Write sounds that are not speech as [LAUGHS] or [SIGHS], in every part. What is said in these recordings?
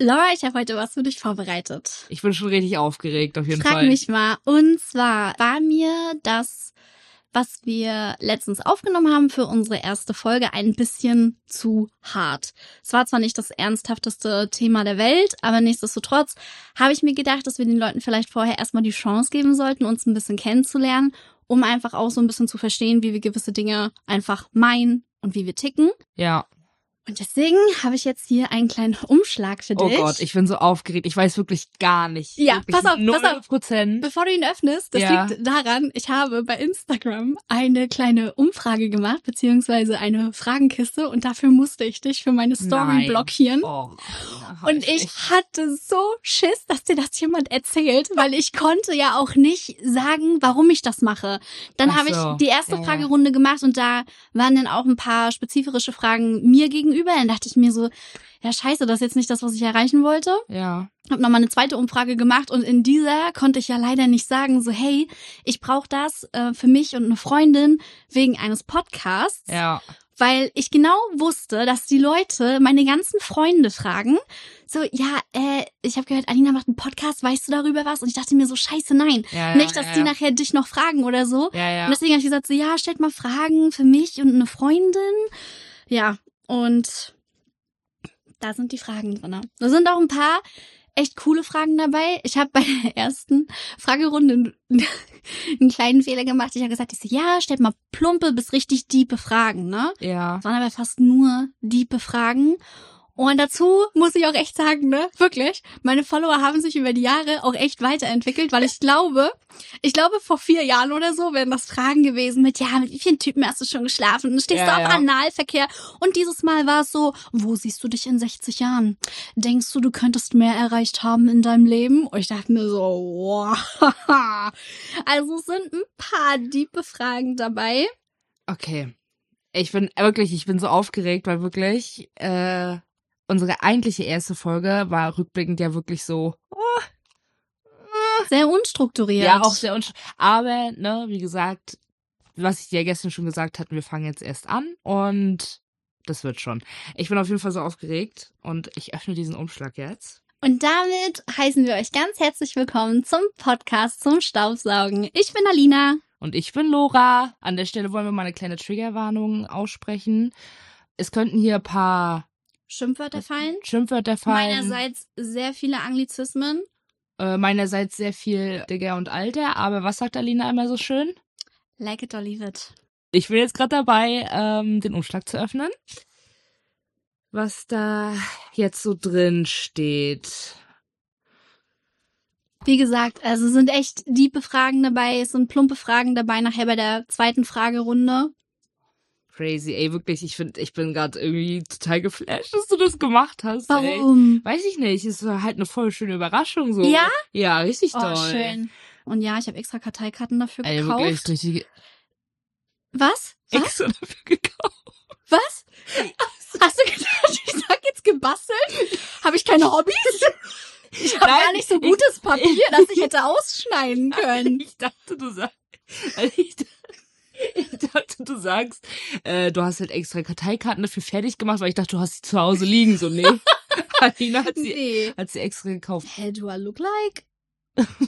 Laura, ich habe heute was für dich vorbereitet. Ich bin schon richtig aufgeregt, auf jeden Frag Fall. mich mal. Und zwar war mir das, was wir letztens aufgenommen haben für unsere erste Folge, ein bisschen zu hart. Es war zwar nicht das ernsthafteste Thema der Welt, aber nichtsdestotrotz habe ich mir gedacht, dass wir den Leuten vielleicht vorher erstmal die Chance geben sollten, uns ein bisschen kennenzulernen, um einfach auch so ein bisschen zu verstehen, wie wir gewisse Dinge einfach meinen und wie wir ticken. Ja. Und deswegen habe ich jetzt hier einen kleinen Umschlag für Oh dich. Gott, ich bin so aufgeregt. Ich weiß wirklich gar nicht. Ja, wirklich pass auf, null pass auf. Bevor du ihn öffnest, das Ja. liegt daran, ich habe bei Instagram eine kleine Umfrage gemacht, beziehungsweise eine Fragenkiste und dafür musste ich dich für meine Story Nein. blockieren. Oh, Und ich hatte so Schiss, dass dir das jemand erzählt, weil ich konnte ja auch nicht sagen, warum ich das mache. Dann Ach habe so. ich die erste ja. Fragerunde gemacht und da waren dann auch ein paar spezifische Fragen mir gegenüber. Dann dachte ich mir so, ja scheiße, das ist jetzt nicht das, was ich erreichen wollte Ja. habe nochmal eine zweite Umfrage gemacht und in dieser konnte ich ja leider nicht sagen, so hey, ich brauche das äh, für mich und eine Freundin wegen eines Podcasts, Ja. weil ich genau wusste, dass die Leute, meine ganzen Freunde fragen, so ja, äh, ich habe gehört, Alina macht einen Podcast, weißt du darüber was? Und ich dachte mir so, scheiße, nein, Ja, ja, nicht, dass ja, die nachher dich noch fragen oder so. Ja, ja. Und deswegen habe ich gesagt, so ja, stellt mal Fragen für mich und eine Freundin. Ja, und da sind die Fragen drin. Da sind auch ein paar echt coole Fragen dabei. Ich habe bei der ersten Fragerunde einen, [LAUGHS] einen kleinen Fehler gemacht. Ich habe gesagt, ich so, ja, stellt mal plumpe bis richtig diepe Fragen, ne? ja. Es waren aber fast nur diepe Fragen. Und dazu muss ich auch echt sagen, ne, wirklich, meine Follower haben sich über die Jahre auch echt weiterentwickelt, weil ich glaube, ich glaube, vor vier Jahren oder so wären das Fragen gewesen mit, ja, mit wie vielen Typen hast du schon geschlafen? Und stehst Ja, du auf ja. Analverkehr? Und dieses Mal war es so, wo siehst du dich in 60 Jahren? Denkst du, du könntest mehr erreicht haben in deinem Leben? Und ich dachte mir so, wow. [LAUGHS] Also es sind ein paar diepe Fragen dabei. Okay. Ich bin wirklich, ich bin so aufgeregt, weil wirklich äh, unsere eigentliche erste Folge war rückblickend ja wirklich so. Oh, Sehr unstrukturiert. ja, auch sehr unsch Aber, ne, wie gesagt, was ich dir gestern schon gesagt hatte, wir fangen jetzt erst an und das wird schon. Ich bin auf jeden Fall so aufgeregt und ich öffne diesen Umschlag jetzt. Und damit heißen wir euch ganz herzlich willkommen zum Podcast zum Staubsaugen. Ich bin Alina. Und ich bin Lora. An der Stelle wollen wir mal eine kleine Triggerwarnung aussprechen. Es könnten hier ein paar Schimpfwörter fallen. Schimpfwörter fallen. Meinerseits sehr viele Anglizismen. Äh, meinerseits sehr viel Digger und Alter, aber was sagt Alina immer so schön? Like it or leave it. Ich bin jetzt gerade dabei, ähm, den Umschlag zu öffnen. Was da jetzt so drin steht. Wie gesagt, also sind echt diepe Fragen dabei, es sind plumpe Fragen dabei nachher bei der zweiten Fragerunde. Crazy, ey, wirklich, ich finde, ich bin gerade irgendwie total geflasht, dass du das gemacht hast. Ey. Warum? Weiß ich nicht, es war halt eine voll schöne Überraschung so. Ja? Ja, richtig Oh, toll. schön. Und ja, ich habe extra Karteikarten dafür Ey, gekauft. wirklich richtig Was? Was? extra dafür gekauft. Was? Hast du gedacht, ich sag jetzt gebastelt? Habe ich keine Hobbys? Ich habe gar nicht so gutes Papier, dass ich hätte ausschneiden können. [LAUGHS] Ich dachte, du sagst. Ich, [LAUGHS] ich dachte, du sagst, äh, du hast halt extra Karteikarten dafür fertig gemacht, weil ich dachte, du hast sie zu Hause liegen. So, nee. [LAUGHS] Alina hat sie, Nee. hat sie extra gekauft. Hä, do I look like?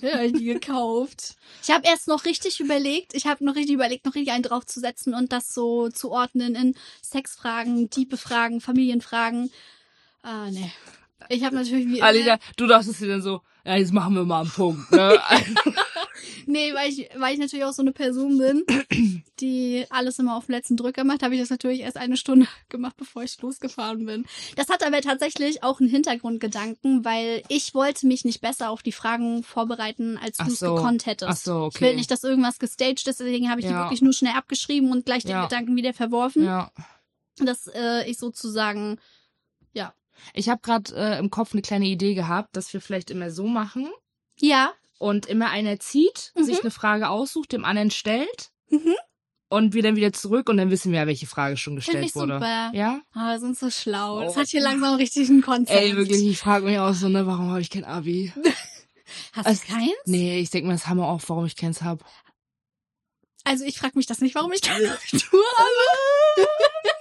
Ja, die gekauft. [LAUGHS] Ich habe erst noch richtig überlegt, ich habe noch richtig überlegt, noch richtig einen draufzusetzen und das so zu ordnen in Sexfragen, tiefe Fragen, Familienfragen. Ah, nee. Ich habe natürlich wie Alina, du dachtest dir dann so, ja, jetzt machen wir mal einen Punkt, ne? [LAUGHS] Nee, weil ich, weil ich natürlich auch so eine Person bin, die alles immer auf den letzten Drücker macht, habe ich das natürlich erst eine Stunde [LAUGHS] gemacht, bevor ich losgefahren bin. Das hat aber tatsächlich auch einen Hintergrundgedanken, weil ich wollte mich nicht besser auf die Fragen vorbereiten, als du es so. gekonnt hättest. Ach so, Ich will okay. nicht, dass irgendwas gestaged ist, deswegen habe ich die Ja. wirklich nur schnell abgeschrieben und gleich den Ja. Gedanken wieder verworfen, Ja. dass äh, ich sozusagen. Ich habe gerade äh, im Kopf eine kleine Idee gehabt, dass wir vielleicht immer so machen Ja, und immer einer zieht, Mhm. sich eine Frage aussucht, dem anderen stellt Mhm. und wir dann wieder zurück und dann wissen wir ja, welche Frage schon gestellt ich wurde. super. Ja? Ah, wir sind so schlau. Das Oh. hat hier langsam richtig ein Konzept. Ey, wirklich, ich frage mich auch so, ne, warum habe ich kein Abi? [LAUGHS] Hast Also, du keins? Nee, ich denke mir, das haben wir auch, warum ich keins hab. Also ich frage mich das nicht, warum ich [LAUGHS] kein Abitur habe. [LAUGHS]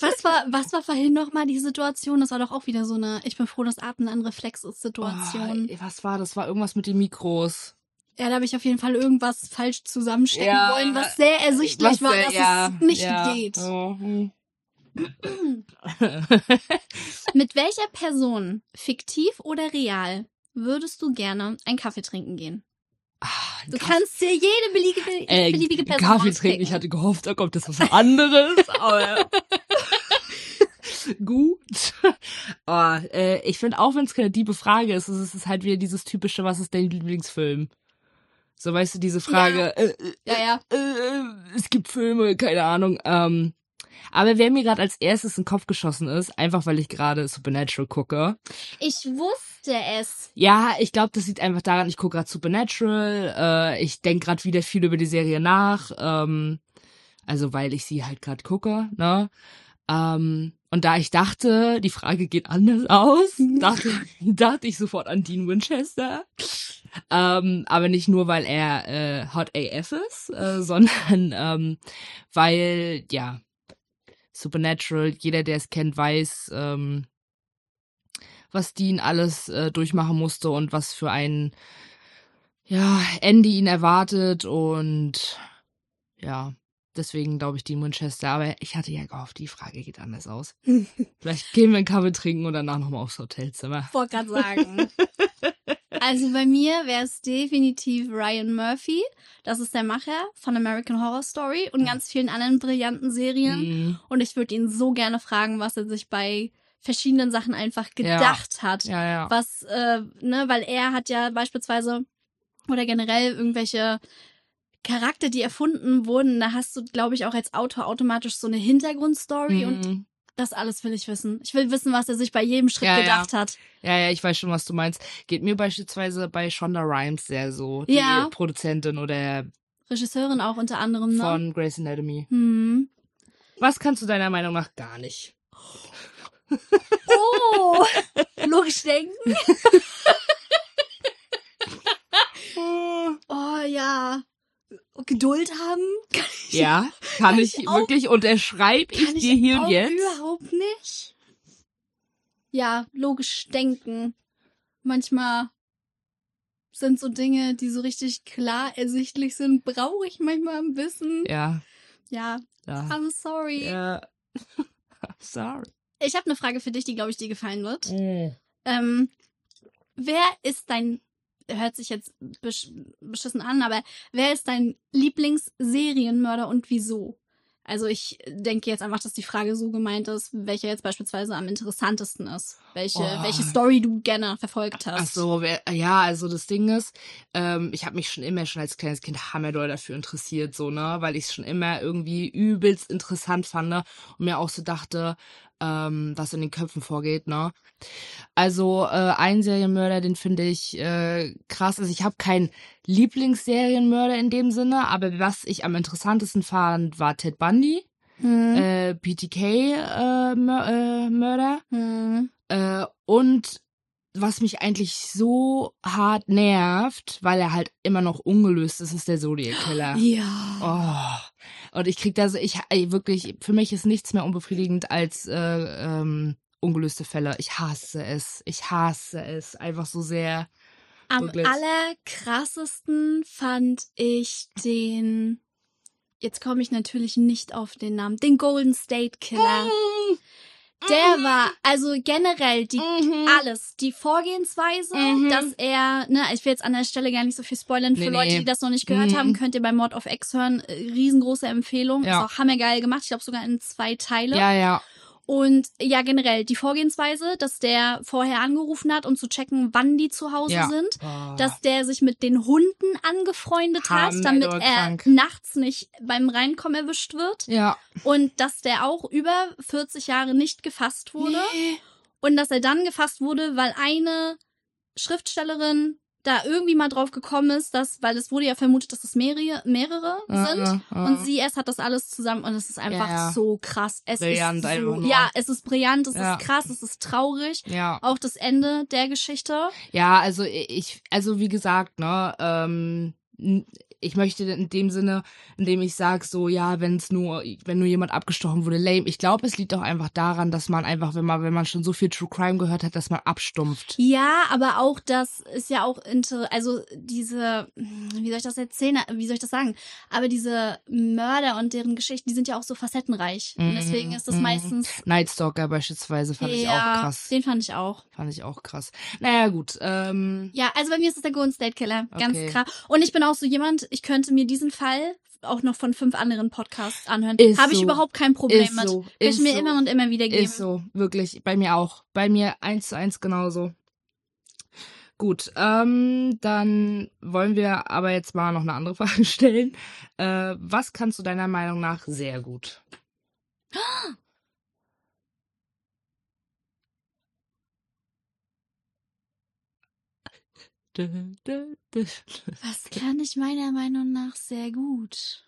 Was war, was war vorhin nochmal die Situation? Das war doch auch wieder so eine, ich bin froh, dass Atmen ein Reflex ist Situation. Oh, was war das? War irgendwas mit den Mikros. Ja, da habe ich auf jeden Fall irgendwas falsch zusammenstecken Ja, wollen, was sehr ersichtlich Was, war, dass ja, es nicht ja. geht. Oh, hm. [CLEARS THROAT] Mit welcher Person, fiktiv oder real, würdest du gerne einen Kaffee trinken gehen? Ah, Du Kaffee- kannst dir jede beliebige, äh, beliebige Person Kaffee trinken. Ich hatte gehofft, da kommt jetzt was anderes. [LAUGHS] aber gut. Oh, äh, ich finde, auch wenn es keine diebe Frage ist, es ist halt wieder dieses typische, was ist dein Lieblingsfilm? So, weißt du, diese Frage, äh, äh, Ja, ja. äh, es gibt Filme, keine Ahnung. Ähm, aber wer mir gerade als erstes in den Kopf geschossen ist, einfach weil ich gerade Supernatural gucke. Ich wusste es. Ja, ich glaube, das liegt einfach daran, ich gucke gerade Supernatural. Äh, ich denke gerade wieder viel über die Serie nach. Ähm, also weil ich sie halt gerade gucke, ne? Ähm, und da ich dachte, die Frage geht anders aus, [LAUGHS] dachte, dachte ich sofort an Dean Winchester. Ähm, aber nicht nur, weil er äh, Hot AF ist, äh, [LAUGHS] sondern ähm, weil, ja, Supernatural, jeder, der es kennt, weiß, ähm, was Dean alles äh, durchmachen musste und was für ein ja, Ende ihn erwartet und ja, deswegen glaube ich Dean Winchester. Aber ich hatte ja gehofft, die Frage geht anders aus. [LAUGHS] Vielleicht gehen wir einen Kaffee trinken und danach nochmal aufs Hotelzimmer. Wollte gerade sagen. also bei mir wäre es definitiv Ryan Murphy. Das ist der Macher von American Horror Story und ganz vielen anderen brillanten Serien. Mm, Und ich würde ihn so gerne fragen, was er sich bei verschiedenen Sachen einfach gedacht hat. ja, ja. Was, äh, ne, weil er hat ja beispielsweise oder generell irgendwelche Charakter, die erfunden wurden, da hast du, glaube ich, auch als Autor automatisch so eine Hintergrundstory und Mm. das alles will ich wissen. Ich will wissen, was er sich bei jedem Schritt Ja, ja. gedacht hat. Ja, ja, ich weiß schon, was du meinst. Geht mir beispielsweise bei Shonda Rhimes sehr so, die Ja. Produzentin oder Regisseurin auch unter anderem, ne? von Grey's Anatomy. Hm. Was kannst du deiner Meinung nach gar nicht? Oh, logisch denken. Oh ja. Geduld haben kann ich, Ja, kann ich ich auch- wirklich unterschreibe ich kann ich dir hier und jetzt. überhaupt nicht. Ja, logisch denken. Manchmal sind so Dinge, die so richtig klar ersichtlich sind, brauche ich manchmal ein bisschen. Ja, Ja, ja. I'm sorry. Ja. [LAUGHS] Sorry. Ich habe eine Frage für dich, die, glaube ich, dir gefallen wird. Mm. Ähm, wer ist dein, hört sich jetzt besch beschissen an, aber wer ist dein Lieblingsserienmörder und wieso? Also ich denke jetzt einfach, dass die Frage so gemeint ist, welcher jetzt beispielsweise am interessantesten ist. Welche, Oh. welche Story du gerne verfolgt hast. Ach so, wer, ja, also das Ding ist, ähm, ich habe mich schon immer schon als kleines Kind hammerdoll dafür interessiert, so, ne, weil ich es schon immer irgendwie übelst interessant fand ne? und mir auch so dachte, ähm, was in den Köpfen vorgeht, ne. Also äh, ein Serienmörder, den finde ich äh, krass. Also ich habe keinen Lieblingsserienmörder in dem Sinne, aber was ich am interessantesten fand, war Ted Bundy, Hm. äh, BTK äh, Mör äh, Mörder. Hm. Äh, und was mich eigentlich so hart nervt, weil er halt immer noch ungelöst ist, ist der Zodiac Killer. [GASPS] Ja. Oh. Und ich krieg da so, ich wirklich, für mich ist nichts mehr unbefriedigend als äh, ähm, ungelöste Fälle. Ich hasse es. Ich hasse es einfach so sehr. Am Wirklich. allerkrassesten fand ich den. Jetzt komme ich natürlich nicht auf den Namen. Den Golden State Killer. Der war, also generell die Mhm. alles, die Vorgehensweise, Mhm. dass er, ne, ich will jetzt an der Stelle gar nicht so viel spoilern für Nee, Leute, nee. die das noch nicht gehört Mhm. haben, könnt ihr bei Mod of X hören. Äh, Riesengroße Empfehlung, Ja. ist auch hammergeil gemacht. Ich glaube sogar in zwei Teile. Ja, ja. Und ja, generell die Vorgehensweise, dass der vorher angerufen hat, um zu checken, wann die zu Hause Ja. sind. Oh. Dass der sich mit den Hunden angefreundet hat, Hammer, damit der er krank. nachts nicht beim Reinkommen erwischt wird. ja. Und dass der auch über 40 Jahre nicht gefasst wurde. Nee. Und dass er dann gefasst wurde, weil eine Schriftstellerin da irgendwie mal drauf gekommen ist, dass, weil es wurde ja vermutet, dass es mehrere, mehrere sind. Ah, ah. Und sie erst hat das alles zusammen und es ist einfach ja. so krass. Es Brillant ist so. Ja, es ist brillant, es Ja. ist krass, es ist traurig. Ja. Auch das Ende der Geschichte. Ja, also ich, also wie gesagt, ne, ähm, ich möchte in dem Sinne, indem ich sage, so, ja, wenn es nur, wenn nur jemand abgestochen wurde, lame. Ich glaube, es liegt auch einfach daran, dass man einfach, wenn man, wenn man schon so viel True Crime gehört hat, dass man abstumpft. Ja, aber auch das ist ja auch inter, also diese, wie soll ich das erzählen, wie soll ich das sagen? Aber diese Mörder und deren Geschichten, die sind ja auch so facettenreich. Und deswegen ist das Mhm. meistens. Night Stalker beispielsweise fand ich auch krass. Den fand ich auch. Fand ich auch krass. Naja, gut. Ähm, Ja, also bei mir ist es der Golden State Killer. Ganz Okay. krass. Und ich bin auch so jemand, ich könnte mir diesen Fall auch noch von fünf anderen Podcasts anhören. Habe ich so. überhaupt kein Problem Ist mit. so. Kann ich Ist mir so. immer und immer wieder geben. Ist so, wirklich. Bei mir auch. Bei mir eins zu eins genauso. Gut, ähm, dann wollen wir aber jetzt mal noch eine andere [LAUGHS] Frage stellen. Äh, was kannst du deiner Meinung nach sehr gut? [GASPS] Was [LAUGHS] kann ich meiner Meinung nach sehr gut?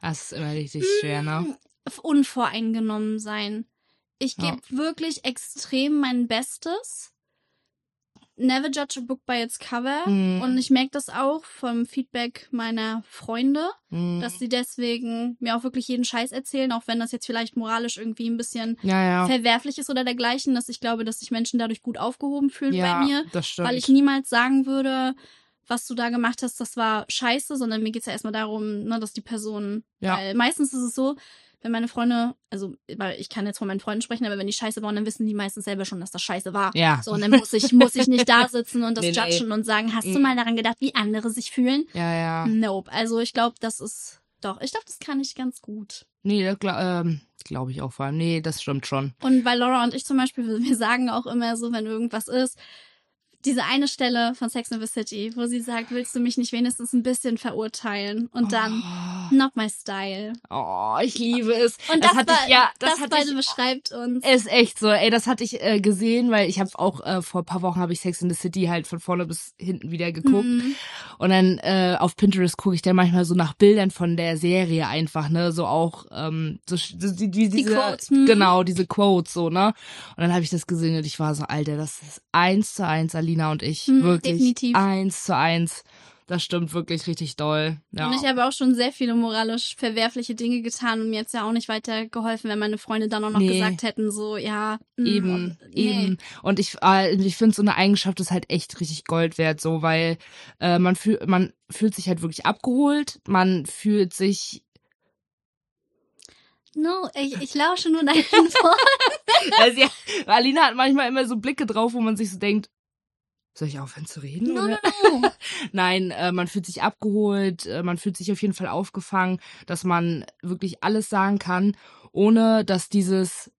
Das ist immer richtig schwer, ne? Unvoreingenommen sein. Ich Ja. gebe wirklich extrem mein Bestes. Never judge a book by its cover. Mhm. Und ich merke das auch vom Feedback meiner Freunde, Mhm. dass sie deswegen mir auch wirklich jeden Scheiß erzählen, auch wenn das jetzt vielleicht moralisch irgendwie ein bisschen Ja, ja. verwerflich ist oder dergleichen, dass ich glaube, dass sich Menschen dadurch gut aufgehoben fühlen ja, bei mir, das stimmt. weil ich niemals sagen würde, was du da gemacht hast, das war scheiße, sondern mir geht's ja erstmal darum, ne, dass die Person, Ja. weil meistens ist es so, wenn meine Freunde, also weil ich kann jetzt von meinen Freunden sprechen, aber wenn die Scheiße bauen, dann wissen die meistens selber schon, dass das Scheiße war. ja. So, und dann muss ich, muss ich nicht [LAUGHS] da sitzen und das Nee, nee. judgen und sagen, hast du Mhm. mal daran gedacht, wie andere sich fühlen? Ja, ja. Nope. Also ich glaube, das ist, doch, ich glaube, das kann ich ganz gut. Nee, das glaube ähm, glaub ich auch vor allem. Nee, das stimmt schon. Und weil Laura und ich zum Beispiel, wir sagen auch immer so, wenn irgendwas ist, diese eine Stelle von Sex in the City, wo sie sagt, willst du mich nicht wenigstens ein bisschen verurteilen? Und dann, Oh, not my style. oh ich liebe es. Und das, hatte war, ich, ja, das, das, beide ich beschreibt uns. Ist echt so, ey, das hatte ich äh, gesehen, weil ich habe auch äh, vor ein paar Wochen habe ich Sex in the City halt von vorne bis hinten wieder geguckt Mhm. und dann äh, auf Pinterest gucke ich dann manchmal so nach Bildern von der Serie einfach, ne, so auch ähm, so so die, die, diese Quotes, mhm. genau diese Quotes so, ne, und dann habe ich das gesehen und ich war so, Alter, das ist eins zu eins Alina und ich, Mhm, wirklich definitiv. eins zu eins, das stimmt wirklich richtig doll, ja. Und ich habe auch schon sehr viele moralisch verwerfliche Dinge getan und mir jetzt ja auch nicht weiter geholfen, wenn meine Freunde dann auch noch Nee. gesagt hätten, so, ja, mm, Eben, nee. eben. Und ich, äh, ich finde so eine Eigenschaft ist halt echt richtig Gold wert, so, weil äh, man fühlt, man fühlt sich halt wirklich abgeholt, man fühlt sich, No, ich, ich lausche nur deinen [LAUGHS] Worten. also ja, Alina hat manchmal immer so Blicke drauf, wo man sich so denkt, soll ich aufhören zu reden? No, oder? no, no. [LAUGHS] Nein, äh, man fühlt sich abgeholt, äh, man fühlt sich auf jeden Fall aufgefangen, dass man wirklich alles sagen kann, ohne dass dieses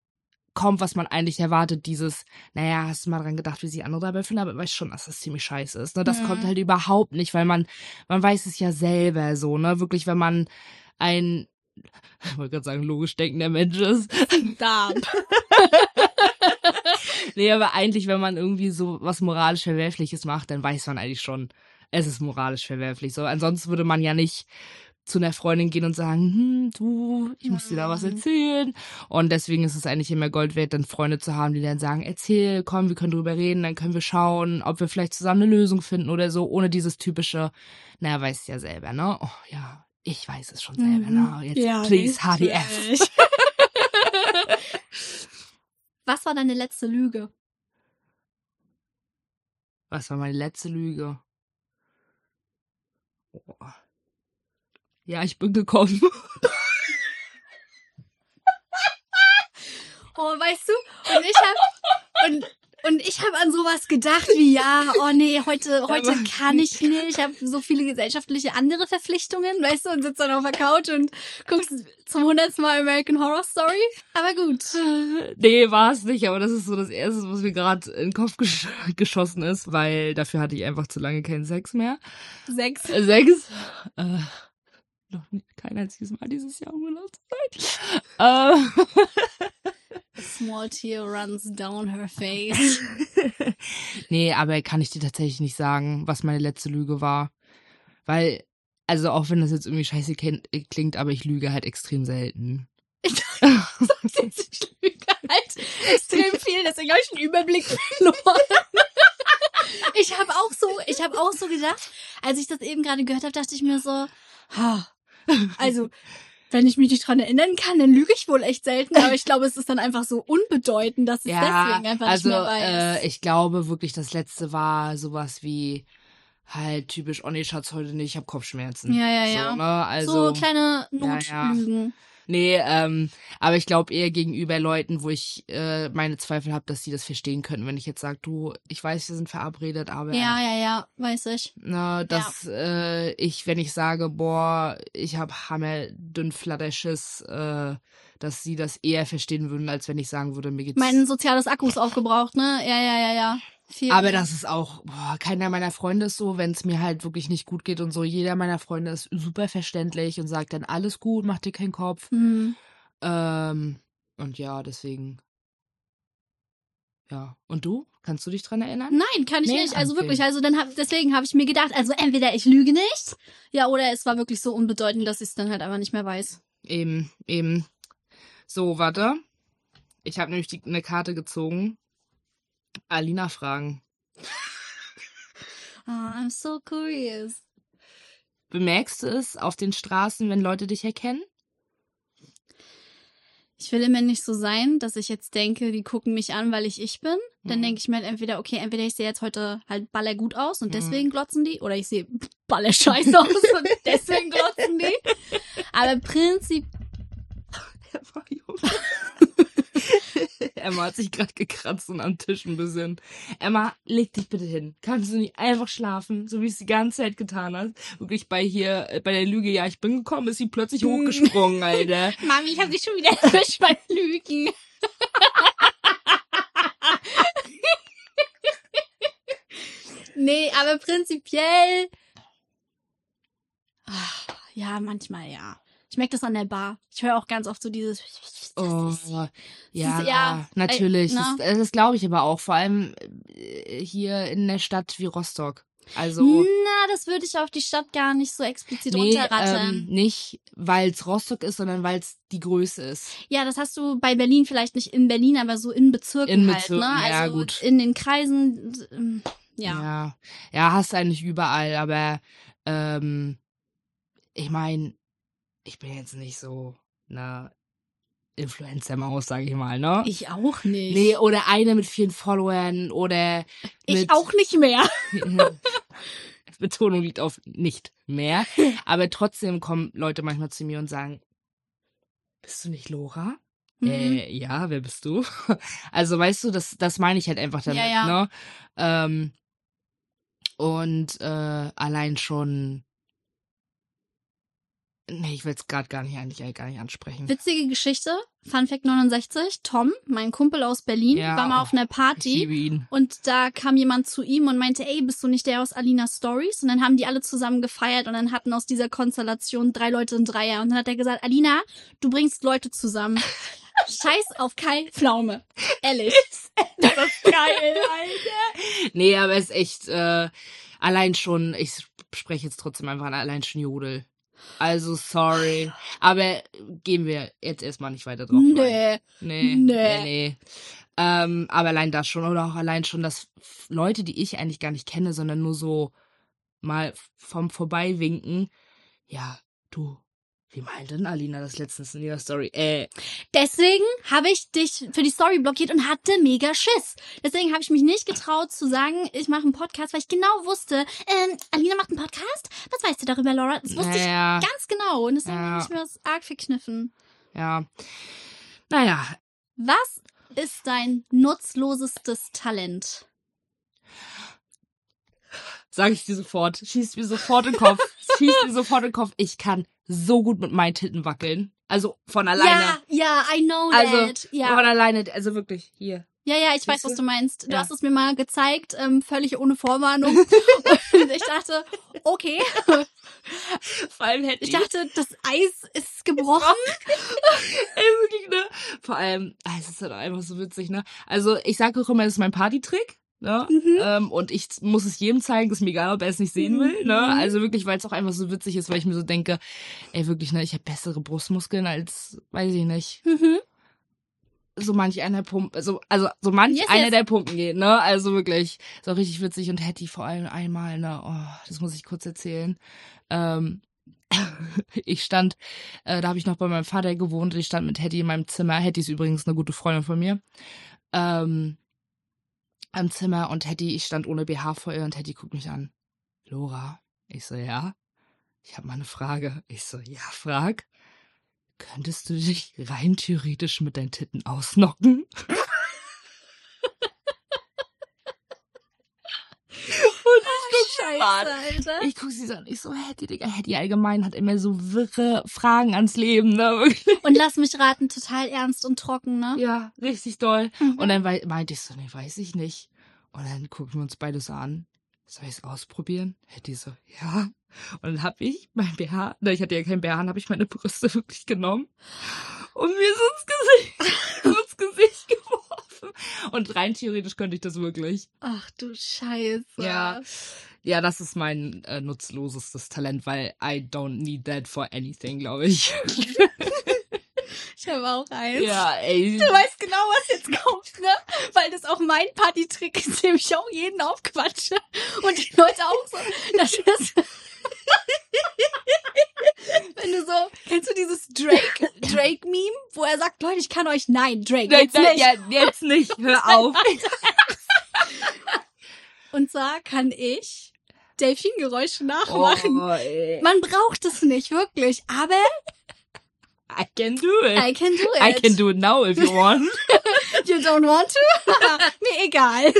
kommt, was man eigentlich erwartet, dieses, naja, hast du mal dran gedacht, wie sich andere dabei finden, aber weißt schon, dass das ziemlich scheiße ist. Ne? Das Mhm. kommt halt überhaupt nicht, weil man, man weiß es ja selber so, ne? Wirklich, wenn man ein, [LAUGHS] ich wollte gerade sagen, logisch denkender Mensch ist. Da. [LAUGHS] Nee, aber eigentlich, wenn man irgendwie so was moralisch Verwerfliches macht, dann weiß man eigentlich schon, es ist moralisch verwerflich. So, ansonsten würde man ja nicht zu einer Freundin gehen und sagen, hm, du, ich muss dir da was Mhm. erzählen. Und deswegen ist es eigentlich immer Gold wert, dann Freunde zu haben, die dann sagen, erzähl, komm, wir können drüber reden, dann können wir schauen, ob wir vielleicht zusammen eine Lösung finden oder so, ohne dieses typische, naja, weißt ja selber, ne? Oh, ja, ich weiß es schon selber, ne? Jetzt, Ja, please, HDF. [LAUGHS] Was war deine letzte Lüge? Was war meine letzte Lüge? Oh. Ja, ich bin gekommen. [LAUGHS] Oh, weißt du? Und ich hab und und ich habe an sowas gedacht wie ja, oh nee, heute [LAUGHS] heute Aber- kann ich nicht. Ich habe so viele gesellschaftliche andere Verpflichtungen, weißt du, und sitze dann auf der Couch und guckst zum hundertsten Mal American Horror Story. Aber gut. [LAUGHS] nee, war es nicht, aber das ist so das Erste, was mir gerade in den Kopf gesch geschossen ist, weil dafür hatte ich einfach zu lange keinen Sex mehr. Sechs. Äh, Sex? Äh, noch kein einziges Mal dieses Jahr Urlaub zu sein. Äh, [LAUGHS] A small tear runs down her face. [LAUGHS] nee, aber kann ich dir tatsächlich nicht sagen, was meine letzte Lüge war. Weil, also auch wenn das jetzt irgendwie scheiße klingt, aber ich lüge halt extrem selten. [LAUGHS] Ich lüge halt extrem viel, deswegen habe ich einen Überblick verloren. [LAUGHS] Ich habe auch so, ich ich habe auch so gedacht, als ich das eben gerade gehört habe, dachte ich mir so, ha, also wenn ich mich nicht dran erinnern kann, dann lüge ich wohl echt selten. Aber ich glaube, es ist dann einfach so unbedeutend, dass ich Ja, deswegen einfach also nicht mehr weiß. äh, ich glaube wirklich, das letzte war sowas wie halt typisch, oh nee, Schatz, heute nicht, ich habe Kopfschmerzen. Ja, ja, ja. So, ne? also, so kleine ja, ja. Nee, ähm, aber ich glaube eher gegenüber Leuten, wo ich äh, meine Zweifel habe, dass sie das verstehen könnten, wenn ich jetzt sage, du, ich weiß, wir sind verabredet, aber Ja, ja, ja, weiß ich. ne, dass äh, ich, wenn ich sage, boah, ich habe hammerdünn Flatterschiss, äh, dass sie das eher verstehen würden, als wenn ich sagen würde, mir geht's. Mein soziales Akku ist aufgebraucht, ne? Ja, ja, ja, ja. Viel. aber das ist auch, boah, keiner meiner Freunde ist so, wenn es mir halt wirklich nicht gut geht und so. Jeder meiner Freunde ist super verständlich und sagt dann alles gut, mach dir keinen Kopf. Hm. Ähm, und ja, deswegen. Ja. Und du? Kannst du dich dran erinnern? Nein, kann ich Nee? nicht. Also Okay. wirklich, also dann hab, deswegen habe ich mir gedacht, also entweder ich lüge nicht, ja, oder es war wirklich so unbedeutend, dass ich es dann halt einfach nicht mehr weiß. Eben, eben. So, warte. Ich habe nämlich die, eine Karte gezogen. Alina fragen. Oh, [LAUGHS] I'm so curious. Bemerkst du es auf den Straßen, wenn Leute dich erkennen? Ich will immer nicht so sein, dass ich jetzt denke, die gucken mich an, weil ich ich bin. Dann Mhm. denke ich mir halt entweder, okay, entweder ich sehe jetzt heute halt baller gut aus und Mhm. deswegen glotzen die, oder ich sehe baller scheiße aus und [LAUGHS] deswegen glotzen die. Aber Prinzip, [LAUGHS] [LAUGHS] Emma hat sich gerade gekratzt und am Tisch ein bisschen. Emma, leg dich bitte hin. Kannst du nicht einfach schlafen, so wie es die ganze Zeit getan hast? Wirklich bei hier, äh, bei der Lüge, ja, ich bin gekommen, ist sie plötzlich hochgesprungen, Alter. [LAUGHS] Mami, ich habe dich schon wieder erwischt bei Lügen. [LAUGHS] nee, aber prinzipiell. Ach, ja, manchmal ja. Ich merke das an der Bar. Ich höre auch ganz oft so dieses. Oh, ja, eher, natürlich. äh, ne? das das glaube ich aber auch. Vor allem äh, hier in der Stadt wie Rostock. Also. Na, das würde ich auf die Stadt gar nicht so explizit Nee, runterrattern. ähm, nicht, weil es Rostock ist, sondern weil es die Größe ist. Ja, das hast du bei Berlin vielleicht nicht in Berlin, aber so in Bezirken In halt, Bezirken, ne? ja, Also gut. in den Kreisen, ähm, ja. Ja, ja hast du eigentlich überall, aber ähm, ich meine, ich bin jetzt nicht so eine Influencer-Maus, sage ich mal, ne? Ich auch nicht. nee, oder eine mit vielen Followern oder ich auch nicht mehr. Betonung liegt auf nicht mehr. Aber trotzdem kommen Leute manchmal zu mir und sagen, bist du nicht Lora? Mhm. Äh, ja, wer bist du? [LAUGHS] Also, weißt du, das, das meine ich halt einfach damit, Ja, ja. ne? Ähm, und äh, allein schon. Nee, ich will es gerade gar nicht eigentlich gar nicht ansprechen. Witzige Geschichte, Fun Fact 69, Tom, mein Kumpel aus Berlin, Ja, war mal oh, auf einer Ich Party liebe ihn. und da kam jemand zu ihm und meinte, ey, bist du nicht der aus Alina Stories? Und dann haben die alle zusammen gefeiert und dann hatten aus dieser Konstellation drei Leute ein Dreier. Und dann hat er gesagt, Alina, du bringst Leute zusammen. [LAUGHS] Scheiß auf Kai Pflaume. Ehrlich. [LAUGHS] Das ist geil, Alter. Nee, aber es ist echt äh, allein schon, ich spreche jetzt trotzdem einfach an allein schon Jodel. Also sorry. Aber gehen wir jetzt erstmal nicht weiter drauf. Nee. Nee, Nee. nee, nee. Ähm, aber allein das schon, oder auch allein schon, dass Leute, die ich eigentlich gar nicht kenne, sondern nur so mal vom Vorbeiwinken, ja, du, wie meint denn Alina das letztens in ihrer Story? Äh, Deswegen habe ich dich für die Story blockiert und hatte mega Schiss. Deswegen habe ich mich nicht getraut zu sagen, ich mache einen Podcast, weil ich genau wusste, ähm, Alina macht einen Podcast? Was weißt du darüber, Laura? Das wusste naja, ich ganz genau. Und deswegen Ja. habe ich mir das arg verkniffen. ja. Naja, Was ist dein nutzlosestes Talent? sag ich dir sofort, schießt mir sofort in den Kopf, schießt mir sofort in den Kopf, ich kann so gut mit meinen Titten wackeln. Also von alleine. Ja, ja, I know Also, that. Ja. Von alleine, also wirklich, hier. ja, ja, ich weiß, Siehst du? was du meinst. Du Ja. hast es mir mal gezeigt, ähm, völlig ohne Vorwarnung. [LAUGHS] und ich dachte, okay. [LAUGHS] Vor allem hätte Ich dachte, das Eis ist gebrochen. [LAUGHS] Ey, wirklich, ne? Vor allem, ah, es ist halt einfach so witzig, ne? Also, ich sage auch immer, das ist mein Partytrick. Ne? Mhm. Ähm, und ich muss es jedem zeigen, ist mir egal, ob er es nicht sehen will. Ne? Mhm. Also wirklich, weil es auch einfach so witzig ist, weil ich mir so denke, ey, wirklich, ne, ich habe bessere Brustmuskeln als, weiß ich nicht, Mhm. so manch einer Pump, also, also so manch Yes, einer yes. der Pumpen geht, ne? Also wirklich, so richtig witzig und Hetty vor allem einmal, ne? Oh, das muss ich kurz erzählen. Ähm, [LAUGHS] ich stand, äh, da habe ich noch bei meinem Vater gewohnt, ich stand mit Hetty in meinem Zimmer. Hetty ist übrigens eine gute Freundin von mir. Ähm, am Zimmer und Hetty, ich stand ohne BH vor ihr und Hetty guckt mich an. Lora, ich so, ja. Ich habe mal eine Frage. Ich so, ja, frag. Könntest du dich rein theoretisch mit deinen Titten ausnocken? Ich guck. Alter. Ich guck sie so an. Ich so, Hetty, Digga, Hetty allgemein hat immer so wirre Fragen ans Leben, ne? [LAUGHS] Wirklich. Und lass mich raten, total ernst und trocken, ne? Ja, richtig doll. Mhm. Und dann meinte ich so, nee, weiß ich nicht. Und dann gucken wir uns beide so an. Soll ich es ausprobieren? Hetty so, ja. Und dann hab ich mein BH, ne, ich hatte ja kein BH, dann hab ich meine Brüste [LAUGHS] wirklich genommen und mir so ins Gesicht, so [LAUGHS] ins Gesicht geworfen. [LAUGHS] Und rein theoretisch könnte ich das wirklich. Ach du Scheiße. Ja. Ja, das ist mein äh, nutzlosestes Talent, weil I don't need that for anything, glaube ich. [LAUGHS] Ich habe auch eins. ja, ey. Du weißt genau, was jetzt kommt, ne? Weil das auch mein Partytrick ist, dem ich auch jeden aufquatsche. Und die Leute auch so. Das ist. Wenn du so, kennst du dieses Drake, Drake-Meme, wo er sagt, Leute, ich kann euch, nein, Drake, jetzt nein, nicht. ja, jetzt nicht, hör auf. [LAUGHS] Und zwar kann ich Delfingeräusche nachmachen. Oh, ey. Man braucht es nicht, wirklich. Aber I can do it. I can do it. I can do it now if you want. [LAUGHS] You don't want to? [LAUGHS] Mir egal.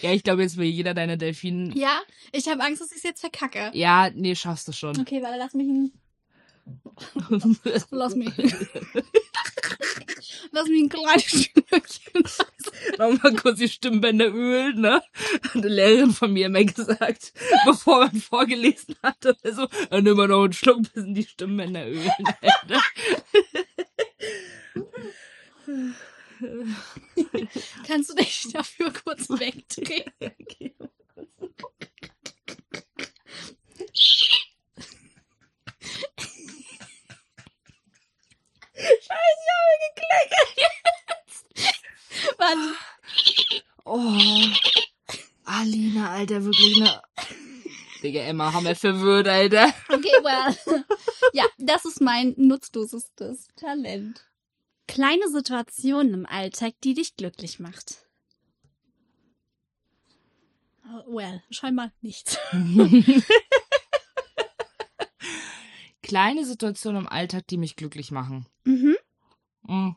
Ja, ich glaube, jetzt will jeder deine Delfinen. Ja, ich habe Angst, dass ich es jetzt verkacke. Ja, nee, schaffst du schon. Okay, warte, lass mich ein, [LAUGHS] lass mich, lass mich ein kleines Stückchen. Nochmal kurz die Stimmbänder ölen, ne? Hat eine Lehrerin von mir immer gesagt, bevor man vorgelesen hatte, so, äh, nimm mal noch einen Schluck, bis in die Stimmbänder ölen. [LAUGHS] [LAUGHS] [LAUGHS] Kannst du dich dafür kurz wegdrehen? [LAUGHS] Warte. Oh. Alina, Alter, wirklich, ne? Digga, Emma, haben wir verwirrt, Alter. Okay, well. Ja, das ist mein nutzlosestes Talent. Kleine Situationen im Alltag, die dich glücklich macht. Oh, Well, scheinbar nichts. [LAUGHS] Kleine Situationen im Alltag, die mich glücklich machen. Mhm. Mm.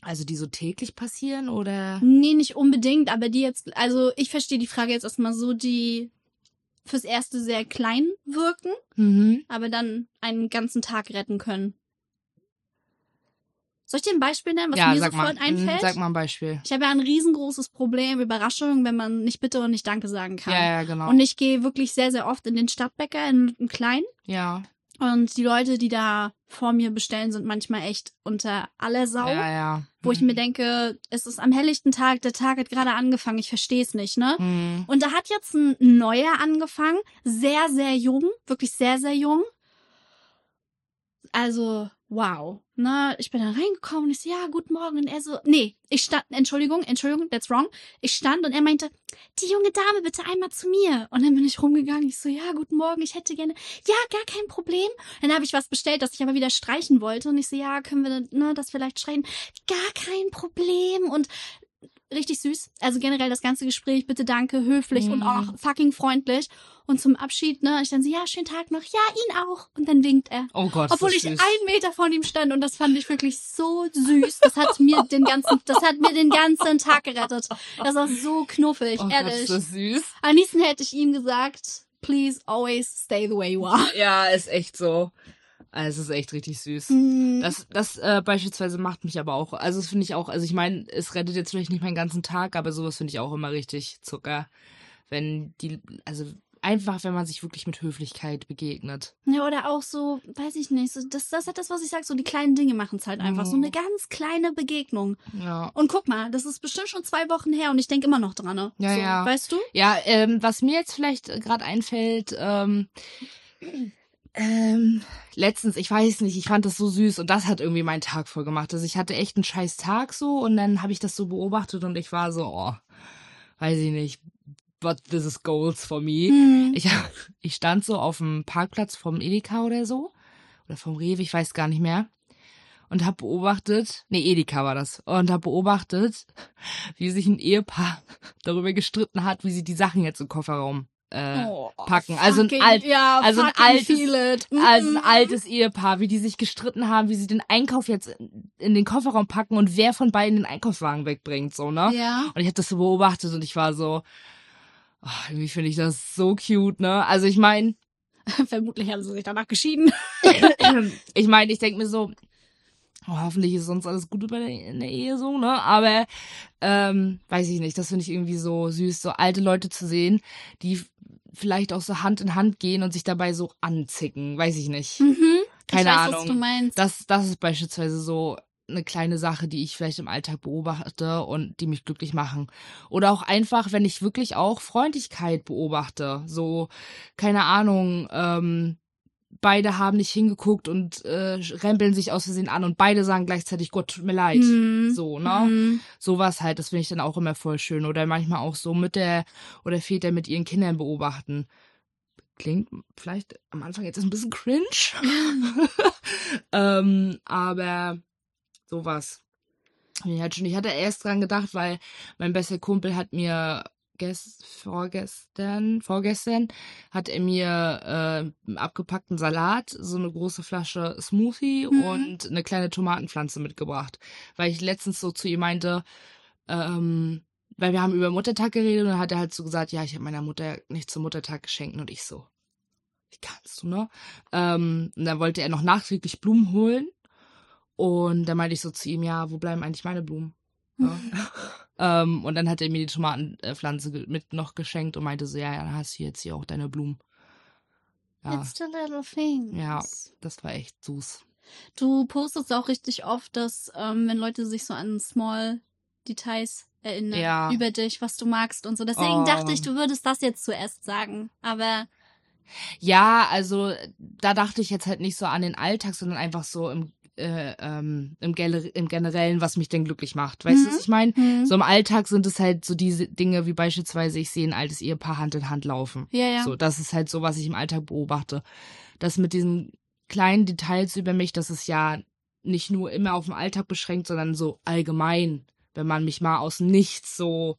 Also die so täglich passieren oder? Nee, nicht unbedingt, aber die jetzt, also ich verstehe die Frage jetzt erstmal so, die fürs Erste sehr klein wirken, Mhm. aber dann einen ganzen Tag retten können. Soll ich dir ein Beispiel nennen, was ja, mir sofort mal. einfällt? Mhm, Sag mal ein Beispiel. Ich habe ja ein riesengroßes Problem, Überraschungen, wenn man nicht bitte und nicht Danke sagen kann. Ja, ja, genau. Und ich gehe wirklich sehr, sehr oft in den Stadtbäcker, in einen kleinen. ja, Und die Leute, die da vor mir bestellen, sind manchmal echt unter aller Sau. ja, ja. Wo ich mir denke, es ist am helllichten Tag, der Tag hat gerade angefangen, ich verstehe es nicht, ne? Mhm. Und da hat jetzt ein neuer angefangen, sehr, sehr jung, wirklich sehr, sehr jung. Also, wow. Ne, ich bin da reingekommen und ich so, ja, guten Morgen. Und er so, nee, ich stand, Entschuldigung, Entschuldigung, that's wrong. Ich stand und er meinte, die junge Dame bitte einmal zu mir. Und dann bin ich rumgegangen. Ich so, ja, guten Morgen, ich hätte gerne, ja, gar kein Problem. Dann habe ich was bestellt, das ich aber wieder streichen wollte. Und ich so, ja, können wir ne, das vielleicht streichen? Gar kein Problem. Und richtig süß. Also generell das ganze Gespräch, bitte danke, höflich und Mhm. auch fucking freundlich. Und zum Abschied, ne, ich dann so, ja, schönen Tag noch, ja, ihn auch. Und dann winkt er. Oh Gott. Obwohl ich süß. einen Meter von ihm stand und das fand ich wirklich so süß. Das hat mir den ganzen, das hat mir den ganzen Tag gerettet. Das war so knuffig, Oh Gott, ehrlich. ist das süß. Am liebsten hätte ich ihm gesagt, please always stay the way you are. Ja, ist echt so. Also, es ist echt richtig süß. Mm, Das, das äh, beispielsweise macht mich aber auch, also das finde ich auch, also ich meine, es rettet jetzt vielleicht nicht meinen ganzen Tag, aber sowas finde ich auch immer richtig Zucker. Wenn die, also einfach, wenn man sich wirklich mit Höflichkeit begegnet. Ja, oder auch so, weiß ich nicht, so, das, das ist das, was ich sag, so die kleinen Dinge machen es halt einfach. So Mhm. eine ganz kleine Begegnung. Ja. Und guck mal, das ist bestimmt schon zwei Wochen her und ich denke immer noch dran, ne? Ja, so, ja. Weißt du? Ja, ähm, was mir jetzt vielleicht gerade einfällt, ähm, Ähm, letztens, ich weiß nicht, ich fand das so süß und das hat irgendwie meinen Tag voll gemacht. Also ich hatte echt einen scheiß Tag so und dann habe ich das so beobachtet und ich war so, oh, weiß ich nicht, but this is goals for me. Mhm. Ich, ich stand so auf dem Parkplatz vom Edeka oder so. Oder vom Rewe, ich weiß gar nicht mehr. Und hab beobachtet, nee, Edeka war das. Und hab beobachtet, wie sich ein Ehepaar [LAUGHS] darüber gestritten hat, wie sie die Sachen jetzt im Kofferraum äh, Oh, packen. Also ein alt- ja, also ein altes- also ein altes Ehepaar, wie die sich gestritten haben, wie sie den Einkauf jetzt in, in den Kofferraum packen und wer von beiden den Einkaufswagen wegbringt, so, ne? Ja. Und ich habe das so beobachtet und ich war so, oh, irgendwie finde ich das so cute, ne? Also ich meine, [LAUGHS] Vermutlich haben sie sich danach geschieden. [COUGHS] ich meine, ich denke mir so, oh, hoffentlich ist sonst alles gut über in der Ehe so, ne? Aber ähm, weiß ich nicht, das finde ich irgendwie so süß, so alte Leute zu sehen, die vielleicht auch so Hand in Hand gehen und sich dabei so anzicken, weiß ich nicht. Mhm. Keine ich weiß, Ahnung. Was du meinst. Das, das ist beispielsweise so eine kleine Sache, die ich vielleicht im Alltag beobachte und die mich glücklich machen. Oder auch einfach, wenn ich wirklich auch Freundlichkeit beobachte. So, keine Ahnung, ähm, beide haben nicht hingeguckt und äh, rempeln sich aus Versehen an und beide sagen gleichzeitig, Gott, tut mir leid. Mhm. So, ne? Mhm. Sowas halt, das finde ich dann auch immer voll schön. Oder manchmal auch so Mütter oder Väter mit ihren Kindern beobachten. Klingt vielleicht am Anfang jetzt ein bisschen cringe. [LAUGHS] ähm, aber sowas. Ich hatte, schon, ich hatte erst dran gedacht, weil mein bester Kumpel hat mir gest, vorgestern, vorgestern hat er mir äh, einen abgepackten Salat, so eine große Flasche Smoothie Mhm. und eine kleine Tomatenpflanze mitgebracht. Weil ich letztens so zu ihm meinte, ähm, weil wir haben über Muttertag geredet und dann hat er halt so gesagt, ja, ich habe meiner Mutter nicht zum Muttertag geschenkt und ich so, wie kannst du, ne? Ähm, und dann wollte er noch nachträglich Blumen holen und dann meinte ich so zu ihm, ja, wo bleiben eigentlich meine Blumen? [LAUGHS] Ja. Ähm, und dann hat er mir die Tomatenpflanze mit noch geschenkt und meinte so, ja, ja, dann hast du jetzt hier auch deine Blumen. Ja, It's the little things. Ja. das war echt süß. Du postest auch richtig oft, dass ähm, wenn Leute sich so an Small Details erinnern Ja. über dich, was du magst und so. Deswegen Oh. dachte ich, du würdest das jetzt zuerst sagen. Aber Ja, also da dachte ich jetzt halt nicht so an den Alltag, sondern einfach so im, äh, ähm, im, im Generellen, was mich denn glücklich macht. Weißt du, Mhm. was ich meine? hm, So im Alltag sind es halt so diese Dinge wie beispielsweise, ich sehe ein altes Ehepaar Hand in Hand laufen. ja, ja. So, das ist halt so, was ich im Alltag beobachte. Das mit diesen kleinen Details über mich, das ist ja nicht nur immer auf den Alltag beschränkt, sondern so allgemein, wenn man mich mal aus Nichts so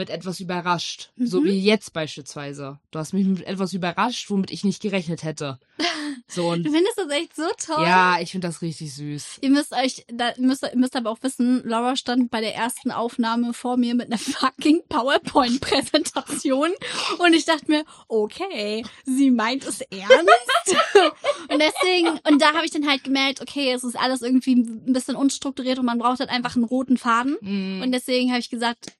mit etwas überrascht. So Mhm. wie jetzt beispielsweise. Du hast mich mit etwas überrascht, womit ich nicht gerechnet hätte. [LAUGHS] So und Du findest das echt so toll. ja, ich finde das richtig süß. Ihr müsst euch, da müsst, ihr müsst aber auch wissen, Laura stand bei der ersten Aufnahme vor mir mit einer [LAUGHS] fucking PowerPoint-Präsentation und ich dachte mir, okay, sie meint es ernst. [LAUGHS] und deswegen, und da habe ich dann halt gemerkt, okay, es ist alles irgendwie ein bisschen unstrukturiert und man braucht halt einfach einen roten Faden. Mm, Und deswegen habe ich gesagt,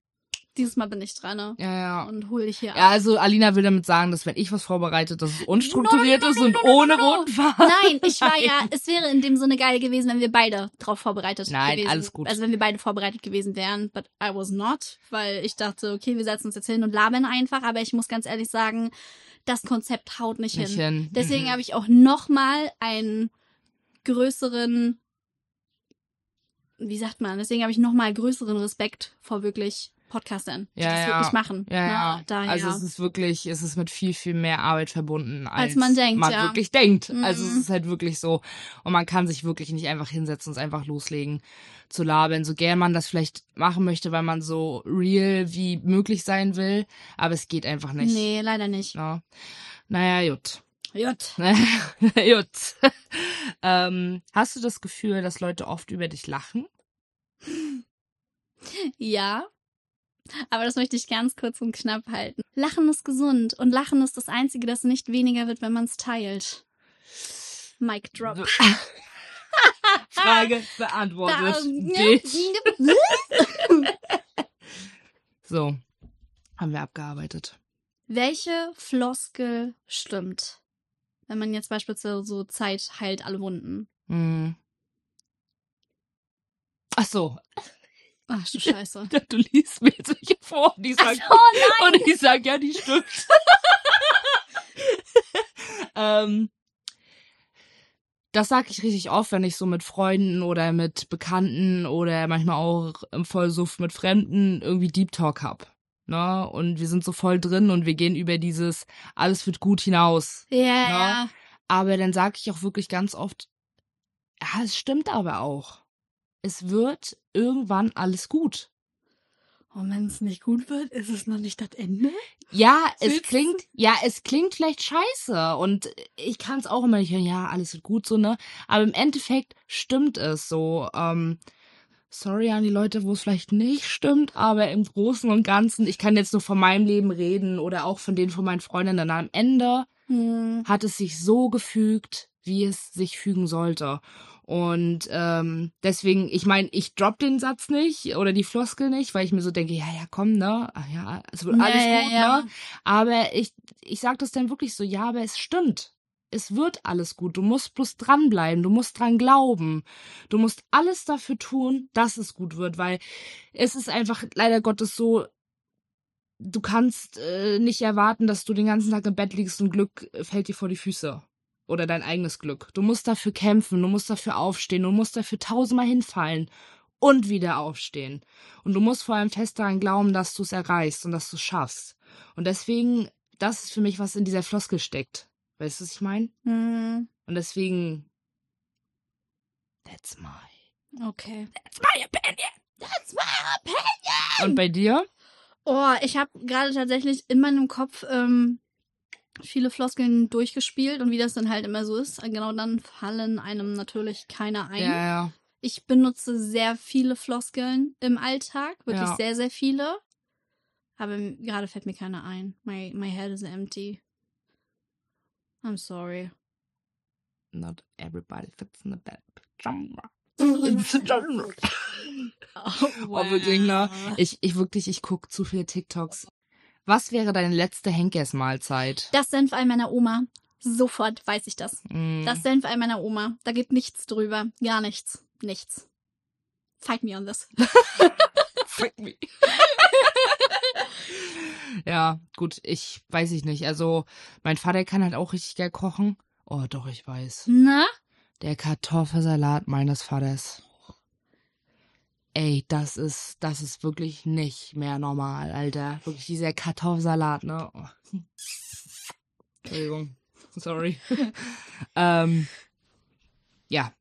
dieses Mal bin ich dran ne? ja, ja. und hol dich hier Ja, ab. also Alina will damit sagen, dass wenn ich was vorbereite, dass es unstrukturiert No, no, ist und ohne roten Faden. Nein, ich war ja, [LAUGHS] es wäre in dem Sinne geil gewesen, wenn wir beide drauf vorbereitet Nein, gewesen alles gut. Also wenn wir beide vorbereitet gewesen wären, but I was not, weil ich dachte, okay, wir setzen uns jetzt hin und labern einfach, aber ich muss ganz ehrlich sagen, das Konzept haut nicht, Nicht hin. hin. Deswegen Mhm. habe ich auch noch mal einen größeren, wie sagt man, deswegen habe ich noch mal größeren Respekt vor wirklich Podcastern, die Ja, das ja. wirklich machen. Ja, Ne? ja. Daher. Also es ist wirklich, es ist mit viel, viel mehr Arbeit verbunden, als, Als man denkt, man ja. wirklich denkt. Mhm. Also es ist halt wirklich so. Und man kann sich wirklich nicht einfach hinsetzen und es einfach loslegen zu labern, so gern man das vielleicht machen möchte, weil man so real wie möglich sein will. Aber es geht einfach nicht. nee, leider nicht. Ja. Naja, gut. Jut. gut. [LAUGHS] [LAUGHS] ähm, hast du das Gefühl, dass Leute oft über dich lachen? Ja. Aber das möchte ich ganz kurz und knapp halten. Lachen ist gesund und Lachen ist das Einzige, das nicht weniger wird, wenn man es teilt. Mic drop. [LAUGHS] Frage beantwortet. [LAUGHS] So, haben wir abgearbeitet. Welche Floskel stimmt? Wenn man jetzt beispielsweise so Zeit heilt alle Wunden. Hm. Ach so, Ach du Scheiße. [LAUGHS] du liest mir jetzt welche vor, die Ach sagt, so, und ich sag, ja, die stimmt. [LAUGHS] ähm, das sage ich richtig oft, wenn ich so mit Freunden oder mit Bekannten oder manchmal auch im Vollsuff mit Fremden irgendwie Deep Talk hab. Ne? Und wir sind so voll drin und wir gehen über dieses alles wird gut hinaus. Ja, ne? ja. Aber dann sage ich auch wirklich ganz oft, ja, es stimmt aber auch. Es wird irgendwann alles gut. Und wenn es nicht gut wird, ist es noch nicht das Ende? Ja, es Willst- klingt, ja, es klingt vielleicht scheiße und ich kann es auch immer nicht hören, ja, alles wird gut so, ne? Aber im Endeffekt stimmt es so. Ähm, sorry an die Leute, wo es vielleicht nicht stimmt, aber im Großen und Ganzen, ich kann jetzt nur von meinem Leben reden oder auch von denen von meinen Freundinnen. Am Ende Hm. hat es sich so gefügt, wie es sich fügen sollte. Und ähm, deswegen, ich meine, ich drop den Satz nicht oder die Floskel nicht, weil ich mir so denke, ja, ja, komm, ne? Ach ja, es wird Ja, alles ja, gut, ja. ne? Aber ich, ich sag das dann wirklich so, ja, aber es stimmt. Es wird alles gut. Du musst bloß dranbleiben. Du musst dran glauben. Du musst alles dafür tun, dass es gut wird, weil es ist einfach leider Gottes so, du kannst äh, nicht erwarten, dass du den ganzen Tag im Bett liegst und Glück äh, fällt dir vor die Füße. Oder dein eigenes Glück. Du musst dafür kämpfen, du musst dafür aufstehen, du musst dafür tausendmal hinfallen und wieder aufstehen. Und du musst vor allem fest daran glauben, dass du es erreichst und dass du es schaffst. Und deswegen, das ist für mich, was in dieser Floskel steckt. Weißt du, was ich meine? Hm. Und deswegen, that's my, Okay. that's my opinion. That's my opinion. Und bei dir? Oh, ich habe gerade tatsächlich in meinem Kopf ähm, viele Floskeln durchgespielt und wie das dann halt immer so ist. Genau dann fallen einem natürlich keine ein. Ja, ja. Ich benutze sehr viele Floskeln im Alltag, wirklich Ja. sehr, sehr viele. Aber gerade fällt mir keine ein. My, my head is empty. I'm sorry. Not everybody fits in the bed. Pajama. Oh, Oh, wirklich, ne? Ich, ich wirklich, ich guck zu viele TikToks. Was wäre deine letzte Henkersmahlzeit? Das Senfei meiner Oma. Sofort weiß ich das. Mm. Das Senfei meiner Oma. Da geht nichts drüber. Gar nichts. Nichts. Fight me on this. [LAUGHS] Fight me. ja, gut, ich weiß ich nicht. Also, mein Vater kann halt auch richtig geil kochen. Oh, doch, ich weiß. Na? Der Kartoffelsalat meines Vaters. Ey, das ist, das ist wirklich nicht mehr normal, Alter. Wirklich dieser Kartoffelsalat, ne? Oh. Entschuldigung. Sorry. [LAUGHS] ähm, ja,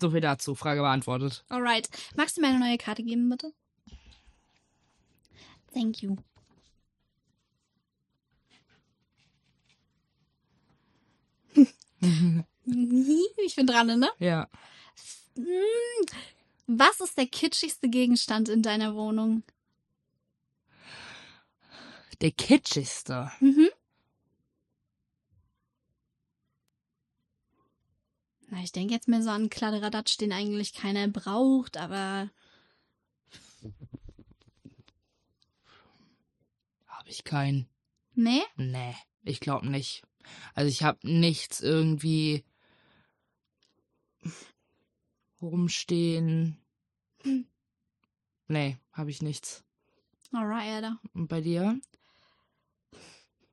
so viel dazu. Frage beantwortet. Alright. Magst du mir eine neue Karte geben, bitte? Thank you. [LAUGHS] [LAUGHS] Ich bin dran, ne? ja. Was ist der kitschigste Gegenstand in deiner Wohnung? Der kitschigste. Mhm. Na, ich denke jetzt mehr so an Kladderadatsch, den eigentlich keiner braucht, aber Habe ich keinen. nee? Nee, ich glaube nicht. Also ich habe nichts irgendwie rumstehen. Hm. Nee, habe ich nichts. Alright, Alter. Und bei dir?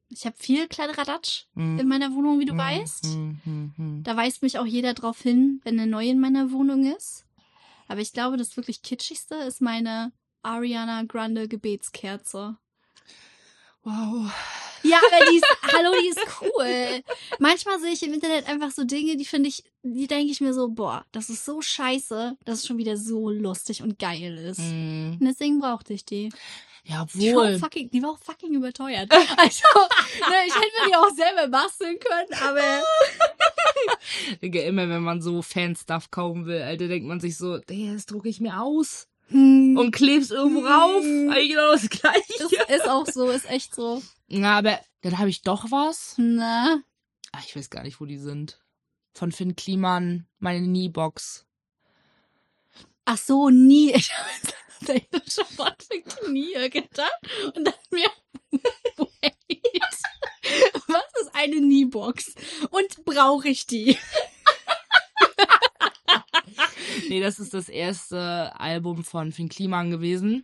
Ich habe viel Kladderadatsch Hm. in meiner Wohnung, wie du Hm, weißt. hm, hm, hm. Da weist mich auch jeder drauf hin, wenn er neu in meiner Wohnung ist. Aber ich glaube, das wirklich kitschigste ist meine Ariana Grande Gebetskerze. Wow. Ja, aber die ist, hallo, die ist cool. Manchmal sehe ich im Internet einfach so Dinge, die finde ich, die denke ich mir so, boah, das ist so scheiße, dass es schon wieder so lustig und geil ist. Hm. Und deswegen brauchte ich die. Ja, Die war, auch wohl. fucking, die war auch fucking überteuert. Also, ne, ich hätte mir die auch selber basteln können, aber [LAUGHS] Digga, immer wenn man so Fan-Stuff kaufen will, Alter, denkt man sich so, das drucke ich mir aus hm, und kleb's irgendwo rauf. Eigentlich genau das ist, gleiche. ist auch so, ist echt so. Ja, aber dann habe ich doch was. Na, Ah, ich weiß gar nicht, wo die sind. Von Finn Kliman, meine Kniebox. ach so, nie. [LAUGHS] Ich habe schon von nie gedacht und dann mir, [LAUGHS] wait, was ist eine Kniebox und brauche ich die? [LAUGHS] Nee, das ist das erste Album von Finn Kliman gewesen.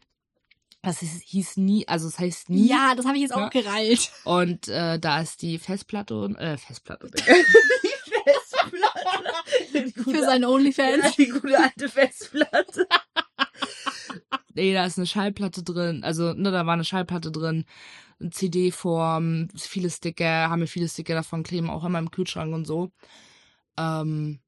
Das hieß, hieß nie, also es heißt nie. Ja, das habe ich jetzt auch Ja. gerallt. Und äh, da ist die Festplatte und äh, Festplatte. [LAUGHS] Die [LAUGHS] Für seine OnlyFans. die gute alte Festplatte. nee, da ist eine Schallplatte drin. Also, ne, da war eine Schallplatte drin. Eine CD-Form, viele Sticker, haben wir viele Sticker davon kleben, auch immer im Kühlschrank und so. Ähm,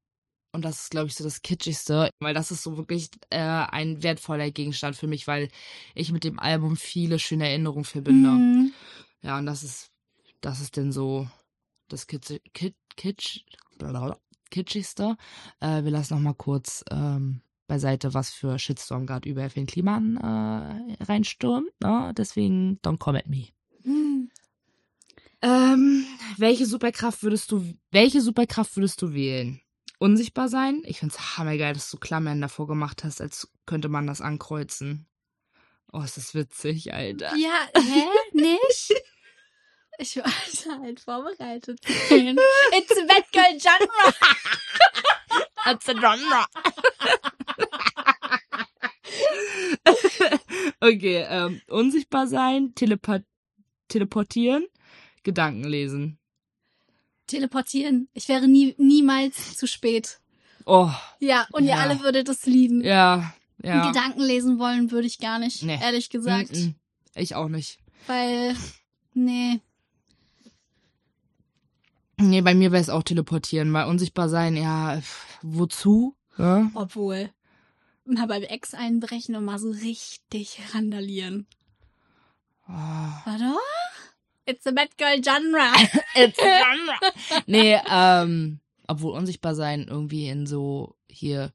und das ist, glaube ich, so das Kitschigste, weil das ist so wirklich äh, ein wertvoller Gegenstand für mich, weil ich mit dem Album viele schöne Erinnerungen verbinde. Mhm. Ja, und das ist, das ist denn so das Kitsch, Kitsch, Kitschigste. Äh, wir lassen noch mal kurz ähm, beiseite, was für Shitstorm gerade über Finn Kliman äh, reinstürmt. Ne? Deswegen, don't come at me. Mhm. Ähm, welche Superkraft würdest du, welche Superkraft würdest du wählen? Unsichtbar sein? Ich find's hammergeil, dass du Klammern davor gemacht hast, als könnte man das ankreuzen. Oh, ist das witzig, Alter. Ja, hä? Nicht? Ich war halt vorbereitet. It's a bad girl genre. That's a genre. okay, ähm, unsichtbar sein, telepa teleportieren, Gedanken lesen. Teleportieren. Ich wäre nie, niemals zu spät. Oh, Ja, und ihr Ja. alle würdet es lieben. ja, ja. Gedanken lesen wollen würde ich gar nicht, Nee. ehrlich gesagt. Mm-mm. Ich auch nicht. Weil, nee. Nee, bei mir wäre es auch teleportieren, weil unsichtbar sein, ja, wozu? Ja? Obwohl. Mal beim Ex einbrechen und mal so richtig randalieren. Oh. Warte. It's a bad girl genre. [LAUGHS] It's a genre. nee, ähm, obwohl unsichtbar sein irgendwie in so hier,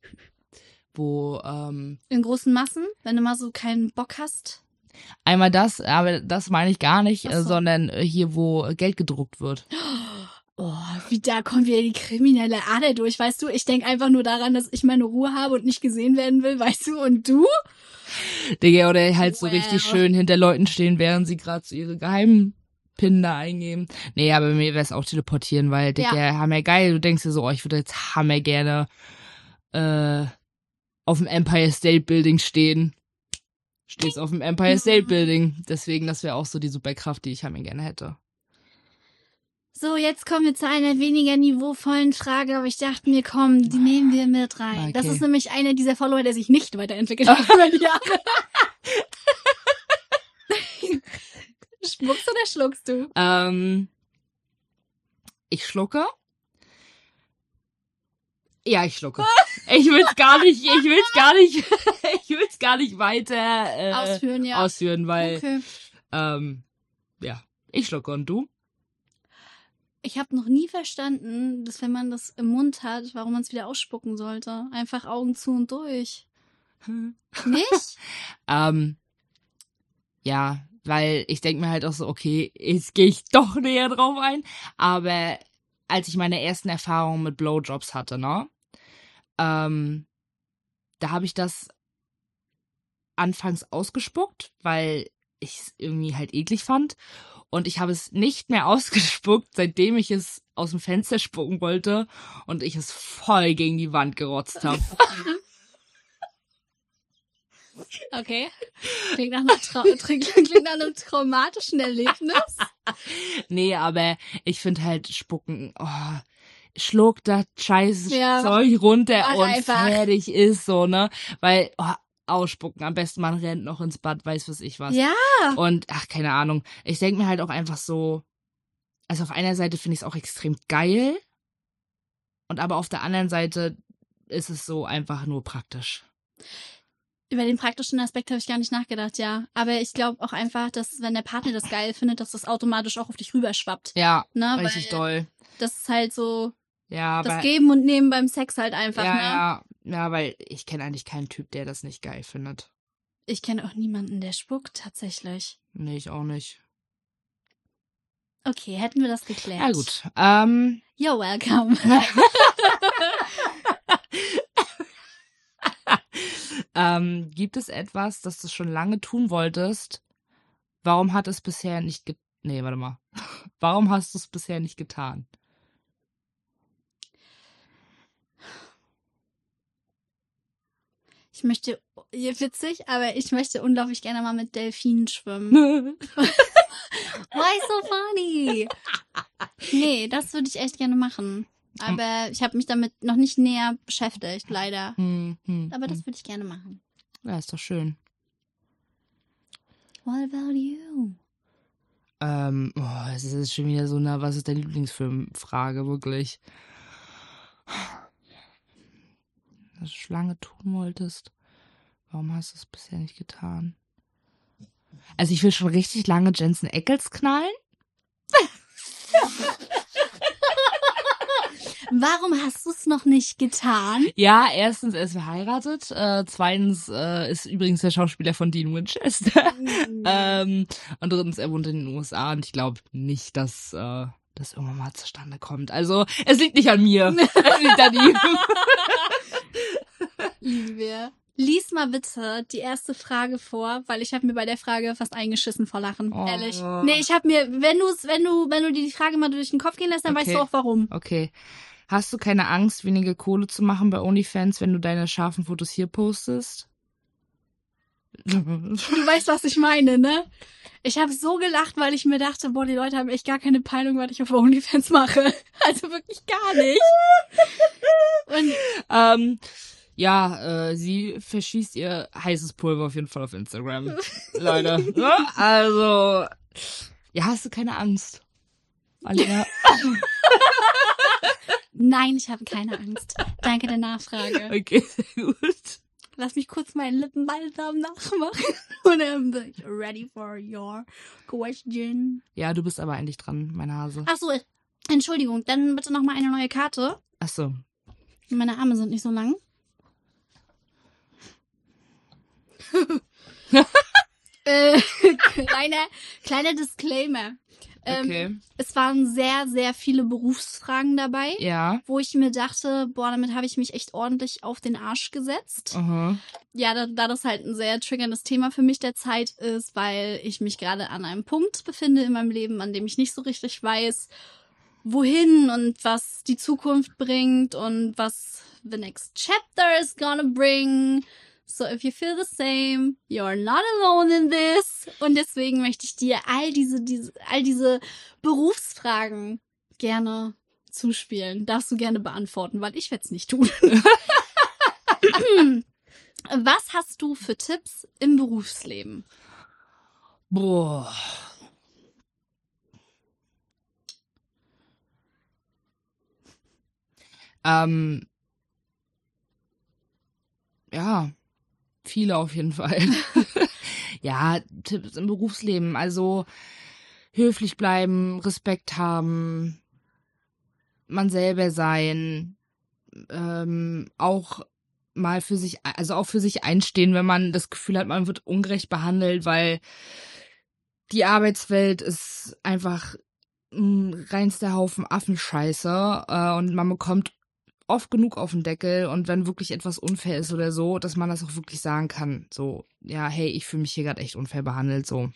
wo, ähm, In großen Massen, wenn du mal so keinen Bock hast. einmal das, aber das meine ich gar nicht, äh, so. sondern äh, hier, wo Geld gedruckt wird. Oh, wie da kommt wieder die kriminelle Ader durch, weißt du? Ich denk einfach nur daran, dass ich meine Ruhe habe und nicht gesehen werden will, weißt du? Und du? Digga, oder halt so Wow. richtig schön hinter Leuten stehen, während sie gerade so ihre geheimen Pin da eingeben. Nee, aber mir wäre es auch teleportieren, weil, Digga, hammer geil. Du denkst dir so, oh, ich würde jetzt hammer gerne äh, auf dem Empire State Building stehen. Stehst auf dem Empire State Building. Deswegen, das wäre auch so die Superkraft, die ich hammer gerne hätte. So, jetzt kommen wir zu einer weniger niveauvollen Frage, aber ich dachte mir, komm, die nehmen wir mit rein. Das Okay. ist nämlich einer dieser Follower, der sich nicht weiterentwickelt hat [LAUGHS] über die Jahre. [LAUGHS] Spuckst oder schluckst du? Ähm, ich schlucke. Ja, ich schlucke. [LAUGHS] Ich will's gar nicht, ich will's gar nicht, [LAUGHS] ich will's gar nicht weiter äh, Ausführen, ja. ausführen, weil okay. ähm, ja, ich schlucke und du? Ich habe noch nie verstanden, dass wenn man das im Mund hat, warum man es wieder ausspucken sollte. Einfach Augen zu und durch. [LAUGHS] Nicht? Ähm, ja, weil ich denk mir halt auch so, okay, jetzt gehe ich [LAUGHS] doch näher drauf ein. Aber als ich meine ersten Erfahrungen mit Blowjobs hatte, ne, ähm, da habe ich das anfangs ausgespuckt, weil ich es irgendwie halt eklig fand. Und ich habe es nicht mehr [LAUGHS] ausgespuckt, seitdem ich es aus dem Fenster spucken wollte und ich es voll gegen die Wand gerotzt habe. [LAUGHS] Okay. Klingt nach, einer Trau [LAUGHS] klingt, nach einem traumatischen Erlebnis. [LAUGHS] Nee, aber ich finde halt Spucken, oh, schluck das scheiß Ja. Zeug runter Mach und einfach. fertig ist so, ne? Weil, oh, ausspucken, am besten man rennt noch ins Bad, weiß was ich was. Ja. Und, ach, keine Ahnung. Ich denke mir halt auch einfach so, also auf einer Seite finde ich es auch extrem geil. Und aber auf der anderen Seite ist es so einfach nur praktisch. Über den praktischen Aspekt habe ich gar nicht nachgedacht, ja. Aber ich glaube auch einfach, dass wenn der Partner das geil findet, dass das automatisch auch auf dich rüberschwappt. Ja, Ne? richtig Weil doll. Das ist halt so Ja, das Geben und Nehmen beim Sex halt einfach, ja, ne? ja, ja, weil ich kenne eigentlich keinen Typ, der das nicht geil findet. Ich kenne auch niemanden, der spuckt, tatsächlich. Nee, ich auch nicht. Okay, hätten wir das geklärt. Ja, gut. Ähm, You're welcome. [LAUGHS] ähm, gibt es etwas, das du schon lange tun wolltest? Warum hat es bisher nicht ge Nee, warte mal. [LAUGHS] Warum hast du es bisher nicht getan? Ich möchte, ja, witzig, aber ich möchte unglaublich gerne mal mit Delfinen schwimmen. [LAUGHS] Why so funny? Nee, das würde ich echt gerne machen. Aber ich habe mich damit noch nicht näher beschäftigt, leider. Hm, hm, Aber das hm. würde ich gerne machen. Ja, ist doch schön. What about you? Ähm, oh, es ist schon wieder so eine, was ist dein Lieblingsfilm-Frage, wirklich. Was du Schlange tun wolltest. Warum hast du es bisher nicht getan? Also ich will schon richtig lange Jensen Eccles knallen. [LAUGHS] Warum hast du es noch nicht getan? Ja, erstens, er ist verheiratet. Äh, zweitens äh, ist übrigens der Schauspieler von Dean Winchester. [LAUGHS] ähm, und drittens, er wohnt in den USA und ich glaube nicht, dass äh, das irgendwann mal zustande kommt. Also, es liegt nicht an mir. [LAUGHS] es liegt an ihm. Lieben wir. Lies mal bitte die erste Frage vor, weil ich habe mir bei der Frage fast eingeschissen vor Lachen, Oh. ehrlich. Nee, ich habe mir, wenn du wenn du wenn du dir die Frage mal durch den Kopf gehen lässt, dann weißt Okay. du auch warum. Okay. Hast du keine Angst, weniger Kohle zu machen bei OnlyFans, wenn du deine scharfen Fotos hier postest? Du weißt, was ich meine, ne? Ich habe so gelacht, weil ich mir dachte, boah, die Leute haben echt gar keine Peilung, was ich auf OnlyFans mache. [LAUGHS] Also wirklich gar nicht. Und ähm, ja, äh, sie verschießt ihr heißes Pulver auf jeden Fall auf Instagram. [LAUGHS] Leute. Ne? Also, ja, hast du keine Angst? Alina. [LAUGHS] nein, ich habe keine Angst. Danke der Nachfrage. Okay, sehr [LAUGHS] gut. Lass mich kurz meinen Lippenbalsam nachmachen. [LAUGHS] Und dann bin ich ready for your question. Ja, du bist aber eigentlich dran, meine Hase. Ach so, Entschuldigung, dann bitte noch mal eine neue Karte. Ach so. Meine Arme sind nicht so lang. [LAUGHS] äh, kleiner, kleiner Disclaimer. Ähm, Okay. Es waren sehr, sehr viele Berufsfragen dabei, Ja. wo ich mir dachte, boah, damit habe ich mich echt ordentlich auf den Arsch gesetzt. Aha. Ja, da, da das halt ein sehr triggerndes Thema für mich derzeit ist, weil ich mich gerade an einem Punkt befinde in meinem Leben, an dem ich nicht so richtig weiß, wohin und was die Zukunft bringt und was the next chapter is gonna bring. So if you feel the same, you're not alone in this. Und deswegen möchte ich dir all diese, diese, all diese Berufsfragen gerne zuspielen. Darfst du gerne beantworten, weil ich werde es nicht tun. [LAUGHS] Was hast du für Tipps im Berufsleben? Boah. Ähm. Ja, viele auf jeden Fall. [LAUGHS] ja, Tipps im Berufsleben. Also höflich bleiben, Respekt haben, man selber sein, ähm, auch mal für sich, also auch für sich einstehen, wenn man das Gefühl hat, man wird ungerecht behandelt, weil die Arbeitswelt ist einfach ein reinster Haufen Affenscheiße äh, und man bekommt oft genug auf den Deckel und wenn wirklich etwas unfair ist oder so, dass man das auch wirklich sagen kann. So, ja, hey, ich fühle mich hier gerade echt unfair behandelt, so.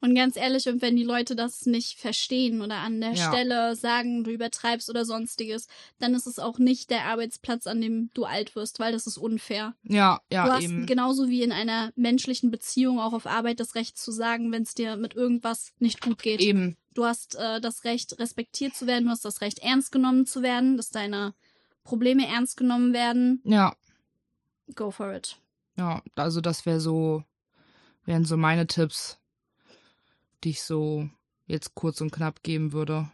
Und ganz ehrlich, und wenn die Leute das nicht verstehen oder an der Ja. Stelle sagen, du übertreibst oder sonstiges, dann ist es auch nicht der Arbeitsplatz, an dem du alt wirst, weil das ist unfair. Ja, ja, du hast eben. genauso wie in einer menschlichen Beziehung auch auf Arbeit das Recht zu sagen, wenn es dir mit irgendwas nicht gut geht. Eben. Du hast äh, das Recht, respektiert zu werden, du hast das Recht, ernst genommen zu werden, dass deine Probleme ernst genommen werden. Ja, Go for it. ja, also das wäre so, wären so meine Tipps, die ich so jetzt kurz und knapp geben würde.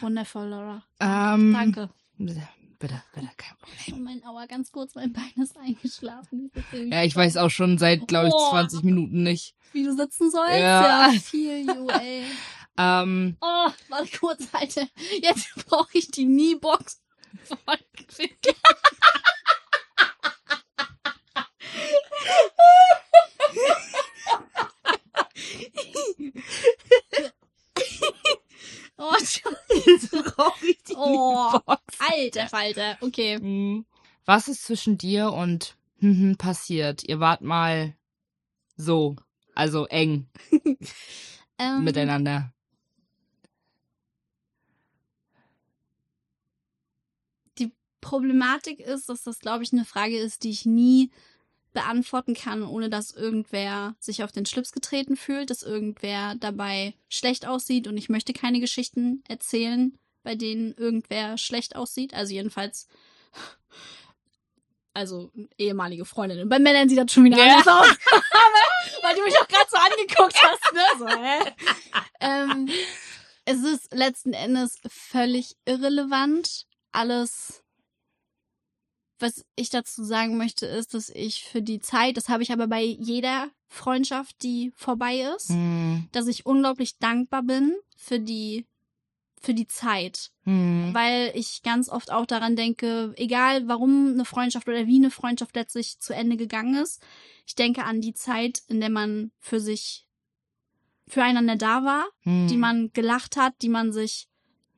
Wundervoll, Laura. Ähm, Danke. Bitte, bitte, bitte, kein Problem. Mein Aua, ganz kurz, mein Bein ist eingeschlafen. Ja, ich weiß auch schon seit, glaube ich, Oh. 20 Minuten nicht. Wie du sitzen sollst? Ja. Ja, viel, you, ey. [LAUGHS] Ähm, Oh, warte kurz, Alter. Jetzt [LAUGHS] brauche ich die Kniebox. oh, Scheiße. brauche ich die Oh. Box. Alter Falter. Okay. Mhm. Was ist zwischen dir und hm, passiert? Ihr wart mal so, also eng [LAUGHS] Ähm, miteinander. Problematik ist, dass das, glaube ich, eine Frage ist, die ich nie beantworten kann, ohne dass irgendwer sich auf den Schlips getreten fühlt, dass irgendwer dabei schlecht aussieht und ich möchte keine Geschichten erzählen, bei denen irgendwer schlecht aussieht. Also jedenfalls, [LAUGHS] also ehemalige Freundinnen. Bei Männern sieht das schon wieder Ja. anders aus. [LAUGHS] Weil du mich auch gerade so angeguckt hast, ne? So, hä? [LAUGHS] ähm, es ist letzten Endes völlig irrelevant. Alles, was ich dazu sagen möchte, ist, dass ich für die Zeit, das habe ich aber bei jeder Freundschaft, die vorbei ist, Hm. dass ich unglaublich dankbar bin für die für die Zeit, Hm. weil ich ganz oft auch daran denke, egal warum eine Freundschaft oder wie eine Freundschaft letztlich zu Ende gegangen ist, ich denke an die Zeit, in der man für sich füreinander da war, Hm. die man gelacht hat, die man sich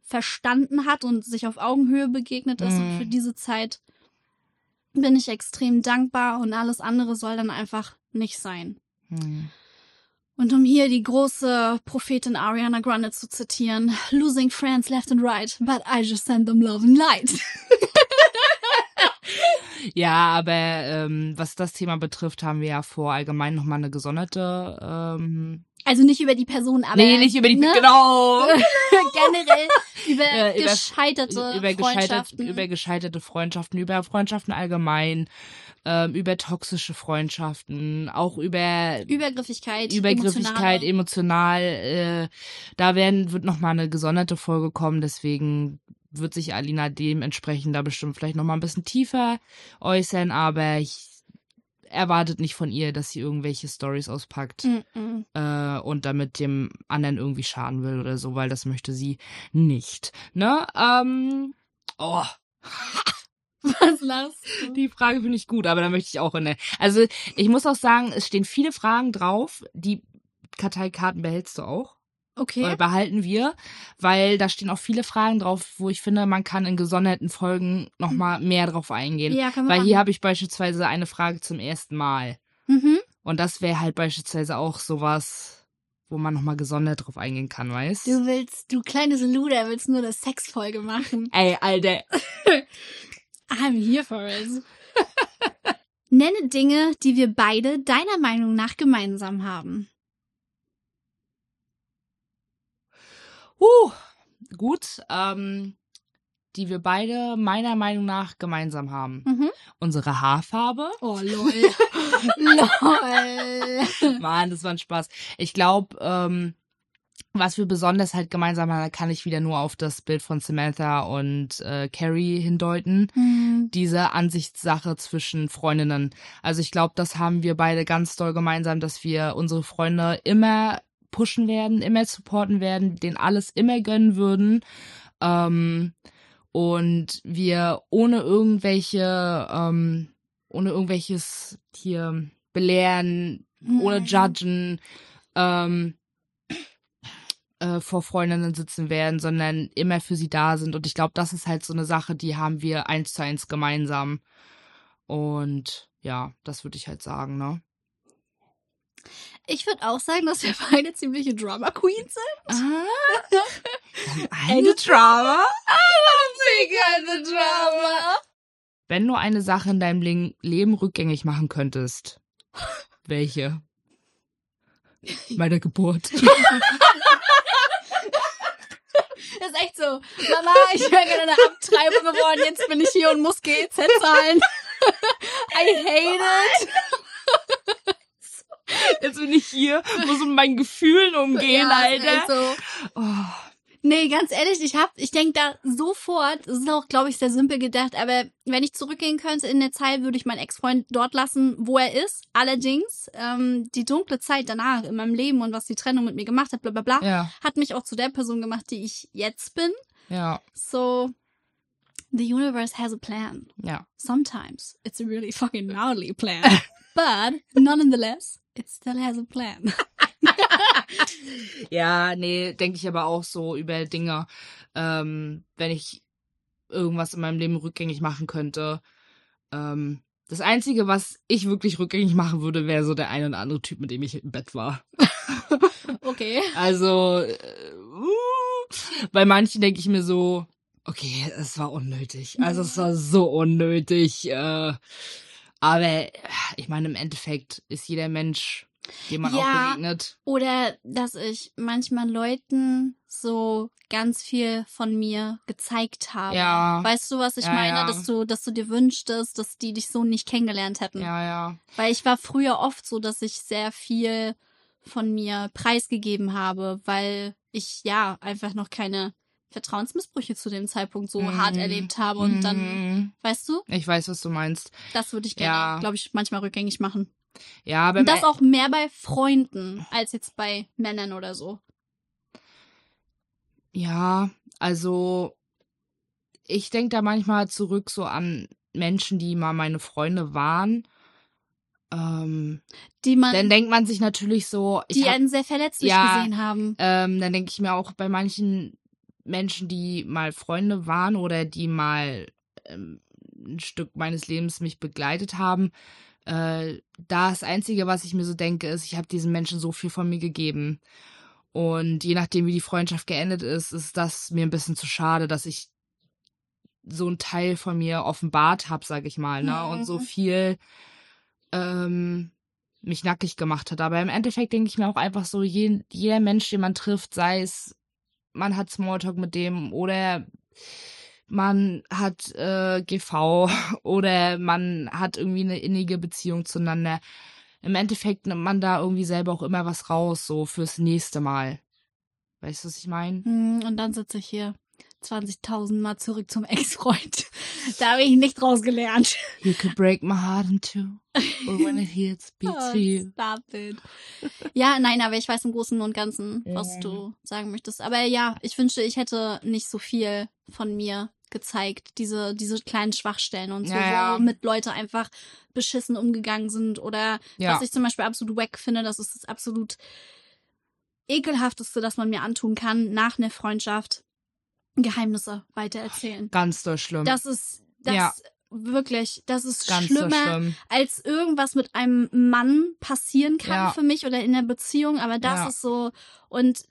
verstanden hat und sich auf Augenhöhe begegnet ist. Und für diese Zeit bin ich extrem dankbar und alles andere soll dann einfach nicht sein. Hm. Und um hier die große Prophetin Ariana Grande zu zitieren, losing friends left and right, but I just send them love and light. [LAUGHS] Ja, aber ähm, was das Thema betrifft, haben wir ja vor, allgemein nochmal eine gesonderte. Ähm, Also nicht über die Person, aber nee, nicht über die. ne? Genau! [LAUGHS] generell über, [LAUGHS] Äh, über- gescheiterte über, Freundschaften. über gescheiterte Freundschaften, über Freundschaften allgemein, ähm, über toxische Freundschaften, auch über Übergriffigkeit, Übergriffigkeit, emotionale. emotional. Äh, da werden wird noch mal eine gesonderte Folge kommen, deswegen wird sich Alina dementsprechend da bestimmt vielleicht noch mal ein bisschen tiefer äußern, aber ich erwartet nicht von ihr, dass sie irgendwelche Stories auspackt äh, und damit dem anderen irgendwie schaden will oder so, weil das möchte sie nicht. Ne? Ähm, oh, [LAUGHS] Was lachst du? die Frage finde ich gut, aber da möchte ich auch in der. Also ich muss auch sagen, es stehen viele Fragen drauf. Die Karteikarten behältst du auch. Okay. Oder behalten wir, weil da stehen auch viele Fragen drauf, wo ich finde, man kann in gesonderten Folgen nochmal mehr drauf eingehen. ja, können wir weil hier habe ich beispielsweise eine Frage zum ersten Mal. Mhm. Und das wäre halt beispielsweise auch sowas, wo man nochmal gesondert drauf eingehen kann, weißt Du willst, du kleines Luder, willst nur eine Sexfolge machen. Ey, Alter. [LAUGHS] I'm here for it. [LAUGHS] Nenne Dinge, die wir beide deiner Meinung nach gemeinsam haben. Uh, gut. Ähm, die wir beide meiner Meinung nach gemeinsam haben. Mhm. Unsere Haarfarbe. Oh, [LAUGHS] lol. lol. Mann, das war ein Spaß. Ich glaube, ähm, was wir besonders halt gemeinsam haben, da kann ich wieder nur auf das Bild von Samantha und äh, Carrie hindeuten. Hm. Diese Ansichtssache zwischen Freundinnen. Also ich glaube, das haben wir beide ganz doll gemeinsam, dass wir unsere Freunde immer pushen werden, immer supporten werden, denen alles immer gönnen würden. Ähm, und wir ohne irgendwelche, ähm, ohne irgendwelches hier belehren, ohne Mhm. judgen, ähm, äh, vor Freundinnen sitzen werden, sondern immer für sie da sind. Und ich glaube, das ist halt so eine Sache, die haben wir eins zu eins gemeinsam. Und ja, das würde ich halt sagen, ne? Ich würde auch sagen, dass wir [LAUGHS] beide ziemliche Drama Queens sind. [LAUGHS] Eine Drama? Eine Drama. Wenn du eine Sache in deinem Le Leben rückgängig machen könntest, welche? Meine Geburt. Das [LAUGHS] ist echt so. Mama, ich wäre gerne eine Abtreibung geworden. Jetzt bin ich hier und muss GEZ zahlen. I hate it. [LAUGHS] Jetzt bin ich hier, muss mit meinen Gefühlen umgehen, Ja, Alter. echt so. Oh. Nee, ganz ehrlich, ich hab, ich denk da sofort, das ist auch, glaube ich, sehr simpel gedacht, aber wenn ich zurückgehen könnte in der Zeit, würde ich meinen Ex-Freund dort lassen, wo er ist. Allerdings, ähm, die dunkle Zeit danach in meinem Leben und was die Trennung mit mir gemacht hat, bla bla bla, Ja, hat mich auch zu der Person gemacht, die ich jetzt bin. ja, So, the universe has a plan. ja. Sometimes it's a really fucking gnarly plan. [LAUGHS] But nonetheless, it still has a plan. [LAUGHS] Ja, nee, denke ich aber auch so über Dinge, ähm, wenn ich irgendwas in meinem Leben rückgängig machen könnte. Ähm, das Einzige, was ich wirklich rückgängig machen würde, wäre so der ein oder andere Typ, mit dem ich im Bett war. [LAUGHS] Okay. Also, äh, uh, bei manchen denke ich mir so, okay, es war unnötig. Also es war so unnötig. Äh, Aber ich meine, im Endeffekt ist jeder Mensch, dem man Ja. auch begegnet. Oder dass ich manchmal Leuten so ganz viel von mir gezeigt habe. Ja. Weißt du, was ich Ja, meine? ja. Dass du, dass du dir wünschtest, dass die dich so nicht kennengelernt hätten. Ja, ja. Weil ich war früher oft so, dass ich sehr viel von mir preisgegeben habe, weil ich ja einfach noch keine Vertrauensmissbrüche zu dem Zeitpunkt so Mhm. hart erlebt habe und dann, Mhm. weißt du, Ich weiß, was du meinst. das würde ich gerne, Ja. glaube ich, manchmal rückgängig machen. Ja, aber Und das auch mehr bei Freunden als jetzt bei Männern oder so. Ja, also ich denke da manchmal zurück so an Menschen, die mal meine Freunde waren. Ähm, Die man, dann denkt man sich natürlich so, die hab, einen sehr verletzlich Ja. gesehen haben. ähm, dann denke ich mir auch bei manchen Menschen, die mal Freunde waren oder die mal ähm, ein Stück meines Lebens mich begleitet haben, äh, das Einzige, was ich mir so denke, ist, ich habe diesen Menschen so viel von mir gegeben. Und je nachdem, wie die Freundschaft geendet ist, ist das mir ein bisschen zu schade, dass ich so einen Teil von mir offenbart habe, sag ich mal, ne? Und so Mhm. viel ähm, mich nackig gemacht hat. Aber im Endeffekt denke ich mir auch einfach so, je, jeder Mensch, den man trifft, sei es, man hat Smalltalk mit dem oder man hat äh, GV [LAUGHS] oder man hat irgendwie eine innige Beziehung zueinander. Im Endeffekt nimmt man da irgendwie selber auch immer was raus, so fürs nächste Mal. Weißt du, was ich meine? Hm, Und dann sitze ich hier 20.000 Mal zurück zum Ex-Freund. [LAUGHS] Da habe ich nicht rausgelernt. You could break my heart in two, or when it hits, [LAUGHS] beats Oh, you. Stop it. Ja, nein, aber ich weiß im Großen und Ganzen, was du sagen möchtest. Aber ja, ich wünschte, ich hätte nicht so viel von mir gezeigt. Diese, diese kleinen Schwachstellen und so, Ja, ja. womit Leute einfach beschissen umgegangen sind. Oder Ja. was ich zum Beispiel absolut wack finde, das ist das absolut ekelhafteste, das man mir antun kann, nach einer Freundschaft Geheimnisse weitererzählen. Ganz so schlimm. Das ist, das Ja. wirklich, das ist Ganz so schlimmer schlimm. als irgendwas mit einem Mann passieren kann Ja. für mich oder in der Beziehung, aber das Ja. ist so und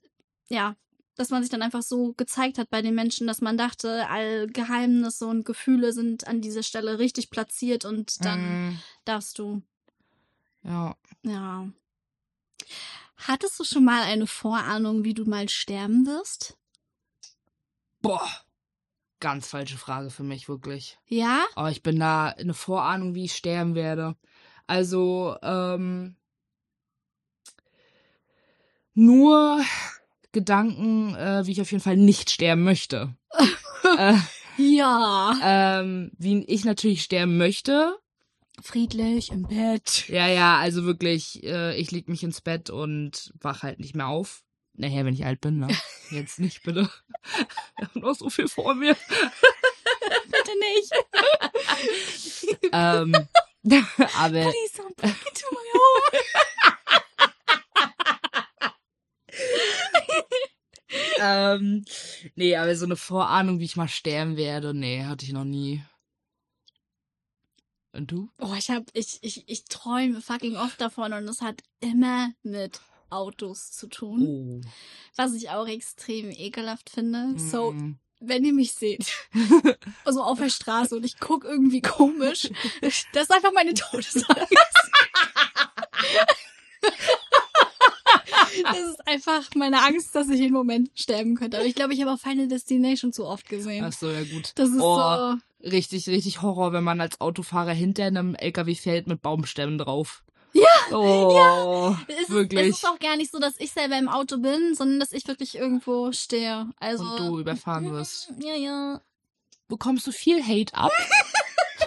ja, dass man sich dann einfach so gezeigt hat bei den Menschen, dass man dachte, all Geheimnisse und Gefühle sind an dieser Stelle richtig platziert und dann Mm, darfst du, ja. ja. Hattest du schon mal eine Vorahnung, wie du mal sterben wirst? Boah. Ganz falsche Frage für mich, wirklich. Ja? Aber ich bin da eine Vorahnung, wie ich sterben werde. Also, ähm, nur Gedanken, äh, wie ich auf jeden Fall nicht sterben möchte. [LAUGHS] äh, Ja. ähm, wie ich natürlich sterben möchte. Friedlich im Bett. Ja, ja, also wirklich, äh, ich leg mich ins Bett und wach halt nicht mehr auf. Naja, wenn ich alt bin, ne? [LAUGHS] Jetzt nicht, bitte. Wir haben noch so viel vor mir. [LAUGHS] Bitte nicht. [LAUGHS] ähm, aber Please don't break into my home. ähm, nee, aber so eine Vorahnung, wie ich mal sterben werde, nee, hatte ich noch nie. Und du? Oh, ich hab, ich, ich, ich träume fucking oft davon und es hat immer mit Autos zu tun. Oh. Was ich auch extrem ekelhaft finde. So, Mm. wenn ihr mich seht, [LAUGHS] also auf der Straße und ich guck irgendwie komisch, das ist einfach meine Todesangst. [LAUGHS] Das ist einfach meine Angst, dass ich jeden Moment sterben könnte. Aber ich glaube, ich habe auch Final Destination zu oft gesehen. Ach so, ja gut. Das ist oh, so. richtig, richtig Horror, wenn man als Autofahrer hinter einem LKW fährt mit Baumstämmen drauf. Ja, Oh, Es ist, wirklich. es ist auch gar nicht so, dass ich selber im Auto bin, sondern dass ich wirklich irgendwo stehe. Also. Und du überfahren wirst. Ja, ja. Bekommst du viel Hate ab? [LAUGHS]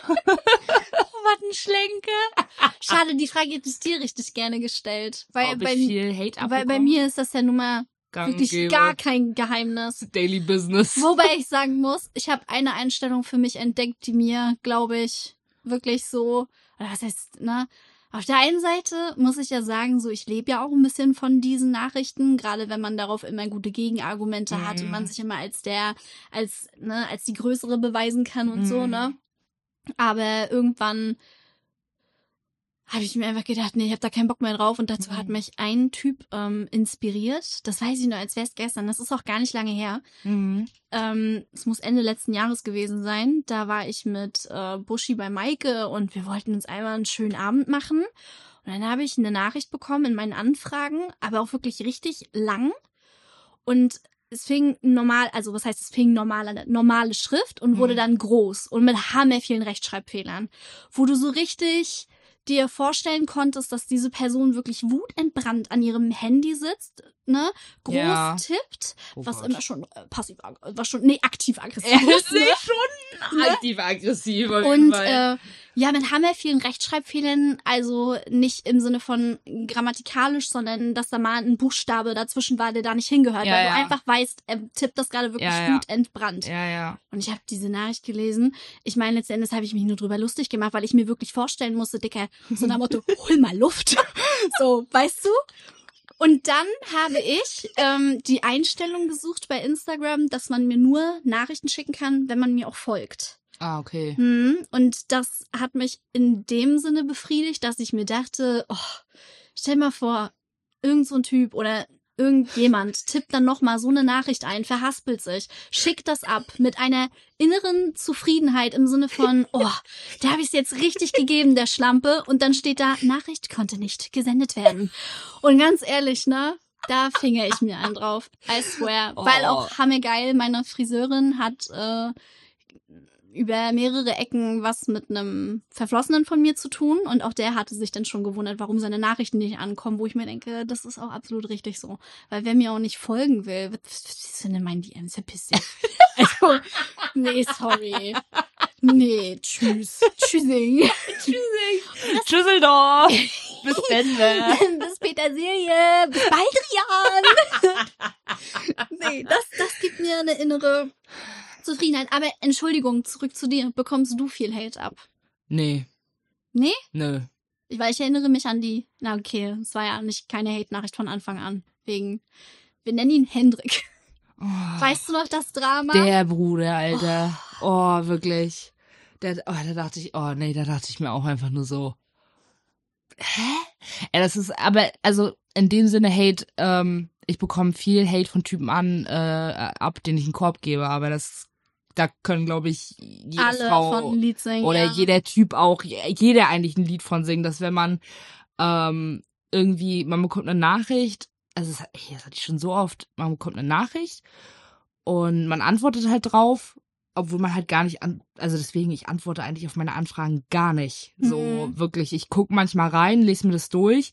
[LAUGHS] Was ein Schlenker. Schade, die Frage hätte ich dir richtig gerne gestellt. Weil, Ob bei, viel Hate weil bei mir ist das ja nun mal Gang wirklich gäbe. gar kein Geheimnis. Daily Business. Wobei [LAUGHS] ich sagen muss, ich habe eine Einstellung für mich entdeckt, die mir, glaube ich, wirklich so, oder was heißt, ne? Auf der einen Seite muss ich ja sagen, so ich lebe ja auch ein bisschen von diesen Nachrichten, gerade wenn man darauf immer gute Gegenargumente hat und man Mhm. sich immer als der, als, ne, als die größere beweisen kann und so, Mhm. ne? Aber irgendwann habe ich mir einfach gedacht, nee, ich habe da keinen Bock mehr drauf. Und dazu hat Mhm. mich ein Typ ähm, inspiriert. Das weiß ich nur, als wäre es gestern. Das ist auch gar nicht lange her. Mhm. Ähm, es muss Ende letzten Jahres gewesen sein. Da war ich mit äh, Buschi bei Maike und wir wollten uns einmal einen schönen Abend machen. Und dann habe ich eine Nachricht bekommen in meinen Anfragen, aber auch wirklich richtig lang. Und es fing normal, also was heißt, es fing normale, normale Schrift und wurde Mhm. dann groß und mit hammer vielen Rechtschreibfehlern, wo du so richtig dir vorstellen konntest, dass diese Person wirklich wutentbrannt an ihrem Handy sitzt, ne, groß Ja. tippt, Oh was Gott. immer schon äh, passiv, was schon, nee, aktiv [LAUGHS] aggressiv ist, ist ne? schon Ne? aktiv-aggressiv. auf jeden Und äh, ja, mit hammer vielen Rechtschreibfehlern, also nicht im Sinne von grammatikalisch, sondern dass da mal ein Buchstabe dazwischen war, der da nicht hingehört, Ja, weil ja. du einfach weißt, er tippt das gerade wirklich ja. gut entbrannt. ja, ja. Und ich habe diese Nachricht gelesen. Ich meine, letzten Endes habe ich mich nur drüber lustig gemacht, weil ich mir wirklich vorstellen musste, Dicker, so nach Motto, [LAUGHS] hol mal Luft. [LAUGHS] so, weißt du? Und dann habe ich ähm, die Einstellung gesucht bei Instagram, dass man mir nur Nachrichten schicken kann, wenn man mir auch folgt. Ah, okay. Hm, und das hat mich in dem Sinne befriedigt, dass ich mir dachte, oh, stell mal vor, irgend so ein Typ oder irgendjemand tippt dann nochmal so eine Nachricht ein, verhaspelt sich, schickt das ab mit einer inneren Zufriedenheit im Sinne von, [LAUGHS] oh, da habe ich es jetzt richtig gegeben, der Schlampe. Und dann steht da, Nachricht konnte nicht gesendet werden. Und ganz ehrlich, ne? Da finge ich mir einen drauf. I swear. Weil Oh. auch hammergeil, meine Friseurin hat äh, über mehrere Ecken was mit einem Verflossenen von mir zu tun und auch der hatte sich dann schon gewundert, warum seine Nachrichten nicht ankommen, wo ich mir denke, das ist auch absolut richtig so. Weil wer mir auch nicht folgen will, was, was, sind denn meine DMs? Verpiss dich. [LAUGHS] Also, nee, sorry. Nee, tschüss. Tschüssing. Düsseldorf. Bis [LAUGHS] Ende. Bis Petersilie. Bis Baldrian. [LAUGHS] nee, das, das gibt mir eine innere Zufriedenheit. Aber Entschuldigung, zurück zu dir. Bekommst du viel Hate ab? Nee. Nee? Nö. Ich- Weil ich erinnere mich an die, na okay, es war ja nicht keine Hate-Nachricht von Anfang an. Wegen, wir nennen ihn Hendrik. Oh, Weißt du noch das Drama? der Bruder, Alter. Oh, wirklich. Der, oh, da dachte ich, oh nee, da dachte ich mir auch einfach nur so. Hä? Ja, das ist, aber, also in dem Sinne Hate, ähm, ich bekomme viel Hate von Typen an, äh, ab, denen ich einen Korb gebe, aber das, da können, glaube ich, jede Alle Frau singen. oder ja. jeder Typ auch, je- jeder eigentlich ein Lied von singen, dass wenn man ähm, irgendwie, man bekommt eine Nachricht, also das, ey, das hatte ich schon so oft, man bekommt eine Nachricht und man antwortet halt drauf, obwohl man halt gar nicht an, also deswegen, ich antworte eigentlich auf meine Anfragen gar nicht. So Mhm. wirklich, ich guck manchmal rein, lese mir das durch,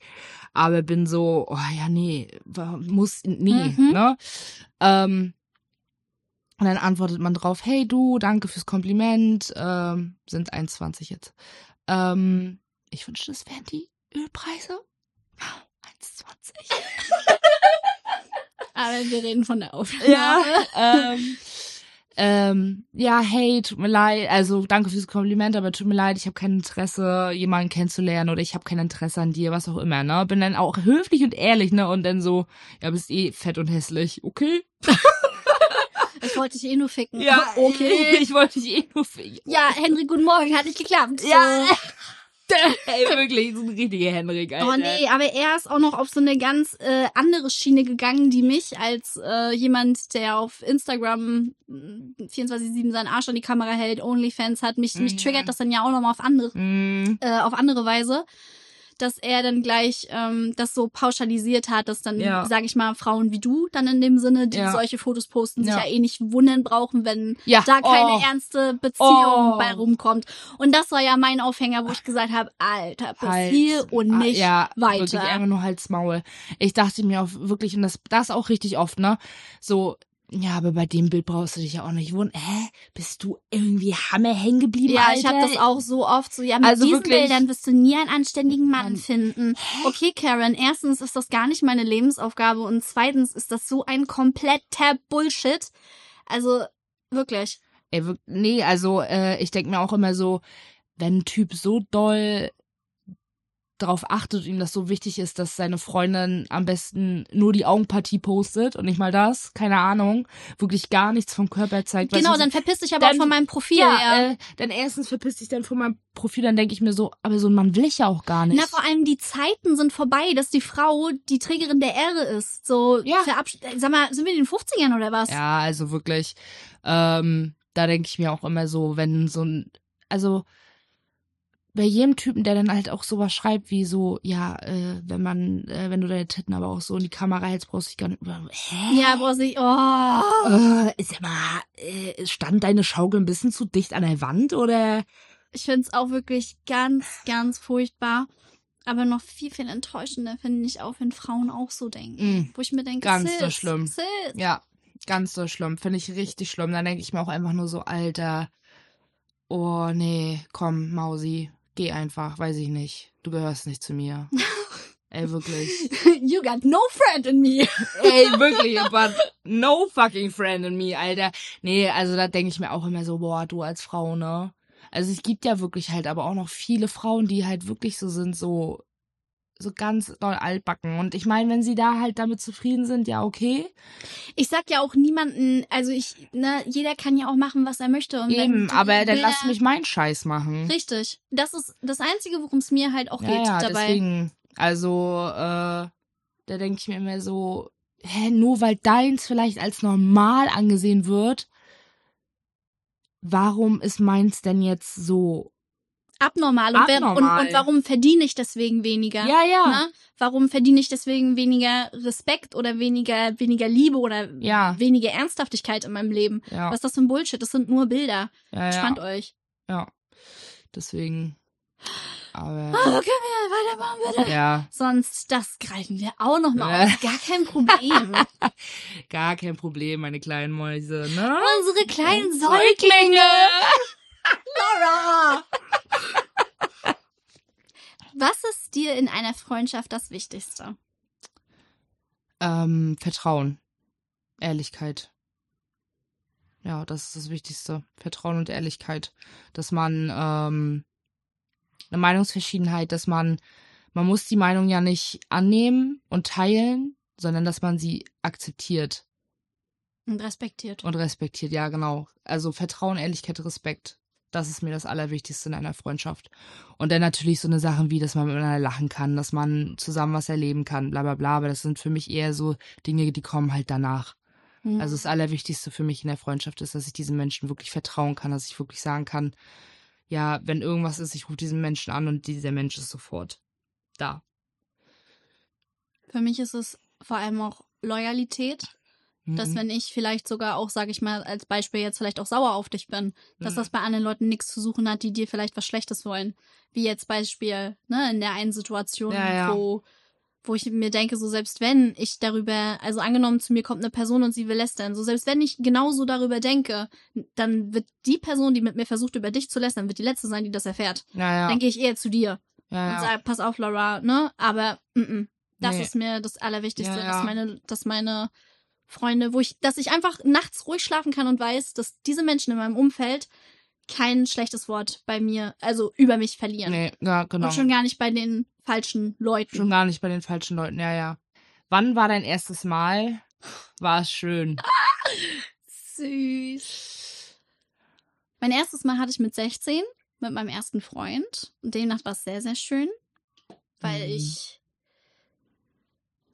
aber bin so, oh ja, nee, muss, nee, Mhm. ne? Ähm, und dann antwortet man drauf, hey du, danke fürs Kompliment, ähm, sind 1,20 jetzt. Ähm, ich wünschte, das wären die Ölpreise. [GASPS] 1,20. [LAUGHS] Aber wir reden von der Aufnahme. ähm, ähm, ja, hey, tut mir leid, also danke fürs Kompliment, aber tut mir leid, ich habe kein Interesse, jemanden kennenzulernen oder ich habe kein Interesse an dir, was auch immer, ne? Bin dann auch höflich und ehrlich, ne? Und dann so, ja, bist eh fett und hässlich, okay? [LAUGHS] Ich wollte dich eh nur ficken. Ja, okay. Ich wollte dich eh nur ficken. Ja, Henry, guten Morgen, hat nicht geklappt. Ja. So. [LAUGHS] Ey, wirklich, so ein richtiger Henrik, Alter. Oh nee, aber er ist auch noch auf so eine ganz äh, andere Schiene gegangen, die mich als äh, jemand, der auf Instagram äh, 24-7 seinen Arsch an die Kamera hält, Onlyfans hat, mich, mich Mhm. triggert das dann ja auch nochmal auf andere, Mm, äh, auf andere Weise, dass er dann gleich ähm, das so pauschalisiert hat, dass dann, Ja. sage ich mal, Frauen wie du dann in dem Sinne, die Ja. solche Fotos posten, sich Ja. eh nicht wundern brauchen, wenn ja. da keine oh, ernste Beziehung Oh. bei rumkommt. Und das war ja mein Aufhänger, wo ich gesagt habe, Alter, bis Halt. hier und Ah, nicht ja, weiter. Wirklich einfach nur Hals Maul. Ich dachte mir auch wirklich, und das, das auch richtig oft, ne? So, ja, aber bei dem Bild brauchst du dich ja auch nicht wundern. Hä? Bist du irgendwie Hammer hängen geblieben, Ja, Alter? ich habe das auch so oft so, ja, mit Also diesen wirklich- Bildern wirst du nie einen anständigen Mann Mann. finden. Okay, Karen, erstens ist das gar nicht meine Lebensaufgabe und zweitens ist das so ein kompletter Bullshit. Also, wirklich. Ey, nee, also äh, ich denk mir auch immer so, wenn ein Typ so doll darauf achtet und ihm das so wichtig ist, dass seine Freundin am besten nur die Augenpartie postet und nicht mal das, keine Ahnung, wirklich gar nichts vom Körper zeigt. Genau, dann verpiss dich aber dann- auch von meinem Profil. ja, Ja, Äh, dann erstens verpisst dich dann von meinem Profil, dann denke ich mir so, aber so ein Mann will ich ja auch gar nicht. Na, vor allem die Zeiten sind vorbei, dass die Frau die Trägerin der Ehre ist. So, Ja. verabsch- sag mal, sind wir in den 50ern oder was? Ja, also wirklich, ähm, da denke ich mir auch immer so, wenn so ein, also bei jedem Typen, der dann halt auch sowas schreibt, wie so, ja, äh, wenn man, äh, wenn du deine Titten aber auch so in die Kamera hältst, brauchst du dich gar nicht über, hä? Ja, brauchst ich, oh. Äh, sag mal, äh, stand deine Schaukel ein bisschen zu dicht an der Wand oder? Ich find's auch wirklich ganz, ganz furchtbar. Aber noch viel, viel enttäuschender finde ich auch, wenn Frauen auch so denken. Mm, Wo ich mir denke, Ganz sis, so schlimm. Sis. ja, ganz so schlimm, finde ich richtig schlimm. Dann denke ich mir auch einfach nur so, Alter, oh nee, komm, Mausi, geh einfach, weiß ich nicht, du gehörst nicht zu mir. [LAUGHS] Ey, wirklich. You got no friend in me. Ey, wirklich, [LAUGHS] but no fucking friend in me, Alter. Nee, also da denke ich mir auch immer so, boah, du als Frau, ne? Also es gibt ja wirklich halt aber auch noch viele Frauen, die halt wirklich so sind, so so ganz doll altbacken. Und ich meine, wenn sie da halt damit zufrieden sind, ja, okay. Ich sag ja auch niemanden, also ich, ne, jeder kann ja auch machen, was er möchte. Und Eben, aber dann lass mich meinen Scheiß machen. Richtig. Das ist das Einzige, worum es mir halt auch Ja, geht ja, dabei. deswegen, also, äh, da denke ich mir immer so, hä, nur weil deins vielleicht als normal angesehen wird, warum ist meins denn jetzt so? Abnormal. Und, wer, und, Abnormal. und warum verdiene ich deswegen weniger? Ja, ja. Ne? Warum verdiene ich deswegen weniger Respekt oder weniger, weniger Liebe oder Ja. weniger Ernsthaftigkeit in meinem Leben? Ja, Was ist das für ein Bullshit? Das sind nur Bilder. ja, Entspannt ja, euch. ja. Deswegen, aber, Oh, können wir weitermachen, bitte? ja, Sonst, das greifen wir auch noch mal Ja. auf. Gar kein Problem. [LAUGHS] gar kein Problem, meine kleinen Mäuse, ne? Unsere kleinen Säuglinge! Laura! Was ist dir in einer Freundschaft das Wichtigste? Ähm, Vertrauen. Ehrlichkeit. Ja, das ist das Wichtigste. Vertrauen und Ehrlichkeit. Dass man, ähm, eine Meinungsverschiedenheit, dass man, man muss die Meinung ja nicht annehmen und teilen, sondern dass man sie akzeptiert Und respektiert. und respektiert. Ja, genau. Also Vertrauen, Ehrlichkeit, Respekt. Das ist mir das Allerwichtigste in einer Freundschaft. Und dann natürlich so eine Sachen wie, dass man miteinander lachen kann, dass man zusammen was erleben kann, bla bla bla. Aber das sind für mich eher so Dinge, die kommen halt danach. Hm. Also das Allerwichtigste für mich in der Freundschaft ist, dass ich diesen Menschen wirklich vertrauen kann, dass ich wirklich sagen kann, ja, wenn irgendwas ist, ich rufe diesen Menschen an und dieser Mensch ist sofort da. Für mich ist es vor allem auch Loyalität. Dass Mhm. wenn ich vielleicht sogar auch, sage ich mal, als Beispiel jetzt vielleicht auch sauer auf dich bin, dass Mhm. das bei anderen Leuten nichts zu suchen hat, die dir vielleicht was Schlechtes wollen. Wie jetzt Beispiel, ne, in der einen Situation, Ja, ja. wo wo ich mir denke, so selbst wenn ich darüber, also angenommen zu mir kommt eine Person und sie will lästern, so selbst wenn ich genauso darüber denke, dann wird die Person, die mit mir versucht, über dich zu lästern, wird die letzte sein, die das erfährt. ja, ja. Dann gehe ich eher zu dir ja, und sage, pass auf, Laura, ne? Aber mm -mm, das Nee. ist mir das Allerwichtigste, dass meine, dass meine Freunde, wo ich, dass ich einfach nachts ruhig schlafen kann und weiß, dass diese Menschen in meinem Umfeld kein schlechtes Wort bei mir, also über mich verlieren. Nee, ja, genau. Und schon gar nicht bei den falschen Leuten. Schon gar nicht bei den falschen Leuten, ja, ja. Wann war dein erstes Mal? War es schön? [LAUGHS] Süß. Mein erstes Mal hatte ich mit 16 mit meinem ersten Freund. Und demnach war es sehr, sehr schön, weil Mhm. ich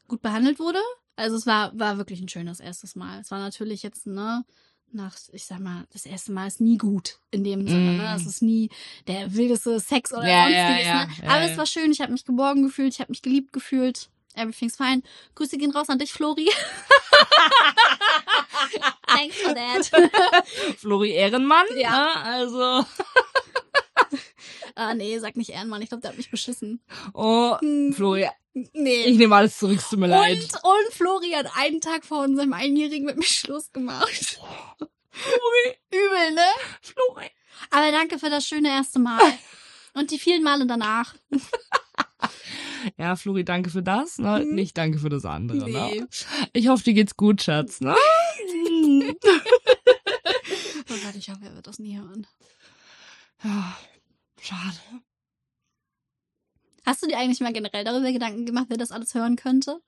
gut behandelt wurde. Also es war, war wirklich ein schönes erstes Mal. Es war natürlich jetzt, ne, nach, ich sag mal, das erste Mal ist nie gut in dem Sinne, Mhm. ne? Es ist nie der wildeste Sex oder Ja, sonstiges, ja, ja, ne? Aber es war schön, ich habe mich geborgen gefühlt, ich habe mich geliebt gefühlt. Everything's fine. Grüße gehen raus an dich, Flori. [LAUGHS] Thanks for that. [LAUGHS] Flori Ehrenmann? Ja. Ne? Also. [LAUGHS] Ah, nee, sag nicht Ehrenmann. Ich glaube, der hat mich beschissen. Oh, Hm, Flori, ich nee. nehme alles zurück, es tut mir leid. Und, und Flori hat einen Tag vor unserem Einjährigen mit mir Schluss gemacht. Flori, Übel, ne? Flori. Aber danke für das schöne erste Mal. Und die vielen Male danach. [LAUGHS] Ja, Flori, danke für das, ne? Mhm. Nicht danke für das andere, Nee. ne? Ich hoffe, dir geht's gut, Schatz, ne? [LAUGHS] oh Gott, ich hoffe, er wird das nie hören. Ja, schade. Hast du dir eigentlich mal generell darüber Gedanken gemacht, wer das alles hören könnte?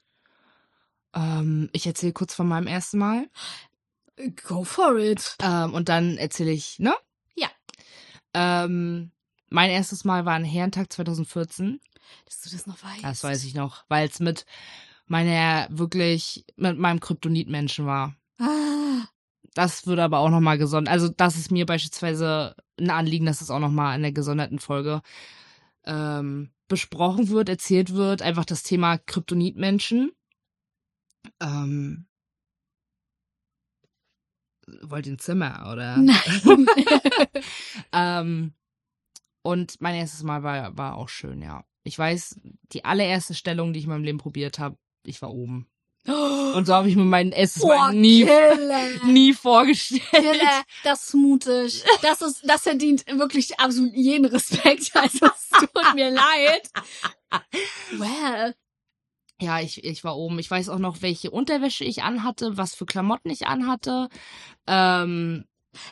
Ähm, ich erzähle kurz von meinem ersten Mal. Go for it. Ähm, und dann erzähle ich, ne? Ja. Ähm, mein erstes Mal war ein Herrentag 2014. Dass du das noch weißt. Das weiß ich noch, weil es mit meiner wirklich, mit meinem Kryptonit-Menschen war. Ah, Das würde aber auch nochmal gesondert. Also, das ist mir beispielsweise ein Anliegen, dass es auch nochmal in der gesonderten Folge ähm, besprochen wird, erzählt wird. Einfach das Thema Kryptonitmenschen. Ähm, wollt ihr ein Zimmer, oder? nein. [LAUGHS] [LAUGHS] ähm, und mein erstes Mal war, war auch schön, ja. Ich weiß, die allererste Stellung, die ich in meinem Leben probiert habe, ich war oben. Und so habe ich mir mein erstes Mal nie, Killer. [LAUGHS] nie vorgestellt. Killer, das ist mutig. Das ist, das verdient wirklich absolut jeden Respekt. [LAUGHS] Also es tut mir leid. Well. Ja, ich, ich war oben. Ich weiß auch noch, welche Unterwäsche ich anhatte, was für Klamotten ich anhatte. Ähm,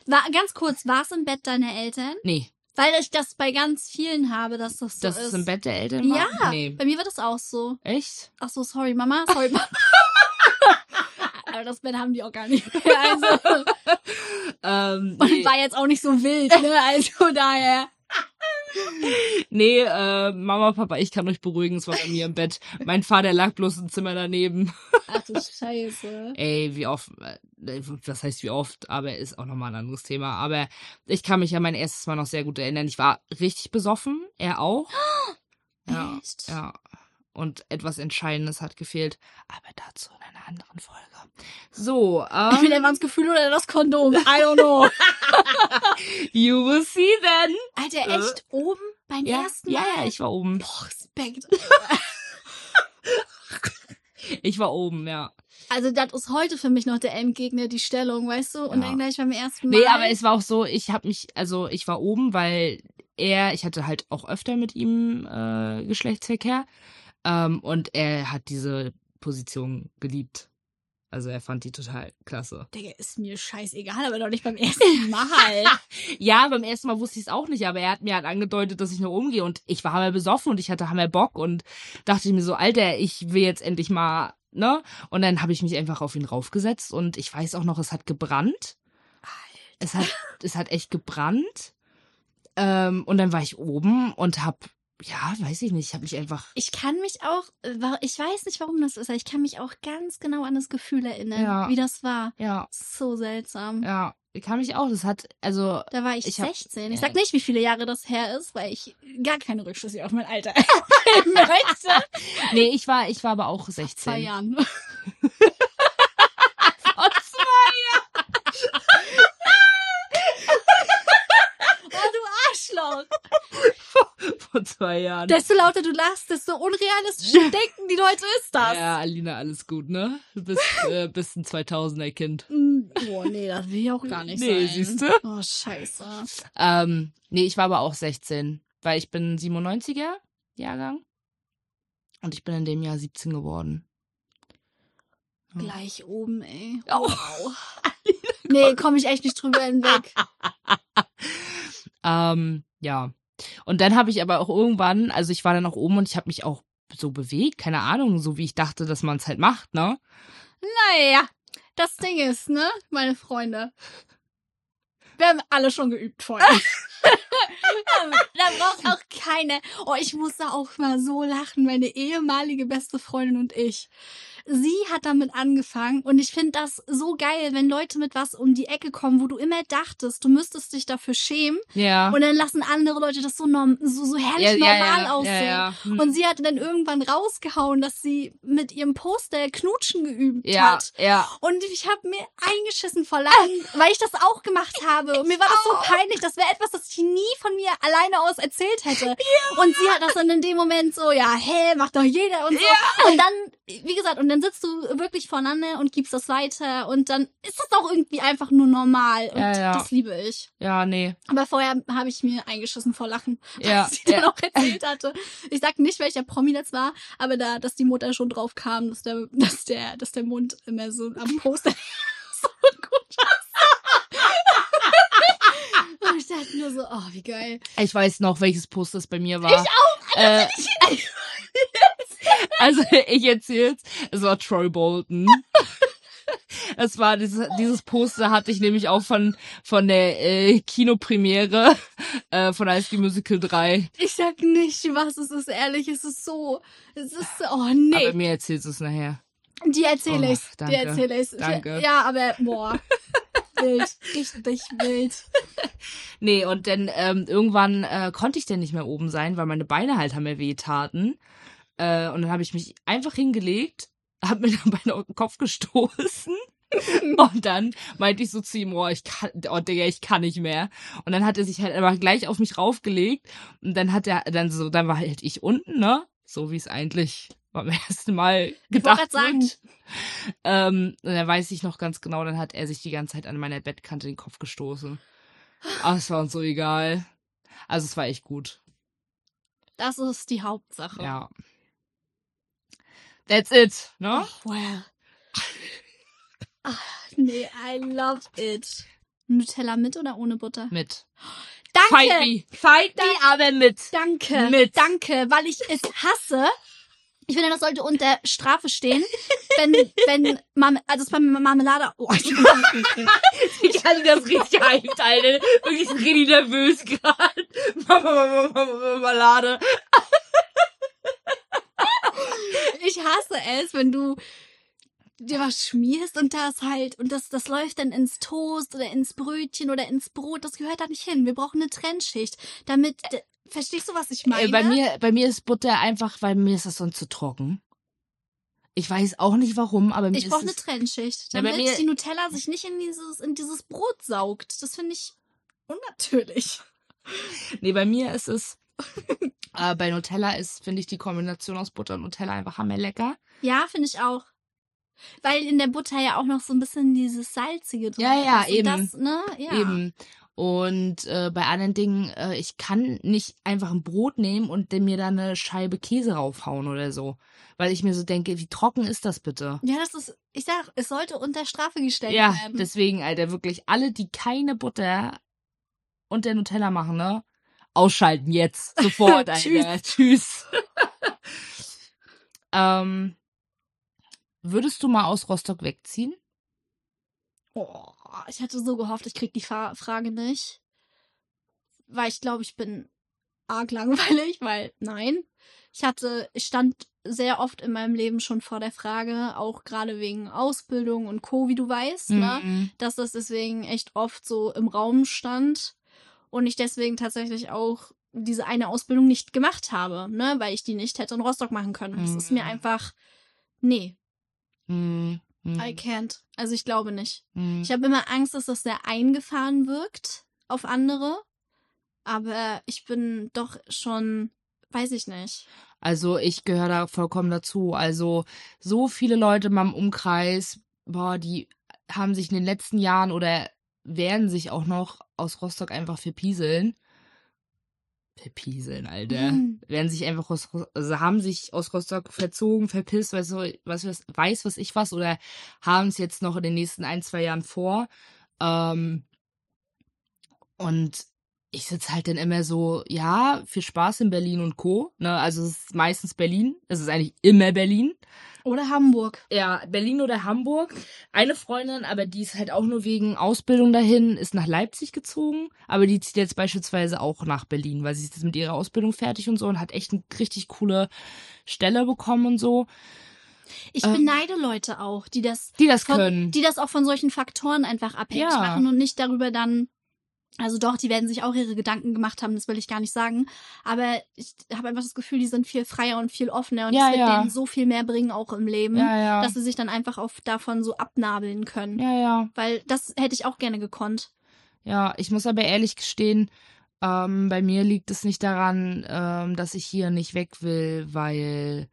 War, ganz kurz, war es im Bett deiner Eltern? nee, Weil ich das bei ganz vielen habe, dass das so dass ist. es im Bett der Eltern war? Ja, Nee. bei mir wird das auch so. Echt? Ach so, sorry, Mama. Sorry, Mama. Aber das Bett haben die auch gar nicht. [LAUGHS] Also, Ähm, und nee, war jetzt auch nicht so wild, ne? Also daher. nee äh, Mama, Papa, ich kann euch beruhigen, es war bei mir im Bett. Mein Vater lag bloß ein Zimmer daneben. Ach du Scheiße. Ey, wie oft, äh, was heißt wie oft, aber ist auch nochmal ein anderes Thema. Aber ich kann mich an mein erstes Mal noch sehr gut erinnern. Ich war richtig besoffen, er auch. [GASPS] Ja, Echt? ja. Und etwas Entscheidendes hat gefehlt. Aber dazu einer anderen Folge. So, Entweder ähm, waren das Gefühl oder das Kondom. I don't know. [LAUGHS] you will see then. Alter, Äh. echt oben beim Ja, ersten ja, Mal? ja, ich war oben. Boah, Respekt. [LAUGHS] Ich war oben, ja. Also das ist heute für mich noch der Endgegner, die Stellung, weißt du? Und Ja. dann gleich beim ersten Mal. Nee, aber es war auch so, ich habe mich, also ich war oben, weil er, ich hatte halt auch öfter mit ihm äh, Geschlechtsverkehr ähm, und er hat diese Position geliebt. Also er fand die total klasse. Digga, ist mir scheißegal, aber doch nicht beim ersten Mal. [LAUGHS] Ja, beim ersten Mal wusste ich es auch nicht, aber er hat mir halt angedeutet, dass ich noch umgehe und ich war hammer besoffen und ich hatte hammer Bock und dachte mir so, Alter, ich will jetzt endlich mal, ne? Und dann habe ich mich einfach auf ihn raufgesetzt und ich weiß auch noch, es hat gebrannt. Es hat, es hat echt gebrannt. Ähm, und dann war ich oben und hab, ja, weiß ich nicht, ich habe mich einfach, Ich kann mich auch, äh, ich weiß nicht, warum das ist, aber ich kann mich auch ganz genau an das Gefühl erinnern, Ja. wie das war. ja, So seltsam. ja, ich kann mich auch, das hat, also, Da war ich, Ich hab- 16. Ich ja. sag nicht, wie viele Jahre das her ist, weil ich gar keine Rückschlüsse auf mein Alter [LAUGHS] möchte. nee, ich war, ich war aber auch Zwei 16. Jahren. [LAUGHS] Vor [LAUGHS] Oh, du Arschloch. Vor zwei Jahren. Desto lauter du lachst, desto unrealistischer denken die Leute ist das. Ja, Alina, alles gut, ne? Du bist, [LAUGHS] äh, bist ein 2000er Kind. Mm, Boah, nee, das will ich auch gar nicht Nee, sein. siehst du? Oh, scheiße. Ähm, nee, ich war aber auch 16, weil ich bin 97er Jahrgang und ich bin in dem Jahr 17 geworden. Ja. Gleich oben, ey. Oh. Wow. [LAUGHS] Nee, komme ich echt nicht drüber hinweg. [LAUGHS] Ähm, ja. Und dann habe ich aber auch irgendwann, also ich war dann auch oben und ich habe mich auch so bewegt, keine Ahnung, so wie ich dachte, dass man es halt macht, ne? Naja, das Ding ist, ne, meine Freunde. Wir haben alle schon geübt vorher. [LAUGHS] da braucht auch keine. Oh, ich muss da auch mal so lachen, meine ehemalige beste Freundin und ich. Sie hat damit angefangen und ich finde das so geil, wenn Leute mit was um die Ecke kommen, wo du immer dachtest, du müsstest dich dafür schämen Ja. und dann lassen andere Leute das so, norm so, so herrlich ja, ja, normal ja, aussehen. Ja, ja. Hm. Und sie hatte dann irgendwann rausgehauen, dass sie mit ihrem Poster Knutschen geübt ja, hat. ja. Und ich habe mir eingeschissen vor Lachen, [LAUGHS] weil ich das auch gemacht habe. Und mir war das so peinlich. Das wäre etwas, das ich nie von mir alleine aus erzählt hätte. Und sie hat das dann in dem Moment so, ja, hä, macht doch jeder und so. Und dann, wie gesagt, und dann sitzt du wirklich voneinander und gibst das weiter. Und dann ist das auch irgendwie einfach nur normal. Und Ja, ja. das liebe ich. Ja, nee. Aber vorher habe ich mir eingeschissen vor Lachen, Ja, sie dann auch erzählt hatte. Ich sag nicht, welcher Promi das war, aber da, dass die Mutter schon drauf kam, dass der, dass der, dass der Mund immer so am Poster [LAUGHS] so gut aussah. [LAUGHS] Und ich dachte nur so, oh, wie geil. Ich weiß noch, welches Poster es bei mir war. Ich auch. Äh, [LAUGHS] also ich erzähl's. Es war Troy Bolton. [LAUGHS] Es war dieses, dieses Poster hatte ich nämlich auch von von der äh, Kinopremiere äh, von High School Musical 3. Ich sag nicht, was es ist, ehrlich, es ist so, es ist oh nee. Aber mir erzählst du es nachher. Die erzähle Oh, ich. Die danke. erzähle ich. Danke. Ja, aber boah. [LAUGHS] wild. Richtig wild. Nee, und dann ähm, irgendwann äh, konnte ich dann nicht mehr oben sein, weil meine Beine halt haben mir wehtaten. Äh, und dann habe ich mich einfach hingelegt, habe mir [LAUGHS] dann auf den Kopf gestoßen. [LAUGHS] und dann meinte ich so zu ihm, oh, ich kann, oh, Digga, ich kann nicht mehr. Und dann hat er sich halt einfach gleich auf mich raufgelegt. Und dann hat er, dann so, dann war halt ich unten, ne? So wie es eigentlich beim ersten Mal gedacht wird. Ähm, und dann weiß ich noch ganz genau, dann hat er sich die ganze Zeit an meiner Bettkante den Kopf gestoßen. Aber es war uns so egal. Also es war echt gut. das ist die Hauptsache. Ja. That's it, ne? Oh, well. Ah, nee, I love it. Nutella mit oder ohne Butter? Mit. Danke! Fight me. Fight me, aber mit. Danke. Mit. Danke, weil ich es hasse. Ich finde, das sollte unter Strafe stehen, wenn, wenn, Marme also es beim Marmelade, oh, Ich [LAUGHS] hatte das richtig hyped, Alter. Wirklich richtig nervös gerade. [LAUGHS] Marmelade. Ich hasse es, wenn du dir was schmierst und das halt, und das, das läuft dann ins Toast oder ins Brötchen oder ins Brot, das gehört da nicht hin. Wir brauchen eine Trennschicht, damit, verstehst du, was ich meine? Äh, bei mir, bei mir ist Butter einfach, weil mir ist das sonst zu trocken. Ich weiß auch nicht warum, aber mir Ich brauche eine Trennschicht, Ja, damit mir- die Nutella sich nicht in dieses, in dieses Brot saugt. Das finde ich unnatürlich. Nee, bei mir ist es. [LAUGHS] äh, bei Nutella ist, finde ich, die Kombination aus Butter und Nutella einfach hammerlecker. Ja, finde ich auch. Weil in der Butter ja auch noch so ein bisschen dieses Salzige drin Ja, ja, ist. Eben. Das, ne? ja. Eben. Und äh, bei anderen Dingen, äh, ich kann nicht einfach ein Brot nehmen und mir da eine Scheibe Käse raufhauen oder so. Weil ich mir so denke, wie trocken ist das bitte? Ja, das ist, ich sag, es sollte unter Strafe gestellt Ja, bleiben. deswegen, Alter, wirklich alle, die keine Butter und der Nutella machen, ne? Ausschalten jetzt. [LAUGHS] Sofort, Alter. Tschüss. Tschüss. [LAUGHS] ähm, würdest du mal aus Rostock wegziehen? Oh, ich hatte so gehofft, ich krieg die Fa Frage nicht. Weil ich glaube, ich bin arg langweilig, weil nein. Ich hatte, ich stand sehr oft in meinem Leben schon vor der Frage, auch gerade wegen Ausbildung und Co., wie du weißt, ne? Mhm. dass das deswegen echt oft so im Raum stand und ich deswegen tatsächlich auch diese eine Ausbildung nicht gemacht habe, ne, weil ich die nicht hätte in Rostock machen können. Das ist mir Mhm. einfach, nee, Mhm. Mhm. I can't. Also ich glaube nicht. Mhm. Ich habe immer Angst, dass das sehr eingefahren wirkt auf andere, aber ich bin doch schon, weiß ich nicht. Also ich gehöre da vollkommen dazu. Also so viele Leute in meinem Umkreis, boah, die haben sich in den letzten Jahren oder werden sich auch noch aus Rostock einfach verpieseln. Verpieseln, Alter. Mhm. Werden sich einfach aus, also haben sich aus Rostock verzogen, verpisst, weiß, was, was, weiß was ich was oder haben es jetzt noch in den nächsten ein, zwei Jahren vor. Ähm, und ich sitze halt dann immer so, ja, viel Spaß in Berlin und Co. Ne? Also es ist meistens Berlin. Es ist eigentlich immer Berlin. Oder Hamburg. Ja, Berlin oder Hamburg. Eine Freundin, aber die ist halt auch nur wegen Ausbildung dahin, ist nach Leipzig gezogen. Aber die zieht jetzt beispielsweise auch nach Berlin, weil sie ist jetzt mit ihrer Ausbildung fertig und so und hat echt eine richtig coole Stelle bekommen und so. Ich Ähm, beneide Leute auch, die das Die das von, können. die das auch von solchen Faktoren einfach abhängig Ja. machen und nicht darüber dann. Also doch, die werden sich auch ihre Gedanken gemacht haben, das will ich gar nicht sagen. Aber ich habe einfach das Gefühl, die sind viel freier und viel offener und Ja, es wird ja. denen so viel mehr bringen, auch im Leben, ja, ja. dass sie sich dann einfach auf davon so abnabeln können. ja, ja. Weil das hätte ich auch gerne gekonnt. Ja, ich muss aber ehrlich gestehen, ähm, bei mir liegt es nicht daran, ähm, dass ich hier nicht weg will, weil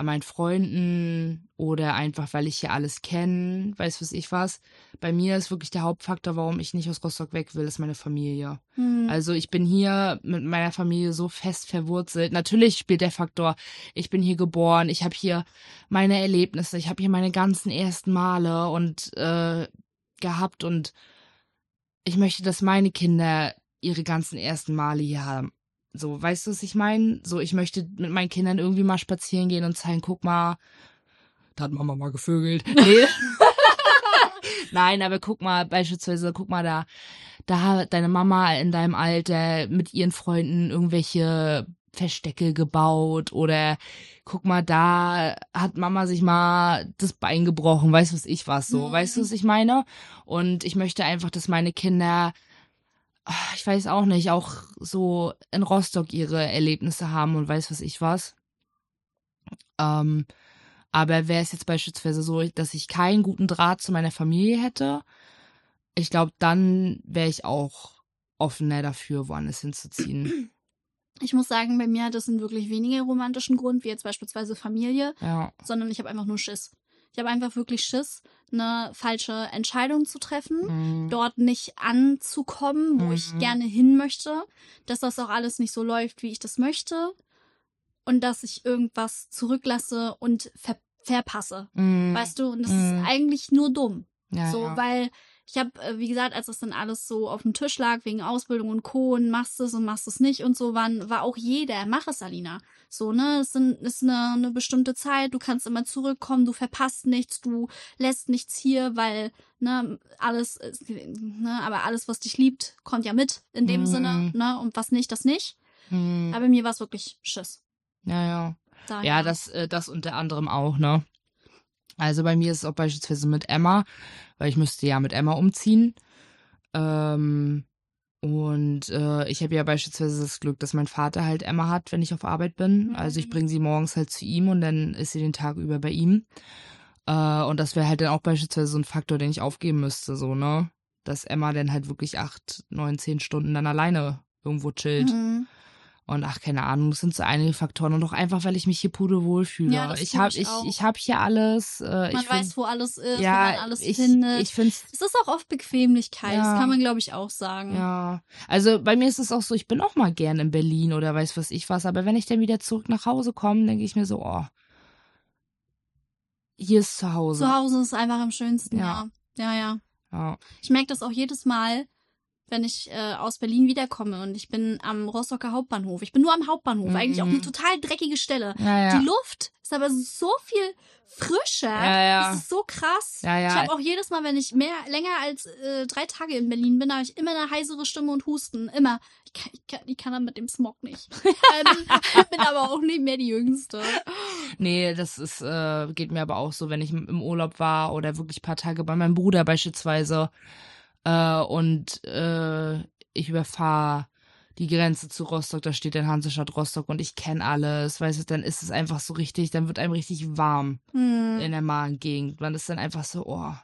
an meinen Freunden oder einfach, weil ich hier alles kenne, weiß was ich was. Bei mir ist wirklich der Hauptfaktor, warum ich nicht aus Rostock weg will, ist meine Familie. Hm. Also ich bin hier mit meiner Familie so fest verwurzelt. Natürlich spielt der Faktor, ich bin hier geboren, ich habe hier meine Erlebnisse, ich habe hier meine ganzen ersten Male und äh, gehabt und ich möchte, dass meine Kinder ihre ganzen ersten Male hier haben. So, weißt du, was ich meine? So, ich möchte mit meinen Kindern irgendwie mal spazieren gehen und zeigen, guck mal, da hat Mama mal gevögelt. [LAUGHS] Nee. [LAUGHS] Nein, aber guck mal, beispielsweise, guck mal da, da hat deine Mama in deinem Alter mit ihren Freunden irgendwelche Verstecke gebaut oder guck mal, da hat Mama sich mal das Bein gebrochen, weißt du, was ich was so, mhm. weißt du, was ich meine? Und ich möchte einfach, dass meine Kinder, ich weiß auch nicht, auch so in Rostock ihre Erlebnisse haben und weiß was ich was. Ähm, aber wäre es jetzt beispielsweise so, dass ich keinen guten Draht zu meiner Familie hätte, ich glaube, dann wäre ich auch offener dafür, woanders hinzuziehen. Ich muss sagen, bei mir hat es einen wirklich weniger romantischen Grund, wie jetzt beispielsweise Familie, ja. sondern ich habe einfach nur Schiss. Ich habe einfach wirklich Schiss, eine falsche Entscheidung zu treffen, mhm. dort nicht anzukommen, wo mhm. ich gerne hin möchte, dass das auch alles nicht so läuft, wie ich das möchte und dass ich irgendwas zurücklasse und ver verpasse. Mhm. Weißt du, und das ist mhm. eigentlich nur dumm. Ja, so, ja. weil ich habe, äh, wie gesagt, als das dann alles so auf dem Tisch lag, wegen Ausbildung und Co. und machst es und machst es nicht und so, waren, war auch jeder, mach es, Alina. So, ne, es ist eine, eine bestimmte Zeit, du kannst immer zurückkommen, du verpasst nichts, du lässt nichts hier, weil, ne, alles, ne, aber alles, was dich liebt, kommt ja mit, in dem mhm. Sinne, ne, und was nicht, das nicht. Mhm. Aber mir war es wirklich Schiss. Ja, ja. Daher. Ja, das, äh, das unter anderem auch, ne. Also bei mir ist es auch beispielsweise mit Emma, weil ich müsste ja mit Emma umziehen. Ähm, und äh, ich habe ja beispielsweise das Glück, dass mein Vater halt Emma hat, wenn ich auf Arbeit bin. Mhm. Also ich bringe sie morgens halt zu ihm und dann ist sie den Tag über bei ihm. Äh, und das wäre halt dann auch beispielsweise so ein Faktor, den ich aufgeben müsste, so, ne? Dass Emma dann halt wirklich acht, neun, zehn Stunden dann alleine irgendwo chillt. Mhm. Und ach, keine Ahnung, das sind so einige Faktoren. Und auch einfach, weil ich mich hier pudelwohl fühle. Ja, ich habe ich, ich, ich hab hier alles. Äh, man ich weiß, wo alles ist, ja, wo man alles ich, findet. Ich find's, es ist auch oft Bequemlichkeit, ja, das kann man, glaube ich, auch sagen. Ja. Also bei mir ist es auch so, ich bin auch mal gern in Berlin oder weiß was ich was, aber wenn ich dann wieder zurück nach Hause komme, denke ich mir so, oh, hier ist zu Hause. Zu Hause ist einfach am schönsten, ja. Ja, ja. ja. ja. Ich merke das auch jedes Mal, wenn ich äh, aus Berlin wiederkomme und ich bin am Rostocker Hauptbahnhof. Ich bin nur am Hauptbahnhof, mhm. eigentlich auch eine total dreckige Stelle. Ja, ja. Die Luft ist aber so viel frischer. Ja, ja. Das ist so krass. Ja, ja. Ich habe auch jedes Mal, wenn ich mehr länger als äh, drei Tage in Berlin bin, habe ich immer eine heisere Stimme und Husten. Immer. Ich kann, ich kann, ich kann dann mit dem Smog nicht. [LAUGHS] ähm, bin aber auch nicht mehr die Jüngste. Nee, das ist, äh, geht mir aber auch so, wenn ich im Urlaub war oder wirklich paar Tage bei meinem Bruder beispielsweise äh, und äh, ich überfahre die Grenze zu Rostock, da steht dann Hansestadt Rostock und ich kenne alles, weißt du, dann ist es einfach so richtig, dann wird einem richtig warm hm. in der Magengegend. Man ist dann einfach so, oh,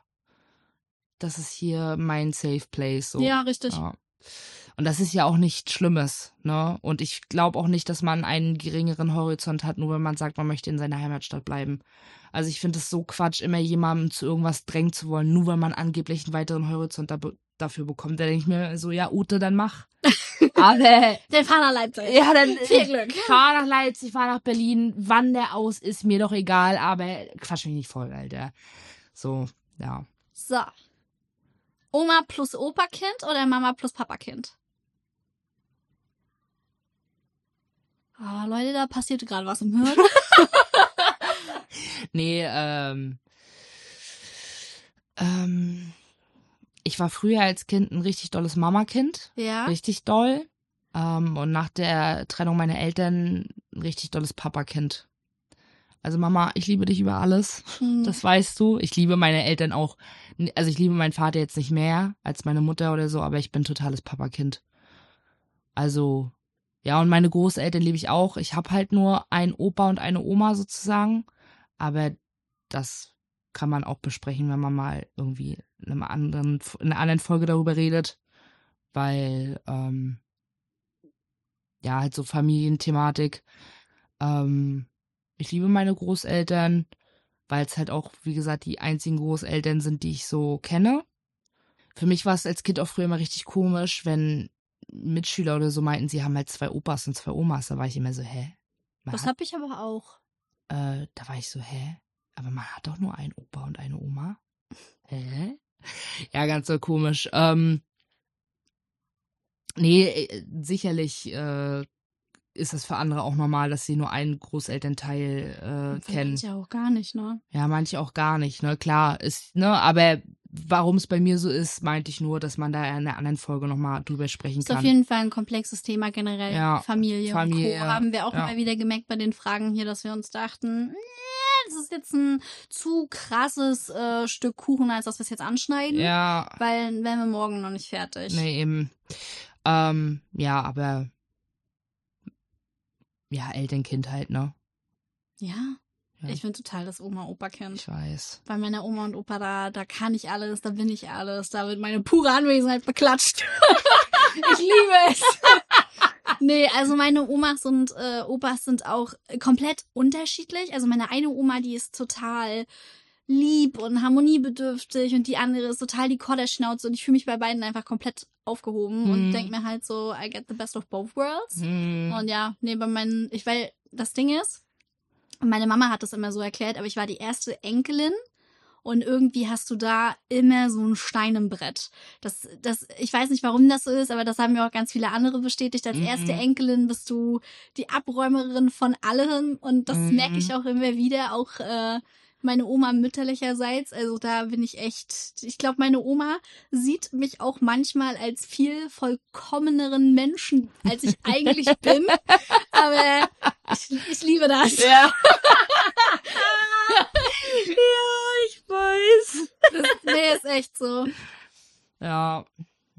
das ist hier mein Safe Place. So. Ja, richtig. Ja. Und das ist ja auch nichts Schlimmes, ne? Und ich glaube auch nicht, dass man einen geringeren Horizont hat, nur wenn man sagt, man möchte in seiner Heimatstadt bleiben. Also ich finde es so Quatsch, immer jemandem zu irgendwas drängen zu wollen, nur weil man angeblich einen weiteren Horizont da dafür bekommt. Da denke ich mir so, ja, Ute, dann mach. [LAUGHS] Aber. dann fahr nach Leipzig. Ja, dann. [LAUGHS] Viel Glück. Fahr nach Leipzig, fahr nach Berlin. Wann der aus ist, mir doch egal, aber quatsch mich nicht voll, Alter. So, ja. So. Oma plus Opa-Kind oder Mama plus Papa-Kind? Oh, Leute, da passiert gerade was im Hirn. [LAUGHS] nee, ähm, ähm, ich war früher als Kind ein richtig dolles Mama-Kind. Ja. Richtig doll. Ähm, und nach der Trennung meiner Eltern ein richtig dolles Papa-Kind. Also Mama, ich liebe dich über alles. Mhm. Das weißt du. Ich liebe meine Eltern auch. Also ich liebe meinen Vater jetzt nicht mehr als meine Mutter oder so, aber ich bin totales Papa-Kind. Also ja, und meine Großeltern liebe ich auch. Ich habe halt nur einen Opa und eine Oma sozusagen. Aber das kann man auch besprechen, wenn man mal irgendwie in, einem anderen, in einer anderen Folge darüber redet. Weil, ähm, ja, halt so Familienthematik. Ähm, ich liebe meine Großeltern, weil es halt auch, wie gesagt, die einzigen Großeltern sind, die ich so kenne. Für mich war es als Kind auch früher immer richtig komisch, wenn Mitschüler oder so meinten, sie haben halt zwei Opas und zwei Omas. Da war ich immer so, hä? Man das habe ich aber auch. Äh, da war ich so, hä? Aber man hat doch nur einen Opa und eine Oma. [LAUGHS] Hä? Ja, ganz so komisch. Ähm, Nee, äh, sicherlich äh, ist es für andere auch normal, dass sie nur einen Großelternteil äh, kennen. Ja, auch gar nicht, ne? Ja, manche auch gar nicht, ne? Klar, ist, ne, aber warum es bei mir so ist, meinte ich nur, dass man da in einer anderen Folge nochmal drüber sprechen Ist kann. auf jeden Fall ein komplexes Thema generell. Ja, Familie, Familie, und Co. Haben wir auch ja. mal wieder gemerkt bei den Fragen hier, dass wir uns dachten, das ist jetzt ein zu krasses äh, Stück Kuchen, als dass wir es jetzt anschneiden. ja, Weil wären wir morgen noch nicht fertig. nee, eben. Ähm, ja, aber ja, Elternkind halt, ne? Ja. Ja. Ich finde total das Oma-Opa-Kind. Ich weiß. Bei meiner Oma und Opa, da, da kann ich alles, da bin ich alles, da wird meine pure Anwesenheit beklatscht. [LAUGHS] ich liebe es. nee, also meine Omas und äh, Opas sind auch komplett unterschiedlich. Also meine eine Oma, die ist total lieb und harmoniebedürftig und die andere ist total die Kodderschnauze und ich fühle mich bei beiden einfach komplett aufgehoben und Mhm. denke mir halt so, I get the best of both worlds. Hm. Und ja, nee, bei meinen, ich, weil das Ding ist, meine Mama hat das immer so erklärt, aber ich war die erste Enkelin und irgendwie hast du da immer so ein Stein im Brett. Das, das, ich weiß nicht, warum das so ist, aber das haben mir auch ganz viele andere bestätigt. Als Mhm. erste Enkelin bist du die Abräumerin von allem und das Mhm. merke ich auch immer wieder, auch äh, meine Oma mütterlicherseits. Also da bin ich echt, ich glaube, meine Oma sieht mich auch manchmal als viel vollkommeneren Menschen, als ich eigentlich [LAUGHS] bin. Aber ich, ich liebe das. Ja. [LAUGHS] ja, ich weiß. das. Nee, ist echt so. Ja.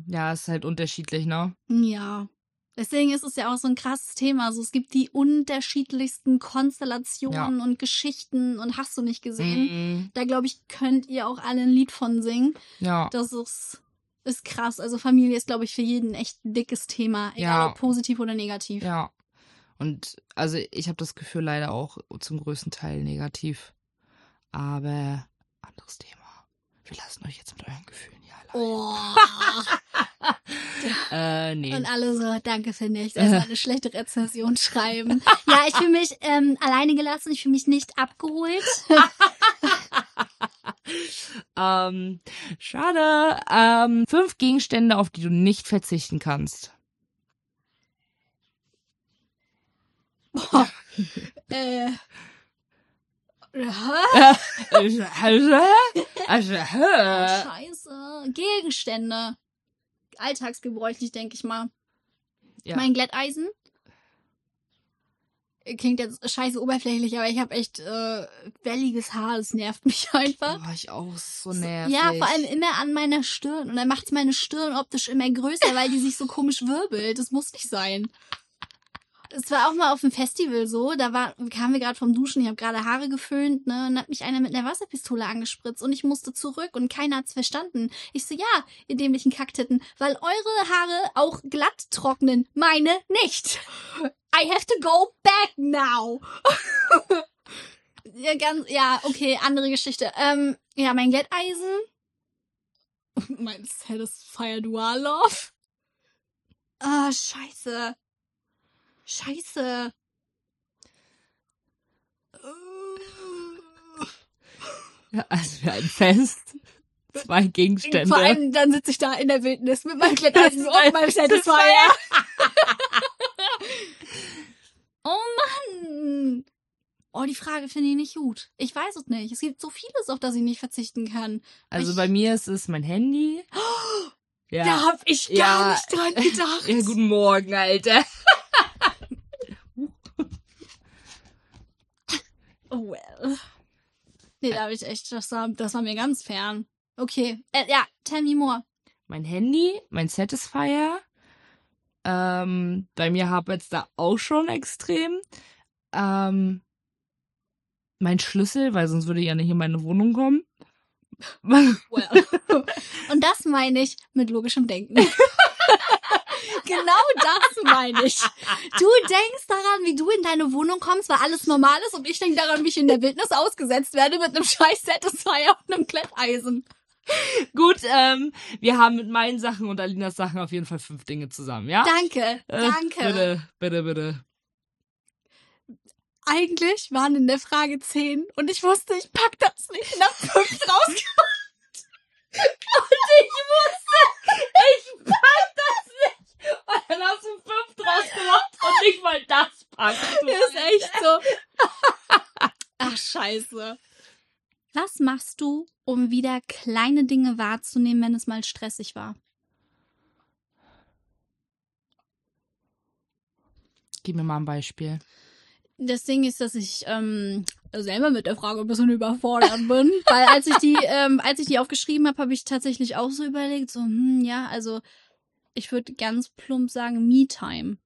Ja, ist halt unterschiedlich, ne? Ja. Deswegen ist es ja auch so ein krasses Thema. Also es gibt die unterschiedlichsten Konstellationen und Geschichten und hast du nicht gesehen. Mhm. Da glaube ich, könnt ihr auch alle ein Lied von singen. Ja. Das ist, ist krass. Also Familie ist, glaube ich, für jeden echt ein dickes Thema. Egal Ja. ob positiv oder negativ. Ja. Und also ich habe das Gefühl leider auch zum größten Teil negativ. Aber anderes Thema. Wir lassen euch jetzt mit euren Gefühlen hier allein. Oh. [LAUGHS] Äh, nee. Und alle so, danke für nichts. Also eine schlechte Rezension schreiben. Ja, ich fühle mich ähm, alleine gelassen. Ich fühle mich nicht abgeholt. [LAUGHS] ähm, schade. Ähm, fünf Gegenstände, auf die du nicht verzichten kannst. Boah. äh. Also, hä? [LAUGHS] Scheiße. Gegenstände. Alltagsgebräuchlich, denke ich mal. Ja. Mein Glätteisen. Klingt jetzt scheiße oberflächlich, aber ich habe echt äh, welliges Haar. Das nervt mich [LAUGHS] einfach. Oh, ich auch so nervig. Ja, vor allem immer an meiner Stirn. Und dann macht's meine Stirn optisch immer größer, weil die sich so komisch wirbelt. Das muss nicht sein. Es war auch mal auf dem Festival so, da war, kamen wir gerade vom Duschen, ich habe gerade Haare geföhnt, ne, und hat mich einer mit einer Wasserpistole angespritzt und ich musste zurück und keiner hat's verstanden. Ich so, ja, ihr dämlichen Kacktitten, weil eure Haare auch glatt trocknen, meine nicht. I have to go back now. [LAUGHS] ja, ganz, ja, okay, andere Geschichte. Ähm, ja, mein Glätteisen. [LAUGHS] mein Satisfier Dual Love. Ah, scheiße. Scheiße. Ja, also wir ein Fest. Zwei Gegenstände. Vor allem dann sitze ich da in der Wildnis mit meinem ist [LAUGHS] und meinem Satisfier. [LAUGHS] oh Mann. Oh, die Frage finde ich nicht gut. Ich weiß es nicht. Es gibt so vieles, auf das ich nicht verzichten kann. Also Ich- bei mir ist es mein Handy. [GASPS] Ja. Da hab ich gar Ja. nicht dran [LAUGHS] gedacht. ja, guten Morgen, Alter. Oh well. Nee, da habe ich echt, das war, das war mir ganz fern. Okay. Äh, ja, tell me more. Mein Handy, mein Satisfier. Ähm, bei mir hapert da auch schon extrem. Ähm, mein Schlüssel, weil sonst würde ich ja nicht in meine Wohnung kommen. Well. [LAUGHS] Und das meine ich mit logischem Denken. [LAUGHS] [LAUGHS] genau das meine ich. Du denkst daran, wie du in deine Wohnung kommst, weil alles normal ist und ich denke daran, wie ich in der Wildnis ausgesetzt werde mit einem scheiß Satisfier und einem Kletteisen. Gut, ähm, wir haben mit meinen Sachen und Alinas Sachen auf jeden Fall fünf Dinge zusammen, ja? Danke, Äh, danke. Bitte, bitte, bitte. Eigentlich waren in der Frage 10 und ich wusste, ich pack das nicht. Ich hab 5 rausgemacht. [LAUGHS] Und ich wusste, ich pack das nicht. Und dann hast du fünf draus gemacht und nicht mal das packt. ist echt so. Ach, scheiße. Was machst du, um wieder kleine Dinge wahrzunehmen, wenn es mal stressig war? Gib mir mal ein Beispiel. Das Ding ist, dass ich ähm, selber mit der Frage ein bisschen überfordert bin. Weil als ich die, [LAUGHS] ähm, als ich die aufgeschrieben habe, habe ich tatsächlich auch so überlegt, so, hm, ja, also ich würde ganz plump sagen, Me-Time.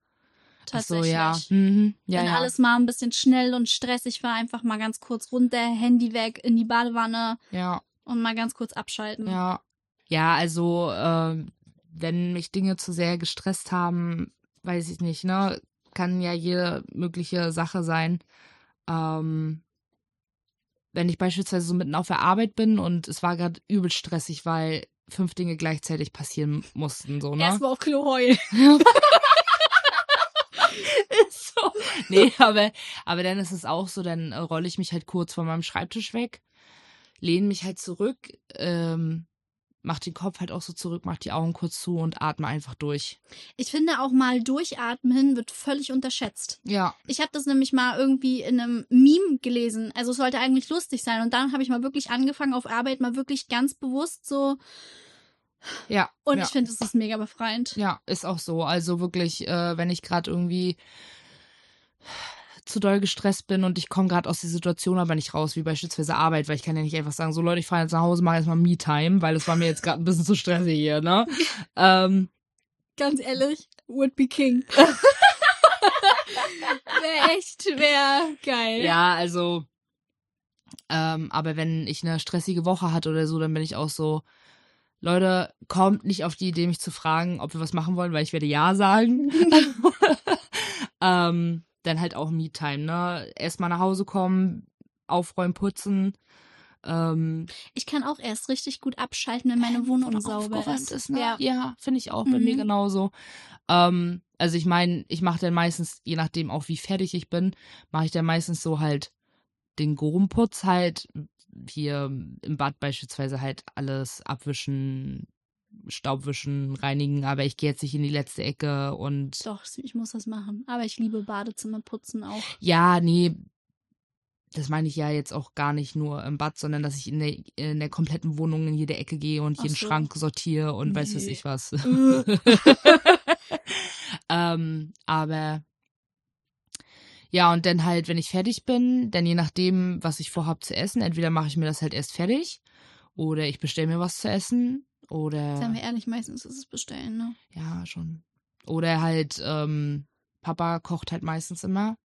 Ach so, Tatsächlich. ja. Mhm. Ja, Wenn ja. alles mal ein bisschen schnell und stressig war, einfach mal ganz kurz runter, Handy weg, in die Badewanne ja. und mal ganz kurz abschalten. Ja. Ja, also, ähm, wenn mich Dinge zu sehr gestresst haben, weiß ich nicht, ne? Kann ja jede mögliche Sache sein. Ähm, wenn ich beispielsweise so mitten auf der Arbeit bin und es war gerade übel stressig, weil fünf Dinge gleichzeitig passieren mussten, so, ne? Erstmal auf Klo heulen. [LAUGHS] [LAUGHS] ist so. Nee, aber, aber dann ist es auch so, dann rolle ich mich halt kurz von meinem Schreibtisch weg, lehne mich halt zurück, ähm, mach den Kopf halt auch so zurück, mach die Augen kurz zu und atme einfach durch. Ich finde auch mal durchatmen wird völlig unterschätzt. Ja, Ich habe das nämlich mal irgendwie in einem Meme gelesen. Also es sollte eigentlich lustig sein. Und dann habe ich mal wirklich angefangen auf Arbeit mal wirklich ganz bewusst so. ja. Und ja. ich finde, es ist mega befreiend. Ja, ist auch so. Also wirklich, äh, wenn ich gerade irgendwie zu doll gestresst bin und ich komme gerade aus der Situation aber nicht raus, wie beispielsweise Arbeit, weil ich kann ja nicht einfach sagen, so Leute, ich fahre jetzt nach Hause, mache jetzt mal Me-Time, weil es war mir jetzt gerade ein bisschen zu stressig hier, ne? [LAUGHS] ähm, Ganz ehrlich, would be king. [LAUGHS] wäre echt, wäre geil. ja, also, ähm, aber wenn ich eine stressige Woche hatte oder so, dann bin ich auch so, Leute, kommt nicht auf die Idee, mich zu fragen, ob wir was machen wollen, weil ich werde Ja sagen. [LAUGHS] ähm, dann halt auch Me-Time, ne? Erstmal nach Hause kommen, aufräumen, putzen. Ähm, Ich kann auch erst richtig gut abschalten, wenn meine Wohnung sauber aufgeräumt ist. ne? Ja. Ja, finde ich auch bei Mhm. mir genauso. Ähm, also ich meine, ich mache dann meistens, je nachdem auch wie fertig ich bin, mache ich dann meistens so halt den Grubenputz halt hier im Bad beispielsweise halt alles abwischen, Staubwischen, reinigen, aber ich gehe jetzt nicht in die letzte Ecke und Doch, ich muss das machen. Aber ich liebe Badezimmerputzen auch. ja, nee, das meine ich ja jetzt auch gar nicht nur im Bad, sondern dass ich in der, in der kompletten Wohnung in jede Ecke gehe und Ach jeden so. Schrank sortiere und weiß was Nee. ich was. Äh. [LAUGHS] ähm, aber ja, und dann halt, wenn ich fertig bin, dann je nachdem, was ich vorhab zu essen, entweder mache ich mir das halt erst fertig oder ich bestelle mir was zu essen oder Seien wir ehrlich, meistens ist es bestellen, ne? ja, schon. Oder halt, ähm, Papa kocht halt meistens immer.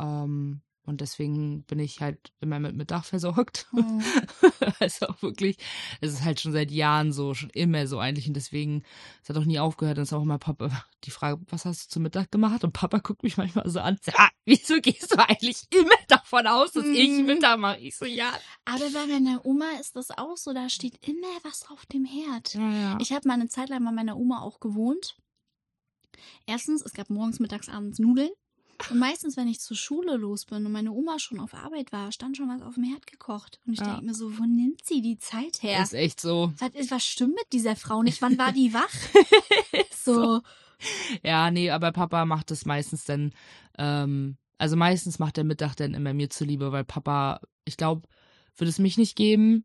Ähm, und deswegen bin ich halt immer mit Mittag versorgt. Oh. [LAUGHS] [LAUGHS] also auch wirklich, es ist halt schon seit Jahren so, schon immer so eigentlich. Und deswegen, es hat auch nie aufgehört. Und es ist auch immer Papa die Frage, was hast du zu Mittag gemacht? Und Papa guckt mich manchmal so an, sagt, "Ah, wieso gehst du eigentlich immer [LAUGHS] davon aus, dass ich Mhm. Mittag mache? Ich so, ja. Aber bei meiner Oma ist das auch so, da steht immer was auf dem Herd. Ja, ja. Ich habe mal eine Zeit lang bei meiner Oma auch gewohnt. Erstens, es gab morgens, mittags, abends Nudeln. Und meistens, wenn ich zur Schule los bin und meine Oma schon auf Arbeit war, stand schon was auf dem Herd gekocht. Und ich Ja. denke mir so, wo nimmt sie die Zeit her? ist echt so. Was, was stimmt mit dieser Frau nicht? Wann war die wach? [LAUGHS] so. Ja, nee, aber Papa macht es meistens dann, ähm, also meistens macht der Mittag dann immer mir zuliebe, weil Papa, ich glaube, würde es mich nicht geben.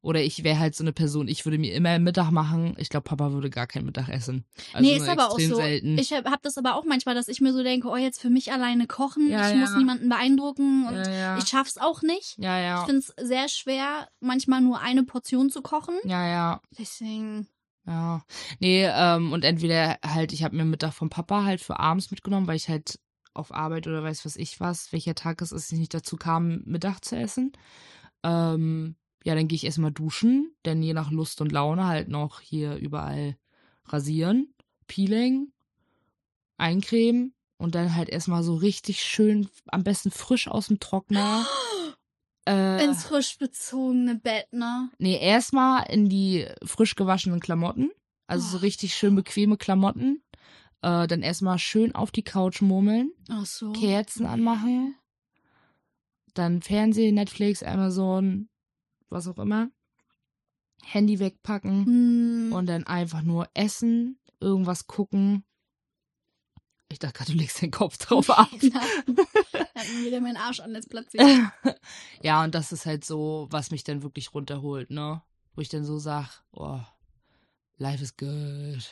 Oder ich wäre halt so eine Person, ich würde mir immer Mittag machen. Ich glaube, Papa würde gar kein Mittag essen. Also nee, ist aber auch so. selten. Ich habe hab das aber auch manchmal, dass ich mir so denke, oh, jetzt für mich alleine kochen. Ja, ich ja. muss niemanden beeindrucken und ja, ich schaff's auch nicht. ja, Ich ja. finde es sehr schwer, manchmal nur eine Portion zu kochen. Ja, ja. Deswegen. Ja. Nee, ähm, und entweder halt, ich habe mir Mittag vom Papa halt für abends mitgenommen, weil ich halt auf Arbeit oder weiß was ich was, welcher Tag es ist, ich nicht dazu kam, Mittag zu essen. Ähm, ja, dann gehe ich erstmal duschen, denn je nach Lust und Laune halt noch hier überall rasieren, Peeling, eincremen und dann halt erstmal so richtig schön, am besten frisch aus dem Trockner. [GASPS] Äh, Ins frisch bezogene Bett, ne? Nee, erstmal in die frisch gewaschenen Klamotten. Also so Oh. richtig schön bequeme Klamotten. Äh, dann erstmal schön auf die Couch murmeln, Ach so. Kerzen anmachen. Dann Fernsehen, Netflix, Amazon, was auch immer. Handy wegpacken Hm. und dann einfach nur essen, irgendwas gucken Ich dachte gerade, du legst den Kopf drauf [LAUGHS] ab. [LAUGHS] Hat mir wieder meinen Arsch an jetzt platziert. [LAUGHS] ja, und das ist halt so, was mich dann wirklich runterholt, ne? Wo ich dann so sag, oh, life is good.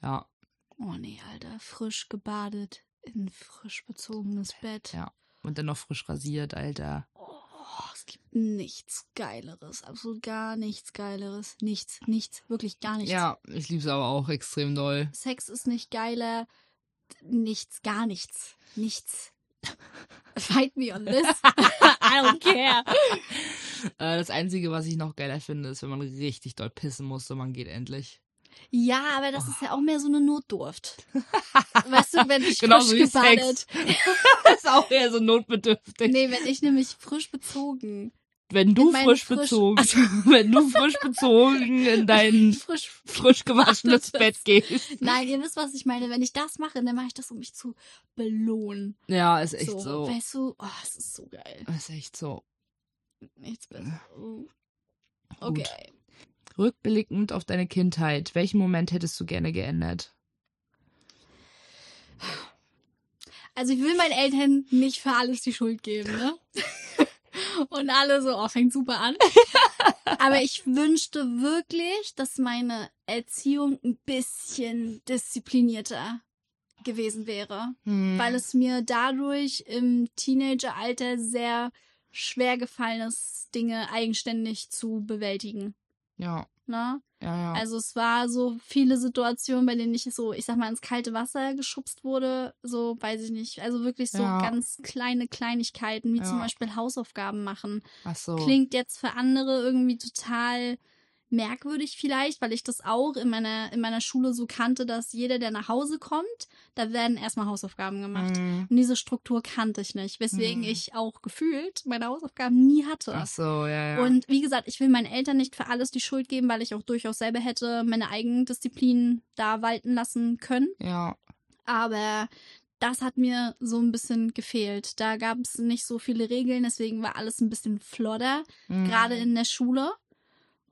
Ja. Oh nee, Alter, frisch gebadet in frisch bezogenes Bett. Ja. Und dann noch frisch rasiert, Alter. Oh, es gibt nichts Geileres. Absolut gar nichts Geileres. Nichts, nichts, wirklich gar nichts. Ja, ich lieb's aber auch extrem doll. Sex ist nicht geiler. Nichts, gar nichts. Nichts. [LAUGHS] Fight me on this. [LAUGHS] I don't care. Äh, das Einzige, was ich noch geiler finde, ist, wenn man richtig doll pissen muss und man geht endlich. Ja, aber das oh. ist ja auch mehr so eine Notdurft. [LAUGHS] weißt du, wenn ich genau frisch so gebadet. [LAUGHS] das ist auch eher so notbedürftig. Nee, wenn ich nämlich frisch bezogen. Wenn du frisch, frisch bezogen, also, [LAUGHS] wenn du frisch bezogen in dein frisch, frisch gewaschenes Bett gehst. Nein, ihr wisst, was ich meine. Wenn ich das mache, dann mache ich das, um mich zu belohnen. Ja, ist echt so. so. Weißt du, oh, es ist so geil. Ist echt so. Nichts besser. Okay. Rückblickend auf deine Kindheit, welchen Moment hättest du gerne geändert? Also ich will meinen Eltern nicht für alles die Schuld geben, ne? [LAUGHS] Und alle so, oh, fängt super an. Aber ich wünschte wirklich, dass meine Erziehung ein bisschen disziplinierter gewesen wäre. Hm. Weil es mir dadurch im Teenageralter sehr schwer gefallen ist, Dinge eigenständig zu bewältigen. Ja. Ne? Ja, ja. Also es war so viele Situationen, bei denen ich so, ich sag mal, ins kalte Wasser geschubst wurde, so weiß ich nicht. Also wirklich so ja. ganz kleine Kleinigkeiten, wie zum Beispiel Hausaufgaben machen. Ach so. Klingt jetzt für andere irgendwie total merkwürdig vielleicht, weil ich das auch in meiner, in meiner Schule so kannte, dass jeder, der nach Hause kommt, da werden erstmal Hausaufgaben gemacht. Mhm. Und diese Struktur kannte ich nicht, weswegen mhm. ich auch gefühlt meine Hausaufgaben nie hatte. Ach so, ja, ja. Und wie gesagt, ich will meinen Eltern nicht für alles die Schuld geben, weil ich auch durchaus selber hätte meine eigenen Disziplinen da walten lassen können. Ja. Aber das hat mir so ein bisschen gefehlt. Da gab es nicht so viele Regeln, deswegen war alles ein bisschen flodder, mhm. gerade in der Schule.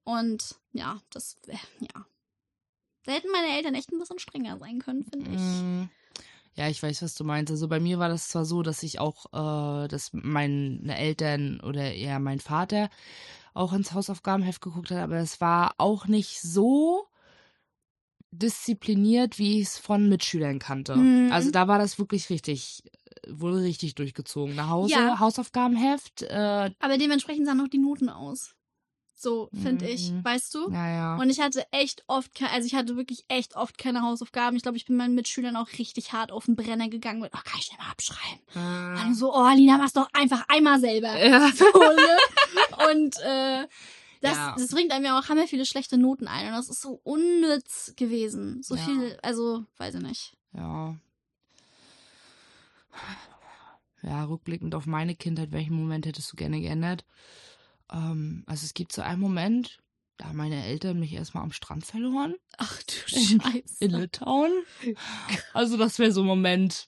Und ja, das, ja. Da hätten meine Eltern echt ein bisschen strenger sein können, finde ich. Mm. Ja, ich weiß, was du meinst. Also bei mir war das zwar so, dass ich auch, äh, dass meine Eltern oder eher mein Vater auch ins Hausaufgabenheft geguckt hat, aber es war auch nicht so diszipliniert, wie ich es von Mitschülern kannte. Mhm. Also da war das wirklich richtig, wurde richtig durchgezogen. Nach Hause, ja. Hausaufgabenheft. Äh, aber dementsprechend sahen auch die Noten aus. So, finde mhm. ich, weißt du? Ja, ja. Und ich hatte echt oft, also ich hatte wirklich echt oft keine Hausaufgaben. Ich glaube, ich bin meinen Mitschülern auch richtig hart auf den Brenner gegangen mit, oh, kann ich nicht mal abschreiben? Ah. Dann so, oh, Lina, mach's doch einfach einmal selber. Ja. [LAUGHS] So, ne? Und äh, das, ja. das bringt einem ja auch hammer viele schlechte Noten ein. Und das ist so unnütz gewesen. So ja. viel, also, weiß ich nicht. Ja. Ja, rückblickend auf meine Kindheit, welchen Moment hättest du gerne geändert? Ähm, also es gibt so einen Moment, da haben meine Eltern mich erstmal am Strand verloren. Ach du [LAUGHS] Scheiße. In, in Litauen. Also das wäre so ein Moment,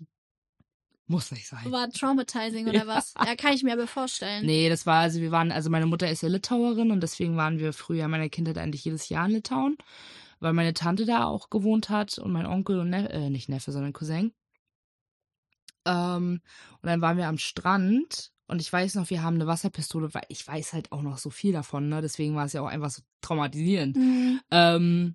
muss nicht sein. War traumatizing oder ja. was? Ja, kann ich mir aber vorstellen. Nee, das war, also wir waren, also meine Mutter ist ja Litauerin und deswegen waren wir früher in meiner Kindheit eigentlich jedes Jahr in Litauen, weil meine Tante da auch gewohnt hat und mein Onkel und Neffe, äh, nicht Neffe, sondern Cousin. Ähm, und dann waren wir am Strand und ich weiß noch, wir haben eine Wasserpistole, weil ich weiß halt auch noch so viel davon, ne? Deswegen war es ja auch einfach so traumatisierend. Mhm. Ähm,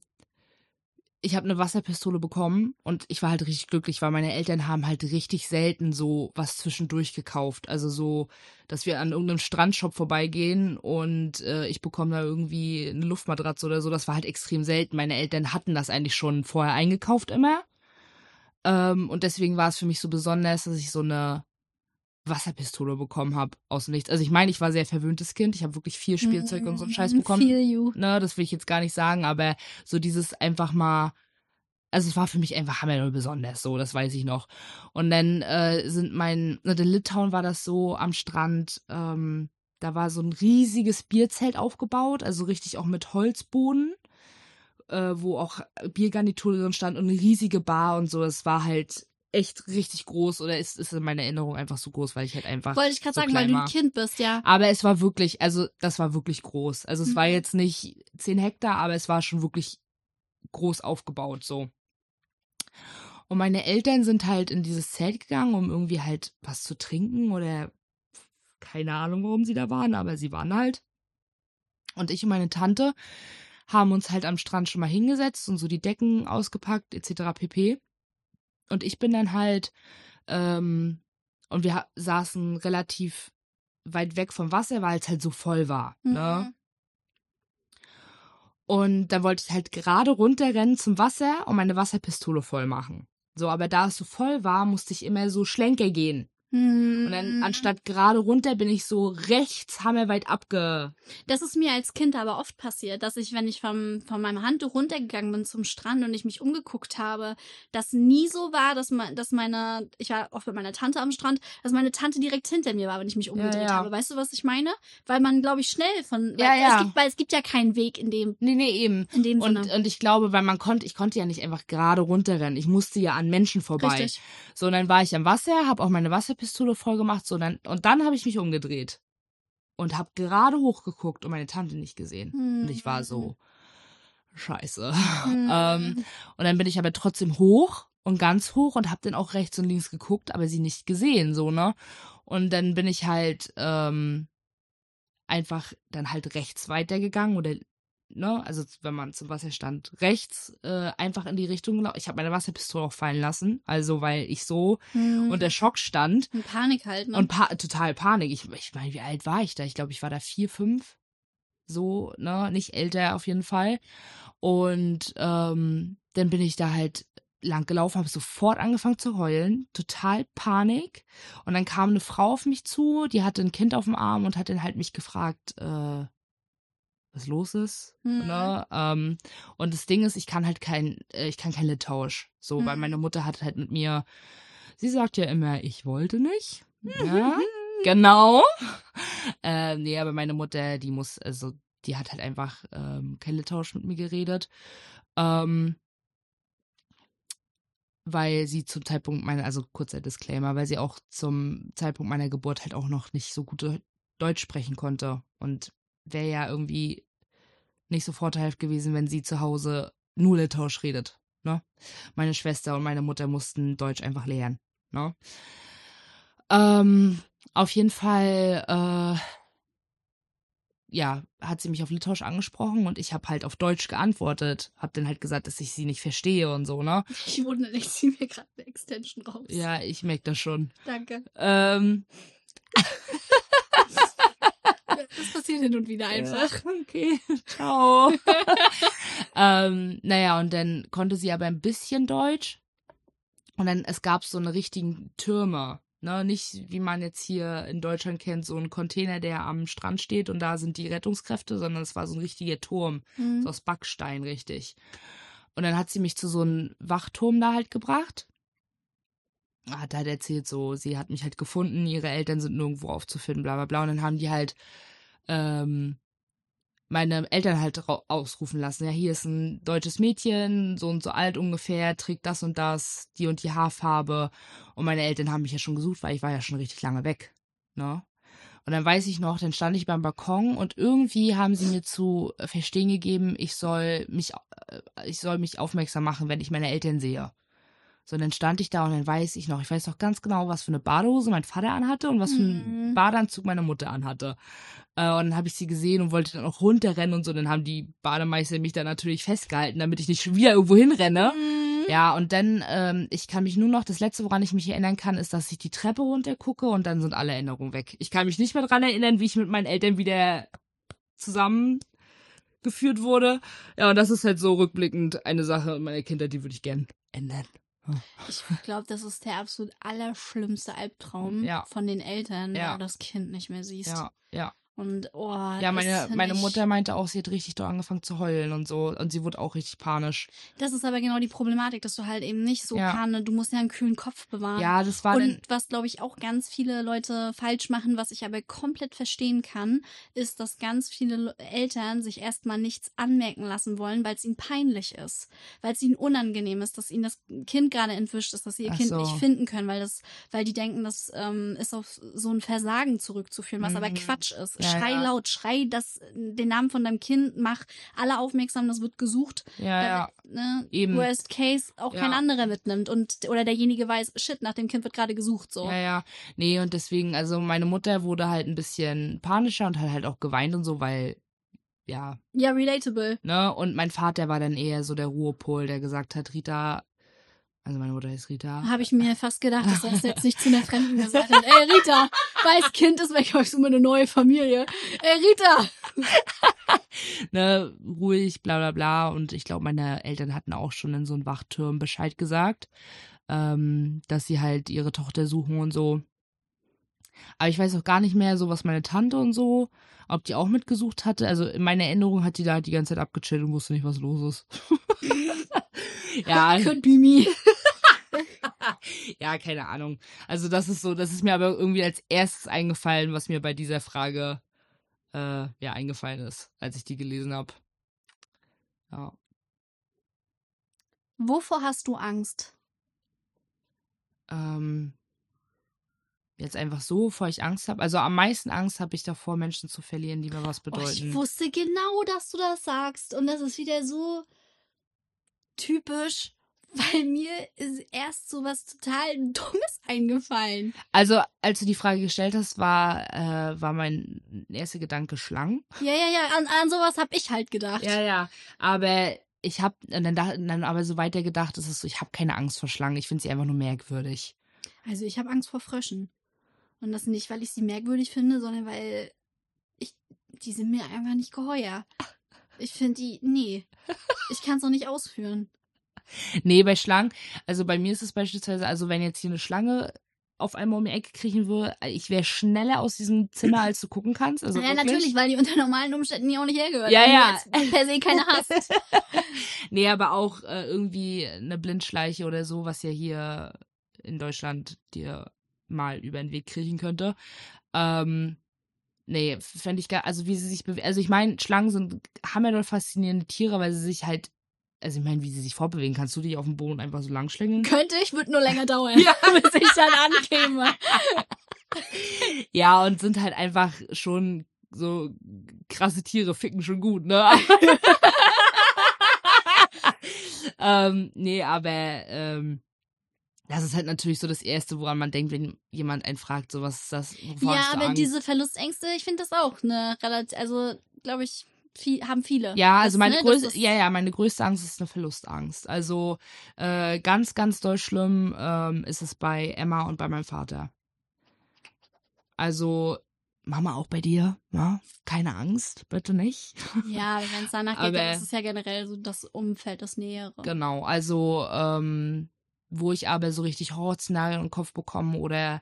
ich habe eine Wasserpistole bekommen und ich war halt richtig glücklich, weil meine Eltern haben halt richtig selten so was zwischendurch gekauft. Also so, dass wir an irgendeinem Strandshop vorbeigehen und äh, ich bekomme da irgendwie eine Luftmatratze oder so. Das war halt extrem selten. Meine Eltern hatten das eigentlich schon vorher eingekauft immer. Ähm, und deswegen war es für mich so besonders, dass ich so eine Wasserpistole bekommen habe aus nichts. Also ich meine, ich war sehr verwöhntes Kind. Ich habe wirklich viel Spielzeug und so einen Scheiß bekommen. Feel you. Ne, das will ich jetzt gar nicht sagen, aber so dieses einfach mal also es war für mich einfach hammer besonders, so, das weiß ich noch. Und dann äh, sind mein, in Litauen war das so am Strand, ähm, da war so ein riesiges Bierzelt aufgebaut, also richtig auch mit Holzboden, äh, wo auch Biergarnitur drin stand und eine riesige Bar und so. Es war halt echt richtig groß oder ist, ist in meiner Erinnerung einfach so groß, weil ich halt einfach. Wollte ich gerade so sagen, weil du ein Kind bist, ja. Aber es war wirklich, also das war wirklich groß. Also es mhm. war jetzt nicht 10 Hektar, aber es war schon wirklich groß aufgebaut, so. Und meine Eltern sind halt in dieses Zelt gegangen, um irgendwie halt was zu trinken oder keine Ahnung, warum sie da waren, aber sie waren halt. Und ich und meine Tante haben uns halt am Strand schon mal hingesetzt und so die Decken ausgepackt, etc. pp. Und ich bin dann halt, ähm, und wir saßen relativ weit weg vom Wasser, weil es halt so voll war. Ne? Mhm. Ne? Und dann wollte ich halt gerade runterrennen zum Wasser und meine Wasserpistole voll machen. So, aber da es so voll war, musste ich immer so Schlenker gehen. Hm. Und dann anstatt gerade runter bin ich so rechts hammerweit abge. Das ist mir als Kind aber oft passiert, dass ich, wenn ich vom, von meinem Handtuch runtergegangen bin zum Strand und ich mich umgeguckt habe, das nie so war, dass, ma, dass meine, ich war oft mit meiner Tante am Strand, dass meine Tante direkt hinter mir war, wenn ich mich umgedreht ja, ja. habe. Weißt du, was ich meine? Weil man, glaube ich, schnell von, ja, ja. Es gibt, weil es gibt ja keinen Weg in dem. Nee, nee, eben. In dem und, Sinne. Und ich glaube, weil man konnte, ich konnte ja nicht einfach gerade runterrennen. Ich musste ja an Menschen vorbei. Richtig. So, und dann war ich am Wasser, habe auch meine Wasserpistole voll gemacht gemacht, so dann, und dann habe ich mich umgedreht und habe gerade hochgeguckt und meine Tante nicht gesehen. Mhm. Und ich war so, scheiße. Mhm. [LAUGHS] ähm, und dann bin ich aber trotzdem hoch und ganz hoch und habe dann auch rechts und links geguckt, aber sie nicht gesehen, so, ne? Und dann bin ich halt ähm, einfach dann halt rechts weitergegangen oder ne, also wenn man zum Wasser stand, rechts äh, einfach in die Richtung gelaufen. Ich habe meine Wasserpistole auch fallen lassen, also weil ich so hm. unter Schock stand. Und Panik halt, ne? Und pa total Panik. Ich, ich meine, wie alt war ich da? Ich glaube, ich war da vier, fünf. So, ne, nicht älter auf jeden Fall. Und ähm, dann bin ich da halt lang gelaufen, habe sofort angefangen zu heulen, total Panik. Und dann kam eine Frau auf mich zu, die hatte ein Kind auf dem Arm und hat dann halt mich gefragt, äh, was los ist. Mhm. Ne? Ähm, und das Ding ist, ich kann halt kein, äh, ich kann kein Litauisch. So, mhm. weil meine Mutter hat halt mit mir, sie sagt ja immer, ich wollte nicht. Ja, [LAUGHS] genau. [LAUGHS] Äh, nee, aber meine Mutter, die muss, also, die hat halt einfach ähm, kein Litauisch mit mir geredet. Ähm, weil sie zum Zeitpunkt meiner, also kurzer Disclaimer, weil sie auch zum Zeitpunkt meiner Geburt halt auch noch nicht so gute Deutsch sprechen konnte. Und wäre ja irgendwie nicht so vorteilhaft gewesen, wenn sie zu Hause nur Litauisch redet. Ne? Meine Schwester und meine Mutter mussten Deutsch einfach lernen. Ne? Ähm, auf jeden Fall, äh, ja, hat sie mich auf Litauisch angesprochen und ich habe halt auf Deutsch geantwortet. Hab dann halt gesagt, dass ich sie nicht verstehe und so, ne? Ich wundere, ich ziehe mir gerade eine Extension raus. Ja, ich merke das schon. Danke. Ähm. [LAUGHS] Das passiert hin und wieder einfach. Ja, okay, ciao. [LAUGHS] ähm, naja, und dann konnte sie aber ein bisschen Deutsch. Und dann, es gab so eine richtigen Türme. Ne, nicht wie man jetzt hier in Deutschland kennt, so ein Container, der am Strand steht und da sind die Rettungskräfte, sondern es war so ein richtiger Turm. Mhm. So aus Backstein, richtig. Und dann hat sie mich zu so einem Wachturm da halt gebracht. Hat halt erzählt, so, sie hat mich halt gefunden, ihre Eltern sind nirgendwo aufzufinden, bla bla bla. Und dann haben die halt ähm, meine Eltern halt ausrufen lassen. Ja, hier ist ein deutsches Mädchen, so und so alt ungefähr, trägt das und das, die und die Haarfarbe. Und meine Eltern haben mich ja schon gesucht, weil ich war ja schon richtig lange weg. Ne? Und dann weiß ich noch, dann stand ich beim Balkon und irgendwie haben sie mir zu verstehen gegeben, ich soll mich, äh, ich soll mich aufmerksam machen, wenn ich meine Eltern sehe. So, und dann stand ich da und dann weiß ich noch, ich weiß noch ganz genau, was für eine Badehose mein Vater anhatte und was für einen mhm. Badeanzug meine Mutter anhatte. Äh, und dann habe ich sie gesehen und wollte dann auch runterrennen und so. Dann haben die Bademeister mich dann natürlich festgehalten, damit ich nicht schon [LAUGHS] wieder irgendwo hinrenne. Mhm. Ja, und dann, ähm, ich kann mich nur noch, das letzte, woran ich mich erinnern kann, ist, dass ich die Treppe runter gucke und dann sind alle Erinnerungen weg. Ich kann mich nicht mehr dran erinnern, wie ich mit meinen Eltern wieder zusammengeführt wurde. Ja, und das ist halt so rückblickend eine Sache in meiner Kindheit, die würde ich gern ändern. Ich glaube, das ist der absolut allerschlimmste Albtraum ja. von den Eltern, ja. wenn du das Kind nicht mehr siehst. Ja, ja. Und oh, ja, meine, meine Mutter meinte auch, sie hat richtig doll angefangen zu heulen und so. Und sie wurde auch richtig panisch. Das ist aber genau die Problematik, dass du halt eben nicht so ja. kann. Du musst ja einen kühlen Kopf bewahren. Ja, das war Und was, glaube ich, auch ganz viele Leute falsch machen, was ich aber komplett verstehen kann, ist, dass ganz viele Eltern sich erstmal nichts anmerken lassen wollen, weil es ihnen peinlich ist. Weil es ihnen unangenehm ist, dass ihnen das Kind gerade entwischt ist, dass sie ihr Ach Kind so. nicht finden können, weil das, weil die denken, das ähm, ist auf so ein Versagen zurückzuführen, was Mhm. aber Quatsch ist. Ja, schrei ja. laut, schrei das, den Namen von deinem Kind, mach alle aufmerksam, das wird gesucht. Ja, ja. Ne, Eben. Worst case auch kein Ja. anderer mitnimmt und oder derjenige weiß, shit, nach dem Kind wird gerade gesucht so. Ja, ja. Nee, und deswegen, also meine Mutter wurde halt ein bisschen panischer und hat halt auch geweint und so, weil, ja, Ja, relatable. ne? Und mein Vater war dann eher so der Ruhepol, der gesagt hat, Rita, also meine Mutter ist Rita. Habe ich mir fast gedacht, dass es jetzt nicht zu einer Fremden [LAUGHS] gesagt hat. Ey, Rita, weiß Kind ist weg, ich suche mir eine neue Familie. Ey, Rita! [LAUGHS] ne, ruhig, bla bla bla. Und ich glaube, meine Eltern hatten auch schon in so einem Wachturm Bescheid gesagt, ähm, dass sie halt ihre Tochter suchen und so. Aber ich weiß auch gar nicht mehr, so was meine Tante und so, ob die auch mitgesucht hatte. Also in meiner Erinnerung hat die da die ganze Zeit abgechillt und wusste nicht, was los ist. [LAUGHS] ja, Could be me. [LAUGHS] ja, keine Ahnung. Also das ist so, das ist mir aber irgendwie als erstes eingefallen, was mir bei dieser Frage äh, ja eingefallen ist, als ich die gelesen habe. Ja. Wovor hast du Angst? Ähm, jetzt einfach so, bevor ich Angst habe. Also am meisten Angst habe ich davor, Menschen zu verlieren, die mir was Oh, bedeuten. ich wusste genau, dass du das sagst. Und das ist wieder so typisch, weil mir ist erst so was total Dummes [LAUGHS] eingefallen. also als du die Frage gestellt hast, war äh, war mein erster Gedanke Schlangen. Ja, ja, ja, an, an sowas hab ich halt gedacht. Ja, ja. Aber ich habe dann, da- dann aber so weiter gedacht, ist es so, ich habe keine Angst vor Schlangen. Ich finde sie einfach nur merkwürdig. Also ich habe Angst vor Fröschen. Und das nicht, weil ich sie merkwürdig finde, sondern weil ich, die sind mir einfach nicht geheuer. Ich finde die, nee, ich kann es auch nicht ausführen. Nee, bei Schlangen, also bei mir ist es beispielsweise, also wenn jetzt hier eine Schlange auf einmal um die Ecke kriechen würde, ich wäre schneller aus diesem Zimmer, als du gucken kannst. Also [LAUGHS] ja, wirklich. natürlich, weil die unter normalen Umständen hier auch nicht hergehört. Ja, ja. Per se keine [LAUGHS] hast. Nee, aber auch äh, irgendwie eine Blindschleiche oder so, was ja hier in Deutschland dir mal über den Weg kriechen könnte. Ähm, nee, fände ich gar, also wie sie sich bewegen. Also ich meine, Schlangen sind hammerdoll faszinierende Tiere, weil sie sich halt, also ich meine, wie sie sich fortbewegen. Kannst du dich auf dem Boden einfach so lang schlängeln? Könnte ich, wird nur länger dauern, [LAUGHS] Ja. [LAUGHS] bis ich dann ankäme. [LAUGHS] Ja, und sind halt einfach schon so krasse Tiere, ficken schon gut, ne? ähm, nee, aber ähm, das ist halt natürlich so das Erste, woran man denkt, wenn jemand einen fragt, so was ist das? Wovor Ja, aber diese Verlustängste, ich finde das auch eine relativ, also glaube ich, viel, haben viele. Ja, also meine ne, größte, ja, ja, meine größte Angst ist eine Verlustangst. Also äh, ganz, ganz doll schlimm ähm, ist es bei Emma und bei meinem Vater. Also Mama auch bei dir, ja? Keine Angst, bitte nicht. Ja, [LAUGHS] wenn es danach geht, dann ist es ja generell so das Umfeld, das Nähere. Genau, also ähm, wo ich aber so richtig Horrorszenarien im Kopf bekomme oder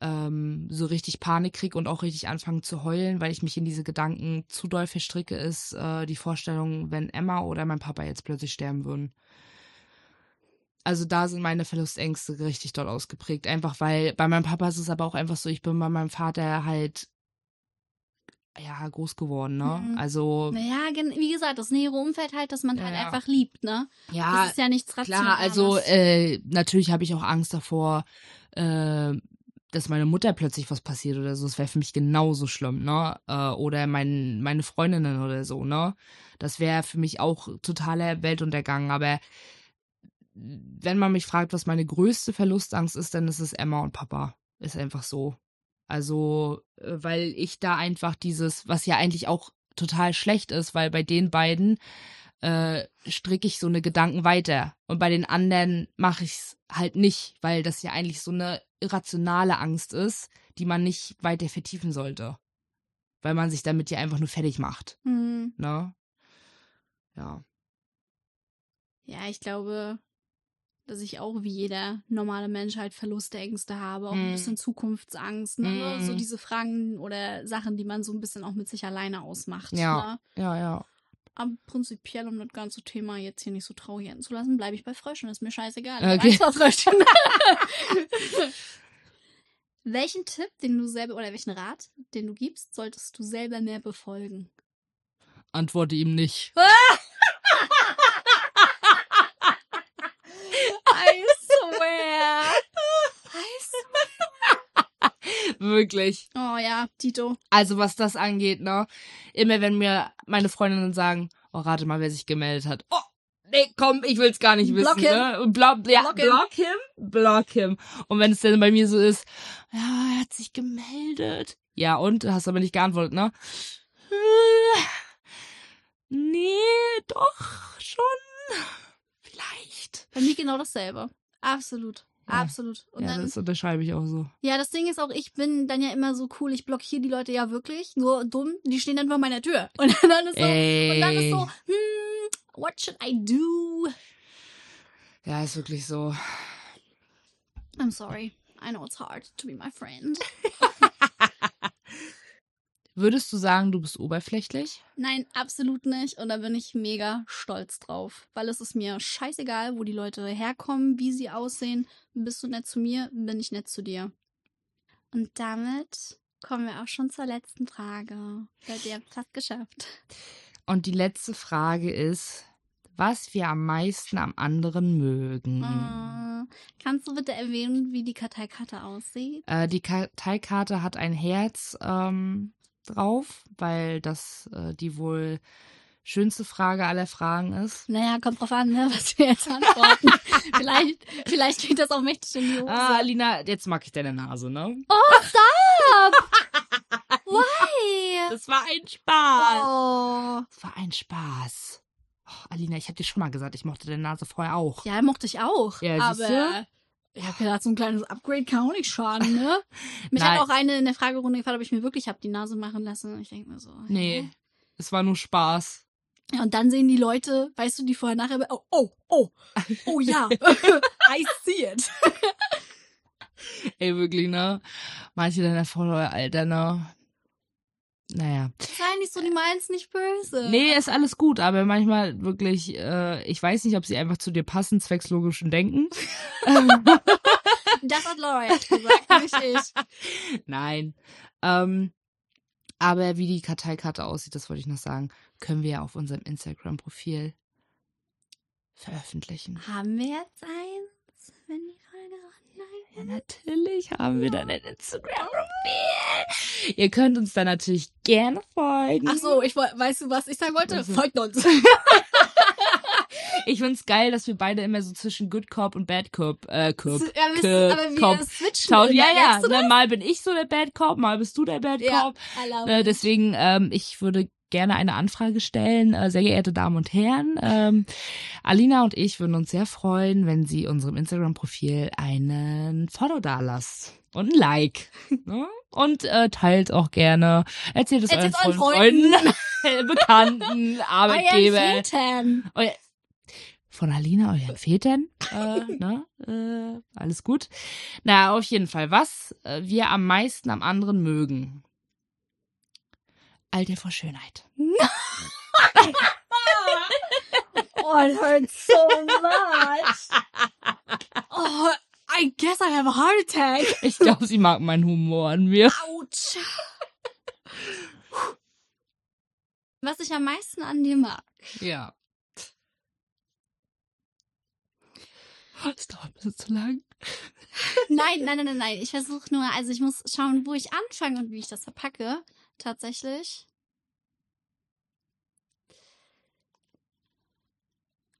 ähm, so richtig Panik krieg und auch richtig anfange zu heulen, weil ich mich in diese Gedanken zu doll verstricke, ist äh, die Vorstellung, wenn Emma oder mein Papa jetzt plötzlich sterben würden. Also da sind meine Verlustängste richtig doll ausgeprägt. Einfach weil bei meinem Papa ist es aber auch einfach so, ich bin bei meinem Vater halt ja groß geworden, ne? Mhm. Also Naja, wie gesagt, das nähere Umfeld halt, dass man Ja, halt einfach liebt, ne? ja, das ist ja nichts Rationales. Klar, also äh, natürlich habe ich auch Angst davor, äh, dass meine Mutter plötzlich was passiert oder so. Das wäre für mich genauso schlimm, ne? Äh, oder mein, meine Freundinnen oder so, ne? Das wäre für mich auch totaler Weltuntergang. Aber wenn man mich fragt, was meine größte Verlustangst ist, dann ist es Emma und Papa. Ist einfach so. Also, äh, weil ich da einfach dieses, was ja eigentlich auch total schlecht ist, weil bei den beiden äh, stricke ich so eine Gedanken weiter. Und bei den anderen mache ich es halt nicht, weil das ja eigentlich so eine irrationale Angst ist, die man nicht weiter vertiefen sollte. Weil man sich damit ja einfach nur fertig macht. Hm, Ne? Ja. ja, ich glaube, dass ich auch wie jeder normale Mensch halt Verlustängste habe, auch Mhm. ein bisschen Zukunftsangst, ne? Mhm. So diese Fragen oder Sachen, die man so ein bisschen auch mit sich alleine ausmacht. Ja. Ne? Ja, ja. Aber prinzipiell, um das ganze Thema jetzt hier nicht so traurig enden zu lassen, bleibe ich bei Fröschen. Ist mir scheißegal. Ich Okay. Vor Fröschen. [LAUGHS] welchen Tipp, den du selber, oder welchen Rat, den du gibst, solltest du selber mehr befolgen? Antworte ihm nicht. I [LAUGHS] Wirklich. Oh ja, Tito. Also was das angeht, ne? Immer wenn mir meine Freundinnen sagen, oh, rate mal, wer sich gemeldet hat. Oh, nee, komm, ich will's gar nicht Block wissen, him. ne? Block, ja, Block block him. him. block him. Und wenn es dann bei mir so ist, ja, er hat sich gemeldet. Ja, und? Hast aber nicht geantwortet, ne? Nee, doch, schon. Vielleicht. Bei mir genau dasselbe. Absolut. Absolut. Und ja, dann, das unterschreibe ich auch so. ja, das Ding ist auch, ich bin dann ja immer so cool, ich blockiere die Leute ja wirklich. Nur dumm, die stehen dann vor meiner Tür. [LAUGHS] Und dann ist so, Ey. und dann ist so, hm, what should I do? Ja, ist wirklich so. I'm sorry. I know it's hard to be my friend. [LAUGHS] Würdest du sagen, du bist oberflächlich? Nein, absolut nicht. Und da bin ich mega stolz drauf. Weil es ist mir scheißegal, wo die Leute herkommen, wie sie aussehen. Bist du nett zu mir, bin ich nett zu dir. Und damit kommen wir auch schon zur letzten Frage. Seid ihr fast geschafft. Und die letzte Frage ist, was wir am meisten am anderen mögen. Äh, kannst du bitte erwähnen, wie die Karteikarte aussieht? Äh, die Karteikarte hat ein Herz ähm, drauf, weil das äh, die wohl schönste Frage aller Fragen ist. Naja, kommt drauf an, ne, was wir jetzt antworten. [LAUGHS] vielleicht, vielleicht geht das auch mächtig in die Hose. Ah, Alina, jetzt mag ich deine Nase, ne? Oh, stop! [LAUGHS] Why? Das war ein Spaß. Oh. Das war ein Spaß. Oh, Alina, ich habe dir schon mal gesagt, ich mochte deine Nase vorher auch. Ja, mochte ich auch. Ja, aber? Ich habe gedacht, so ein kleines Upgrade kann auch nicht schaden, ne? [LAUGHS] Mich Nein. hat auch eine in der Fragerunde gefragt, ob ich mir wirklich hab die Nase machen lassen. Ich denke mir so. hä? Nee, es war nur Spaß. Ja, und dann sehen die Leute, weißt du, die vorher nachher, oh, oh, oh, oh ja, [LAUGHS] I see it. Ey, wirklich, ne? Manche deiner Follower, Alter, ne? Naja. Sei nicht so, die meinen's nicht böse. Nee, ist alles gut, aber manchmal wirklich, äh, ich weiß nicht, ob sie einfach zu dir passen, zwecks logischen Denken. Das hat Laura jetzt gesagt, nicht ich. [LAUGHS] Nein. Ähm, aber wie die Karteikarte aussieht, das wollte ich noch sagen, können wir ja auf unserem Instagram-Profil veröffentlichen. Haben wir jetzt eins, wenn die Folge online Ja, natürlich haben wir dann ein Instagram-Profil. Ihr könnt uns da natürlich gerne folgen. Ach so, ich weißt du, was ich sagen wollte? Also- Folgt uns. [LAUGHS] Ich find's geil, dass wir beide immer so zwischen Good Cop und Bad Cop, äh, Cop. Ja, wir, K- aber wir Cop. switchen. Tauschen. Ja, ja, ne, mal bin ich so der Bad Cop, mal bist du der Bad Ja, Cop. I love Äh, it. deswegen, ähm, ich würde gerne eine Anfrage stellen, äh, sehr geehrte Damen und Herren. Ähm, Alina und ich würden uns sehr freuen, wenn Sie unserem Instagram-Profil einen Follow dalasst und ein Like. [LAUGHS] ne? Und äh, teilt auch gerne. Erzählt es Erzählt's euren euren Freunden, [LAUGHS] Bekannten, I [LAUGHS] am Arbeitgeber. Satan. Eu von Alina, euren Vätern. Äh, ne? äh, alles gut. Na, auf jeden Fall. Was äh, wir am meisten am anderen mögen. Alter vor Schönheit. [LAUGHS] Oh, it hurts so much. Oh, I guess I have a heart attack. Ich glaube, sie mag meinen Humor an mir. Autsch. Was ich am meisten an dir mag. Ja. Es dauert ein bisschen zu lang. Nein, nein, nein, nein, nein. Ich versuche nur, also ich muss schauen, wo ich anfange und wie ich das verpacke. Tatsächlich.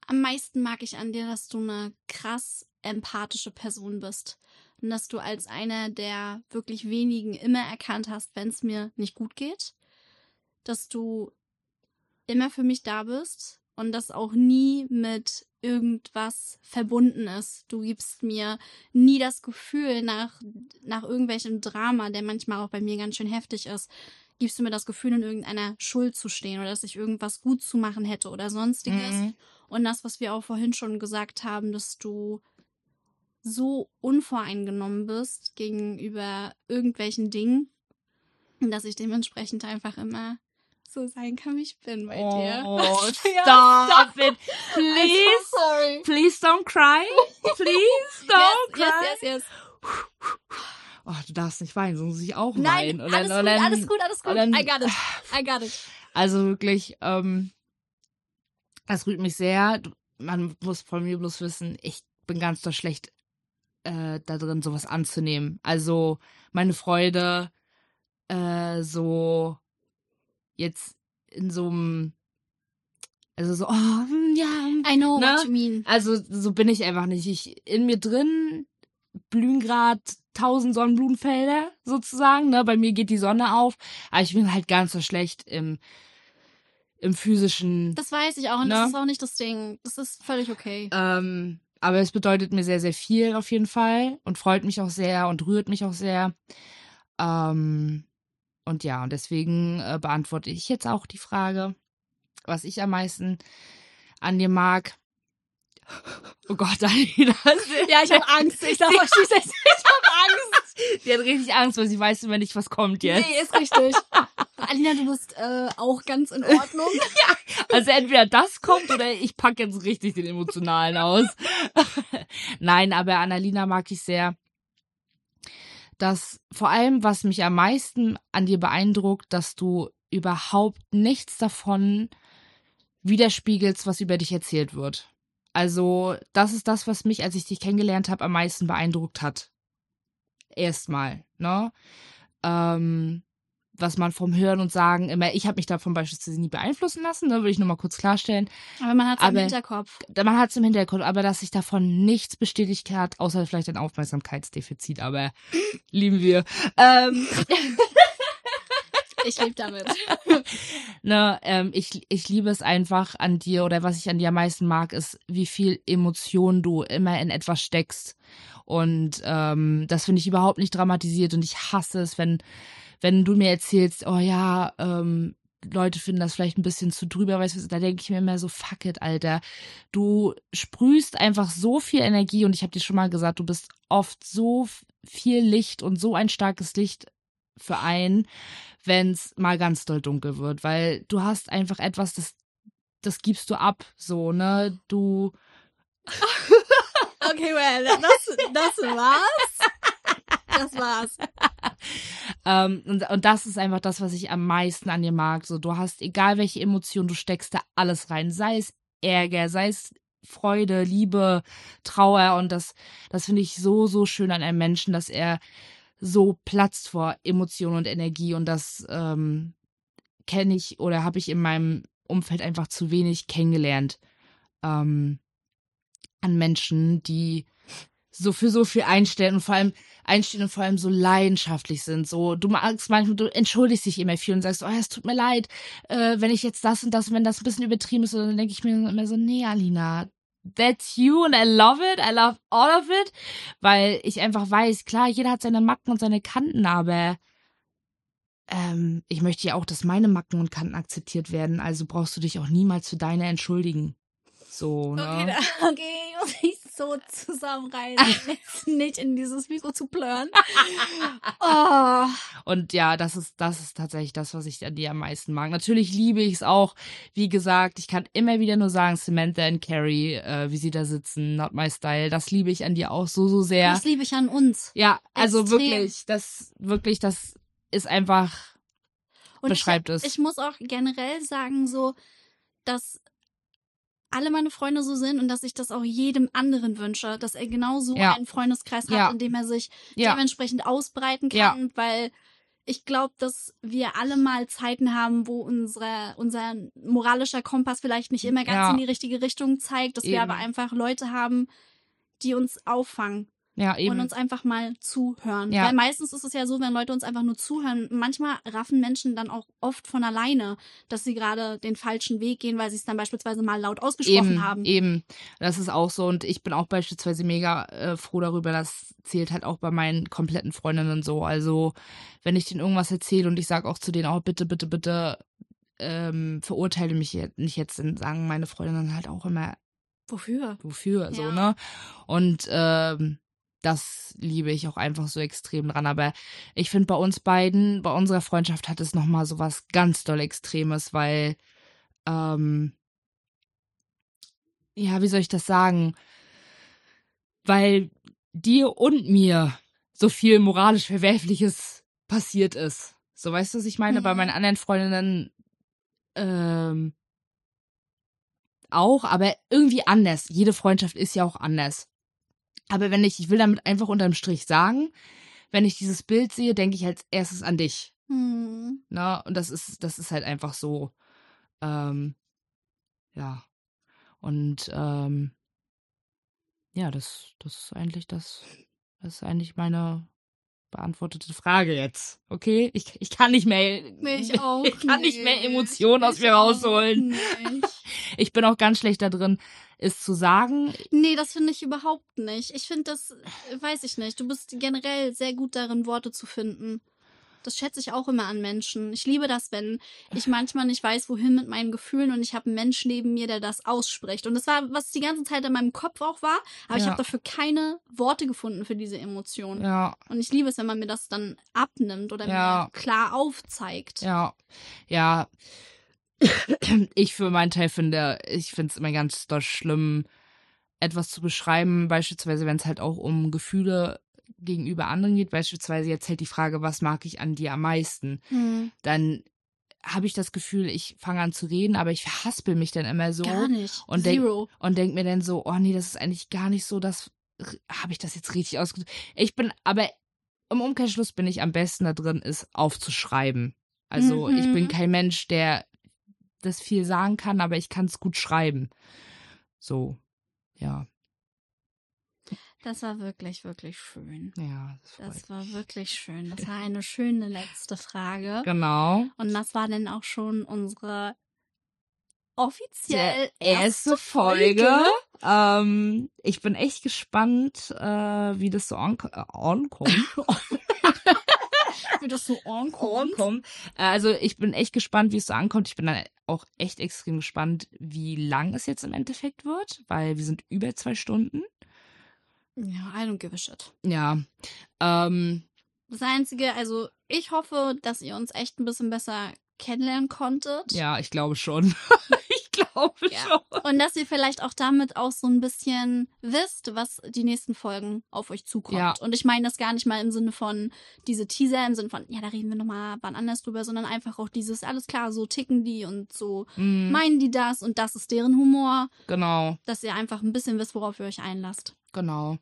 Am meisten mag ich an dir, dass du eine krass empathische Person bist. Und dass du als einer der wirklich wenigen immer erkannt hast, wenn es mir nicht gut geht. Dass du immer für mich da bist und das auch nie mit irgendwas verbunden ist. Du gibst mir nie das Gefühl nach, nach irgendwelchem Drama, der manchmal auch bei mir ganz schön heftig ist, gibst du mir das Gefühl, in irgendeiner Schuld zu stehen oder dass ich irgendwas gut zu machen hätte oder sonstiges. Mhm. Und das, was wir auch vorhin schon gesagt haben, dass du so unvoreingenommen bist gegenüber irgendwelchen Dingen, dass ich dementsprechend einfach immer so sein kann, wie ich bin bei dir. Oh, [LAUGHS] stop it. Please. so sorry. Please don't cry. Please [LAUGHS] don't Yes, cry. yes, yes, [SIGHS] [SIGHS] [SIGHS] yes. Oh, du darfst nicht weinen, sonst muss ich auch Nein, weinen. Und alles, dann- gut, dann- alles gut, alles gut, und dann- I got it. I got it. Also wirklich, ähm, das rührt mich sehr. Man muss von mir bloß wissen, ich bin ganz doll schlecht äh, da drin, sowas anzunehmen. Also meine Freude äh, so jetzt in so einem also so, oh, ja. I know ne? what you mean. Also so bin ich einfach nicht. Ich in mir drin blühen gerade tausend Sonnenblumenfelder sozusagen. Ne? Bei mir geht die Sonne auf, aber ich bin halt ganz so schlecht im im physischen. Das weiß ich auch und Ne? das ist auch nicht das Ding. Das ist völlig okay. Ähm, aber es bedeutet mir sehr, sehr viel auf jeden Fall und freut mich auch sehr und rührt mich auch sehr. Ähm, und ja, und deswegen äh, beantworte ich jetzt auch die Frage, was ich am meisten an dir mag. Oh Gott, [LAUGHS] Alina. Ja, ich habe Angst. Ich sag euch, [LAUGHS] ich, ich habe Angst. [LAUGHS] Die hat richtig Angst, weil sie weiß immer nicht, was kommt jetzt. Nee, ist richtig. Alina, du bist äh, auch ganz in Ordnung. Also entweder das kommt oder ich packe jetzt richtig den emotionalen aus. Nein, aber Annalina mag ich sehr. Das vor allem, was mich am meisten an dir beeindruckt, dass du überhaupt nichts davon widerspiegelst, was über dich erzählt wird. Also, das ist das, was mich, als ich dich kennengelernt habe, am meisten beeindruckt hat. Erstmal, ne? Ähm, was man vom Hören und Sagen immer, ich habe mich davon beispielsweise nie beeinflussen lassen, ne, will ich nur mal kurz klarstellen. Aber man hat es im Hinterkopf. Man hat es im Hintergrund, aber dass sich davon nichts bestätigt hat, außer vielleicht ein Aufmerksamkeitsdefizit, aber [CLEARS THROAT] lieben wir. Ähm, [LAUGHS] Ich lebe damit. [LAUGHS] ne, ähm, ich, ich liebe es einfach an dir oder was ich an dir am meisten mag, ist, wie viel Emotion du immer in etwas steckst. Und ähm, das finde ich überhaupt nicht dramatisiert und ich hasse es, wenn, wenn du mir erzählst, oh ja, ähm, Leute finden das vielleicht ein bisschen zu drüber, weißt du, da denke ich mir immer so, fuck it, Alter. Du sprühst einfach so viel Energie und ich habe dir schon mal gesagt, du bist oft so viel Licht und so ein starkes Licht für einen, wenn es mal ganz doll dunkel wird, weil du hast einfach etwas, das das gibst du ab, so, ne? Du [LAUGHS] Okay, well, das, das war's. Das war's. Ähm, und, und das ist einfach das, was ich am meisten an dir mag. So, du hast, egal welche Emotion, du steckst da alles rein. Sei es Ärger, sei es Freude, Liebe, Trauer. Und das, das finde ich so, so schön an einem Menschen, dass er so platzt vor Emotion und Energie. Und das ähm, kenne ich oder habe ich in meinem Umfeld einfach zu wenig kennengelernt. Ähm, an Menschen, die so für so viel einstellen und vor allem einstehen und vor allem so leidenschaftlich sind. So, du magst manchmal, du entschuldigst dich immer viel und sagst, oh, es tut mir leid, äh, wenn ich jetzt das und das, wenn das ein bisschen übertrieben ist, dann denke ich mir immer so, nee, Alina, that's you and I love it, I love all of it, weil ich einfach weiß, klar, jeder hat seine Macken und seine Kanten, aber ähm, ich möchte ja auch, dass meine Macken und Kanten akzeptiert werden, also brauchst du dich auch niemals für deine entschuldigen. So, ne? Okay, da, [LAUGHS] okay, ich muss mich so zusammenreißen, [LAUGHS] nicht in dieses Mikro zu plören. [LAUGHS] Oh. Und ja, das ist, das ist tatsächlich das, was ich an dir am meisten mag. Natürlich liebe ich es auch. Wie gesagt, ich kann immer wieder nur sagen, Samantha und Carrie, äh, wie sie da sitzen, not my style. Das liebe ich an dir auch so, so sehr. Das liebe ich an uns. Ja, also Extrem. wirklich, das, wirklich, das ist einfach, Und beschreibt ich, es. Ich muss auch generell sagen, so, dass alle meine Freunde so sind und dass ich das auch jedem anderen wünsche, dass er genauso Ja. einen Freundeskreis hat, Ja. in dem er sich ja, dementsprechend ausbreiten kann, weil ich glaube, dass wir alle mal Zeiten haben, wo unsere, unser moralischer Kompass vielleicht nicht immer ganz in die richtige Richtung zeigt, dass wir Eben. aber einfach Leute haben, die uns auffangen ja, und eben. uns einfach mal zuhören. Ja. Weil meistens ist es ja so, wenn Leute uns einfach nur zuhören, manchmal raffen Menschen dann auch oft von alleine, dass sie gerade den falschen Weg gehen, weil sie es dann beispielsweise mal laut ausgesprochen Eben, haben. eben. Das ist auch so. Und ich bin auch beispielsweise mega äh, froh darüber. Das zählt halt auch bei meinen kompletten Freundinnen so. Also, wenn ich denen irgendwas erzähle und ich sage auch zu denen, oh, bitte, bitte, bitte, ähm, verurteile mich jetzt nicht jetzt, dann sagen meine Freundinnen halt auch immer, Wofür? wofür, so, Ja. ne? Und ähm, das liebe ich auch einfach so extrem dran. Aber ich finde, bei uns beiden, bei unserer Freundschaft hat es nochmal so was ganz doll Extremes, weil, ähm, ja, wie soll ich das sagen? Weil dir und mir so viel moralisch Verwerfliches passiert ist. So, weißt du, was ich meine? Bei Mhm. meinen anderen Freundinnen, ähm, auch, aber irgendwie anders. Jede Freundschaft ist ja auch anders. Aber wenn ich, ich will damit einfach unterm Strich sagen, wenn ich dieses Bild sehe, denke ich als erstes an dich. Hm. Ne? Und das ist, das ist halt einfach so, ähm, ja. Und ähm, ja, das, das ist eigentlich das, das ist eigentlich meine beantwortete Frage jetzt. Okay? Ich, ich kann nicht mehr. Nee, ich [LAUGHS] auch. Ich kann nicht mehr. Emotionen aus mir rausholen. [LAUGHS] Ich bin auch ganz schlecht da drin, es zu sagen. Nee, das finde ich überhaupt nicht. Ich finde das, weiß ich nicht. Du bist generell sehr gut darin, Worte zu finden. Das schätze ich auch immer an Menschen. Ich liebe das, wenn ich manchmal nicht weiß, wohin mit meinen Gefühlen und ich habe einen Mensch neben mir, der das ausspricht. Und das war, was die ganze Zeit in meinem Kopf auch war, aber ich Ja. habe dafür keine Worte gefunden für diese Emotion. Ja, Und ich liebe es, wenn man mir das dann abnimmt oder Ja. mir klar aufzeigt. ja, ja. Ich für meinen Teil finde, ich finde es immer ganz schlimm, etwas zu beschreiben, beispielsweise wenn es halt auch um Gefühle gegenüber anderen geht, beispielsweise jetzt halt die Frage, was mag ich an dir am meisten? Hm, Dann habe ich das Gefühl, ich fange an zu reden, aber ich verhaspel mich dann immer so Gar nicht. und denk- Zero. und denk mir dann so, oh nee, das ist eigentlich gar nicht so, das habe ich das jetzt richtig ausgedrückt. Ich bin, aber im Umkehrschluss bin ich am besten da drin, ist aufzuschreiben. Also Mhm. ich bin kein Mensch, der das viel sagen kann, aber ich kann es gut schreiben. So, ja, Das war wirklich, wirklich schön. ja, das Das war wirklich schön. Das war [LAUGHS] eine schöne letzte Frage. Genau. Und das war dann auch schon unsere offiziell Die erste Folge. Ähm, ich bin echt gespannt, äh, wie das so äh, ankommt. [LAUGHS] Wie das so ankommt. ankommt. Äh, Also ich bin echt gespannt, wie es so ankommt. Ich bin dann auch echt extrem gespannt, wie lang es jetzt im Endeffekt wird, weil wir sind über zwei Stunden. Ja, I don't give a shit. Ja. Ähm, Das Einzige, also ich hoffe, dass ihr uns echt ein bisschen besser kennenlernen konntet. ja, ich glaube schon. [LAUGHS] glaube Ja. schon. Und dass ihr vielleicht auch damit auch so ein bisschen wisst, was die nächsten Folgen auf euch zukommt. Ja. Und ich meine das gar nicht mal im Sinne von diese Teaser, im Sinne von, ja, da reden wir nochmal wann anders drüber, sondern einfach auch dieses, alles klar, so ticken die und so Mhm, meinen die das und das ist deren Humor, genau, dass ihr einfach ein bisschen wisst, worauf ihr euch einlasst. genau.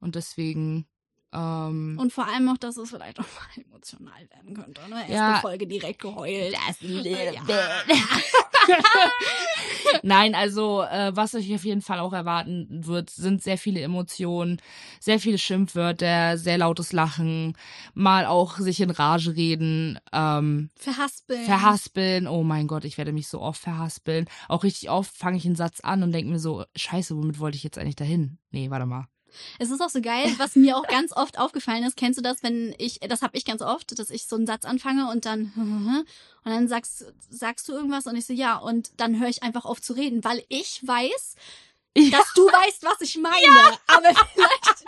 Und deswegen, ähm, Und vor allem auch, dass es vielleicht auch mal emotional werden könnte. Ne? Erste Ja. Folge direkt geheult. Little [LAUGHS] Ja. Nein, also äh, was euch auf jeden Fall auch erwarten wird, sind sehr viele Emotionen, sehr viele Schimpfwörter, sehr lautes Lachen, mal auch sich in Rage reden, ähm, Verhaspeln. verhaspeln. Oh mein Gott, ich werde mich so oft verhaspeln. Auch richtig oft fange ich einen Satz an und denke mir so, scheiße, womit wollte ich jetzt eigentlich dahin? Nee, warte mal. Es ist auch so geil, was mir auch ganz oft aufgefallen ist. Kennst du das, wenn ich, das habe ich ganz oft, dass ich so einen Satz anfange und dann [LAUGHS] und dann sagst sagst du irgendwas und ich so ja und dann höre ich einfach auf zu reden, weil ich weiß, Ja. dass du weißt, was ich meine. Aber [LAUGHS] vielleicht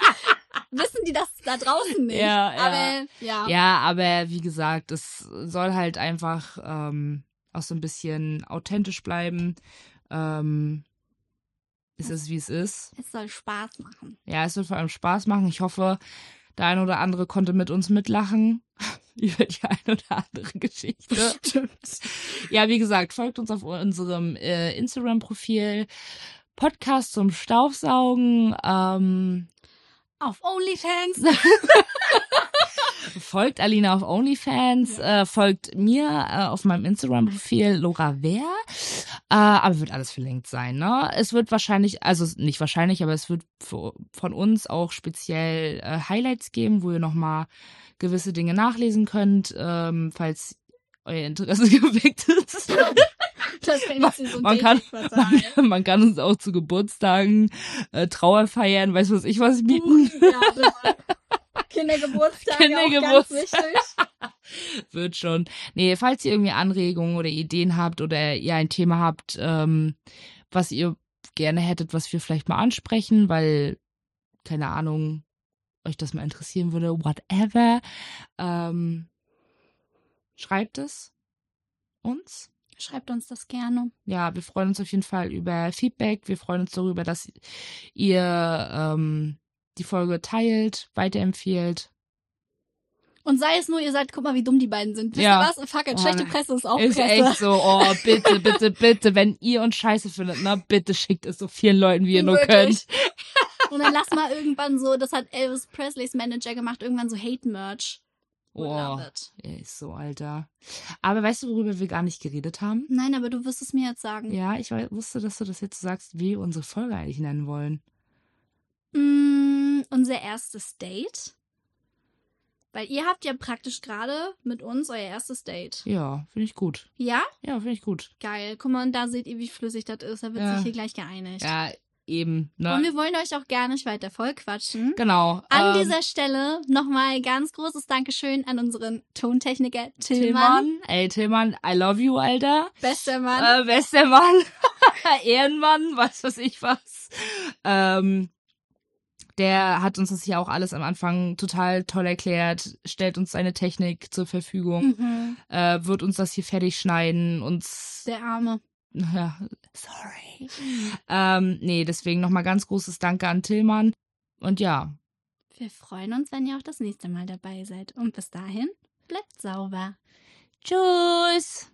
wissen die das da draußen nicht. Ja, ja. Aber ja. Ja, aber wie gesagt, es soll halt einfach ähm, auch so ein bisschen authentisch bleiben. Ähm, ist es, wie es ist. Es soll Spaß machen. Ja, es wird vor allem Spaß machen. Ich hoffe, der ein oder andere konnte mit uns mitlachen [LAUGHS] über die ein oder andere Geschichte. Stimmt. Ja, wie gesagt, folgt uns auf unserem äh, Instagram-Profil. Podcast zum Staubsaugen. Ähm, Auf OnlyFans. [LAUGHS] folgt Alina auf OnlyFans, äh, folgt mir äh, auf meinem Instagram-Profil Laura Wer. Äh, aber wird alles verlinkt sein, ne? Es wird wahrscheinlich, also nicht wahrscheinlich, aber es wird für, von uns auch speziell äh, Highlights geben, wo ihr nochmal gewisse Dinge nachlesen könnt, ähm, falls euer Interesse [LAUGHS] geweckt ist. Jetzt so Man kann, man, [LAUGHS] man kann uns auch zu Geburtstagen, äh, Trauer feiern, weiß was ich was bieten. Ja, bitte. Kindergeburtstag. Kindergeburtstag. Auch ganz wichtig. [LAUGHS] Wird schon. Nee, falls ihr irgendwie Anregungen oder Ideen habt oder ihr ein Thema habt, ähm, was ihr gerne hättet, was wir vielleicht mal ansprechen, weil, keine Ahnung, euch das mal interessieren würde, whatever, ähm, schreibt es uns. Schreibt uns das gerne. Ja, wir freuen uns auf jeden Fall über Feedback. Wir freuen uns darüber, dass ihr ähm, die Folge teilt, weiterempfiehlt. Und sei es nur, ihr sagt, guck mal, wie dumm die beiden sind. Wisst Ja. ihr was? Fuck it, Oh, schlechte. Presse ist auch Ist Presse. echt so, oh, [LAUGHS] bitte, bitte, bitte, wenn ihr uns scheiße findet, na bitte schickt es so vielen Leuten, wie ihr nur Wirklich. könnt. [LAUGHS] Und dann lass mal irgendwann so, das hat Elvis Presleys Manager gemacht, irgendwann so Hate-Merch. Oh, er ist so alter. Aber weißt du, worüber wir gar nicht geredet haben? Nein, aber du wirst es mir jetzt sagen. Ja, ich wusste, dass du das jetzt sagst, wie wir unsere Folge eigentlich nennen wollen. Mm, unser erstes Date. Weil ihr habt ja praktisch gerade mit uns euer erstes Date. Ja, finde ich gut. Ja? Ja, finde ich gut. Geil. Guck mal, und da seht ihr, wie flüssig das ist. Da wird Ja. sich hier gleich geeinigt. Ja, eben. Ne? Und wir wollen euch auch gar nicht weiter voll quatschen. genau. An ähm, dieser Stelle nochmal ganz großes Dankeschön an unseren Tontechniker Tillmann. Tillmann. Ey, Tillmann, I love you, Alter. Bester Mann. Äh, bester Mann. [LAUGHS] Ehrenmann, was weiß ich was. Ähm, der hat uns das ja auch alles am Anfang total toll erklärt, stellt uns seine Technik zur Verfügung, Mhm. äh, wird uns das hier fertig schneiden, uns Der Arme. [LAUGHS] ja, sorry. Ähm, nee, deswegen nochmal ganz großes Danke an Tillmann. Und ja, Wir freuen uns, wenn ihr auch das nächste Mal dabei seid. Und bis dahin, bleibt sauber. tschüss.